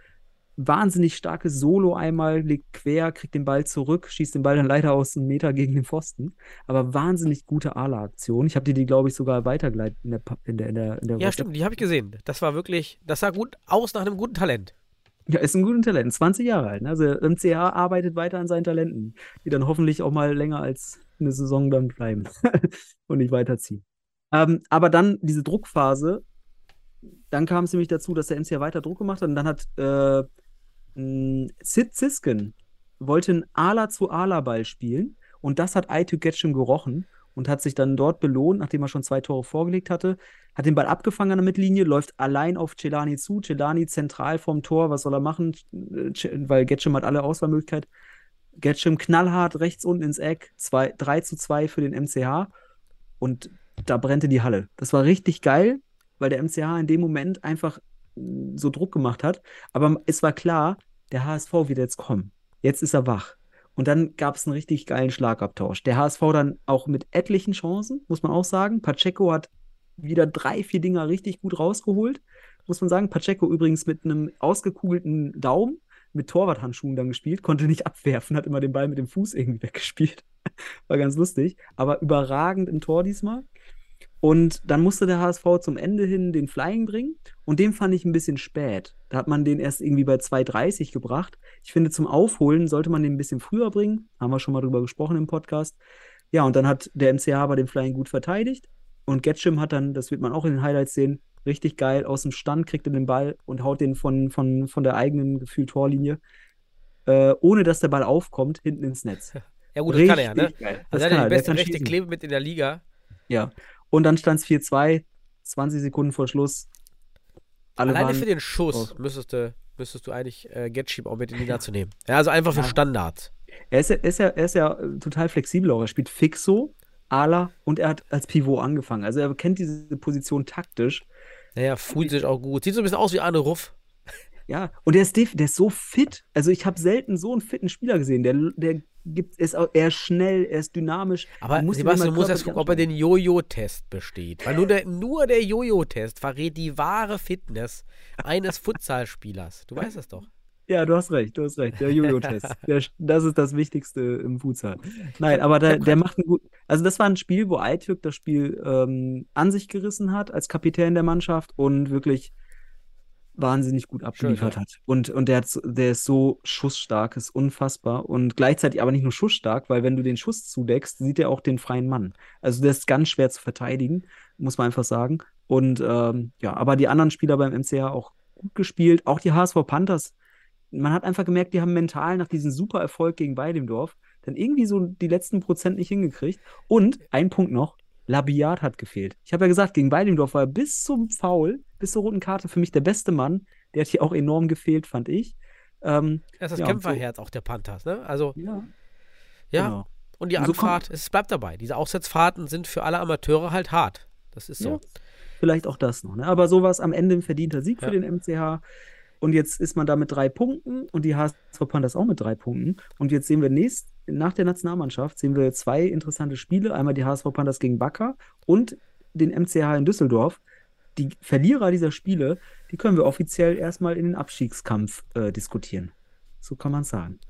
wahnsinnig starkes Solo einmal, legt quer, kriegt den Ball zurück, schießt den Ball dann leider aus einem Meter gegen den Pfosten. Aber wahnsinnig gute Ala-Aktion. Ich habe dir die, glaube ich, sogar weitergeleitet in der, in der, in der, in der Ja, stimmt, die habe ich gesehen. Das war wirklich, das sah gut aus nach einem guten Talent. Ja, ist ein gutes Talent, 20 Jahre alt. Ne? Also MCH arbeitet weiter an seinen Talenten, die dann hoffentlich auch mal länger als eine Saison dann bleiben und nicht weiterziehen. Ähm, aber dann diese Druckphase, dann kam es nämlich dazu, dass der MCH weiter Druck gemacht hat und dann hat äh, Sid Zisken wollte einen Ala zu Ala Ball spielen und das hat Aitu Getchum gerochen und hat sich dann dort belohnt, nachdem er schon zwei Tore vorgelegt hatte, hat den Ball abgefangen an der Mittellinie, läuft allein auf Celani zu, Celani zentral vorm Tor, was soll er machen, Äh, weil Getchum hat alle Auswahlmöglichkeit. Getchum knallhart rechts unten ins Eck, zwei, 3 zu 2 für den MCH und da brennte die Halle. Das war richtig geil, weil der MCH in dem Moment einfach mh, so Druck gemacht hat. Aber es war klar, der HSV wird jetzt kommen. Jetzt ist er wach. Und dann gab es einen richtig geilen Schlagabtausch. Der HSV dann auch mit etlichen Chancen, muss man auch sagen. Pacheco hat wieder drei, vier Dinger richtig gut rausgeholt, muss man sagen. Pacheco übrigens mit einem ausgekugelten Daumen, mit Torwarthandschuhen dann gespielt, konnte nicht abwerfen, hat immer den Ball mit dem Fuß irgendwie weggespielt. War ganz lustig, aber überragend im Tor diesmal. Und dann musste der HSV zum Ende hin den Flying bringen. Und den fand ich ein bisschen spät. Da hat man den erst irgendwie bei 2,30 gebracht. Ich finde, zum Aufholen sollte man den ein bisschen früher bringen. Haben wir schon mal drüber gesprochen im Podcast. Ja, und dann hat der MCH aber den Flying gut verteidigt. Und Getchim hat dann, das wird man auch in den Highlights sehen, richtig geil aus dem Stand, kriegt er den Ball und haut den von, von, von der eigenen gefühlt Torlinie, äh, ohne dass der Ball aufkommt, hinten ins Netz. Ja gut, das kann er ja, ne? Geil. Das Also er hat die der beste rechte. Klebe mit in der Liga. Ja. Und dann stand es 4-2, 20 Sekunden vor Schluss. Alle Alleine für den Schuss müsstest du, müsstest du eigentlich äh, Getschib auch mit in die Liga zu nehmen. Ja, also einfach für Ja. Standards. Er ist ja, er ist ja, er ist ja äh, total flexibel auch. Er spielt Fixo, Ala und er hat als Pivot angefangen. Also er kennt diese Position taktisch. Naja, fühlt sich auch gut. Sieht so ein bisschen aus wie Arne Ruff. Ja, und der ist, der ist so fit. Also ich habe selten so einen fitten Spieler gesehen. Der, der gibt, ist auch, er ist schnell, er ist dynamisch. Aber Du musst ihn Sebastian, du musst erst gucken, ob er den Jojo-Test besteht. Weil nur der, nur der Jojo-Test verrät die wahre Fitness eines Futsalspielers. Du weißt es doch. Ja, du hast recht, du hast recht. Der Jojo-Test. Das ist das Wichtigste im Futsal. Nein, aber der, der macht einen gut. Also, das war ein Spiel, wo Aytürk das Spiel ähm, an sich gerissen hat als Kapitän der Mannschaft und wirklich wahnsinnig gut abgeliefert ja. hat. Und, und der, hat, der ist so schussstark, ist unfassbar. Und gleichzeitig aber nicht nur schussstark, weil wenn du den Schuss zudeckst, sieht er auch den freien Mann. Also, der ist ganz schwer zu verteidigen, muss man einfach sagen. Und ähm, ja, aber die anderen Spieler beim MCH auch gut gespielt. Auch die HSV Panthers man hat einfach gemerkt, die haben mental nach diesem super Erfolg gegen Weidemdorf dann irgendwie so die letzten Prozent nicht hingekriegt. Und ein Punkt noch, Labiat hat gefehlt. Ich habe ja gesagt, gegen Weidemdorf war er bis zum Foul, bis zur roten Karte für mich der beste Mann. Der hat hier auch enorm gefehlt, fand ich. Ähm, Das ist das Ja, Kämpferherz auch der Panthers, ne? Also, ja, ja. genau. Und die Und so Anfahrt, es bleibt dabei. Diese Aussetzfahrten sind für alle Amateure halt hart. Das ist so. Ja. Vielleicht auch das noch. Ne? Aber so war es am Ende ein verdienter Sieg Ja. für den MCH. Und jetzt ist man da mit drei Punkten und die HSV Panthers auch mit drei Punkten. Und jetzt sehen wir nächst, nach der Nationalmannschaft sehen wir zwei interessante Spiele. Einmal die HSV Panthers gegen Wacker und den MCH in Düsseldorf. Die Verlierer dieser Spiele, die können wir offiziell erstmal in den Abstiegskampf äh, diskutieren. So kann man sagen.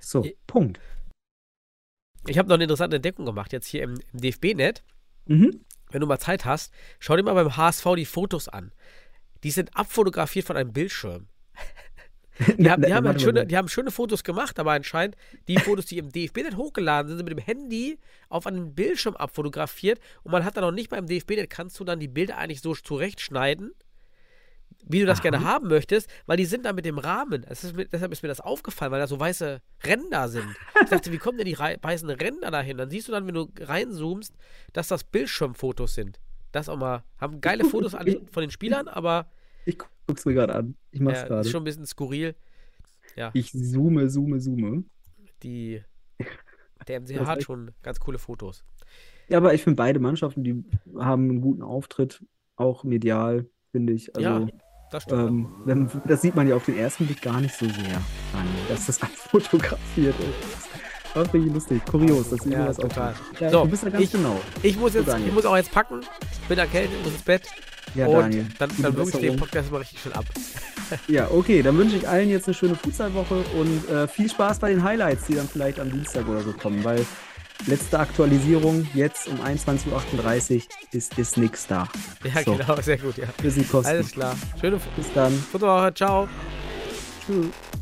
So, Ja. Punkt. Ich habe noch eine interessante Entdeckung gemacht, jetzt hier im, im DFB-Net. Mhm. wenn du mal Zeit hast, schau dir mal beim HSV die Fotos an. Die sind abfotografiert von einem Bildschirm. Die haben, die, haben halt schöne, die haben schöne Fotos gemacht, aber anscheinend die Fotos, die im DFB-Net hochgeladen sind, sind mit dem Handy auf einem Bildschirm abfotografiert und man hat dann noch nicht beim DFB-Net, kannst du dann die Bilder eigentlich so zurechtschneiden, wie du das Aha. gerne haben möchtest, weil die sind da mit dem Rahmen. Ist mir, deshalb ist mir das aufgefallen, weil da so weiße Ränder sind. Ich dachte, wie kommen denn die weißen Ränder dahin? Dann siehst du dann, wenn du reinzoomst, dass das Bildschirmfotos sind. Das auch mal, haben geile Fotos an, von den Spielern, aber Ich guck's mir gerade an. Ich mach's ja, gerade. ist schon ein bisschen skurril. Ich zoome, zoome, zoome. Die, der MCH Das hat echt- schon ganz coole Fotos. Ja, aber ich finde beide Mannschaften, die haben einen guten Auftritt, auch medial, finde ich. Also, ja, das stimmt. ähm, wenn, das sieht man ja auf den ersten Blick gar nicht so sehr an, dass das abfotografiert ist. Das finde ich lustig, kurios, dass Ja, ja, das total. auch Ja, So, du bist ja ganz ich- genau. ich, muss jetzt, ich muss auch jetzt packen. Bin erkältet, muss ins Bett. Ja, und Daniel. dann, gute dann wirklich den. Podcast mal richtig schön ab. Ja, okay, dann wünsche ich allen jetzt eine schöne Futsalwoche und äh, viel Spaß bei den Highlights, die dann vielleicht am Dienstag oder so kommen, weil letzte Aktualisierung jetzt um 21.38 Uhr ist, ist nichts da. Ja, So. genau, sehr gut, ja. Sie kosten. Alles klar. Schöne Bis dann. Fotowoche, ciao. Tschüss.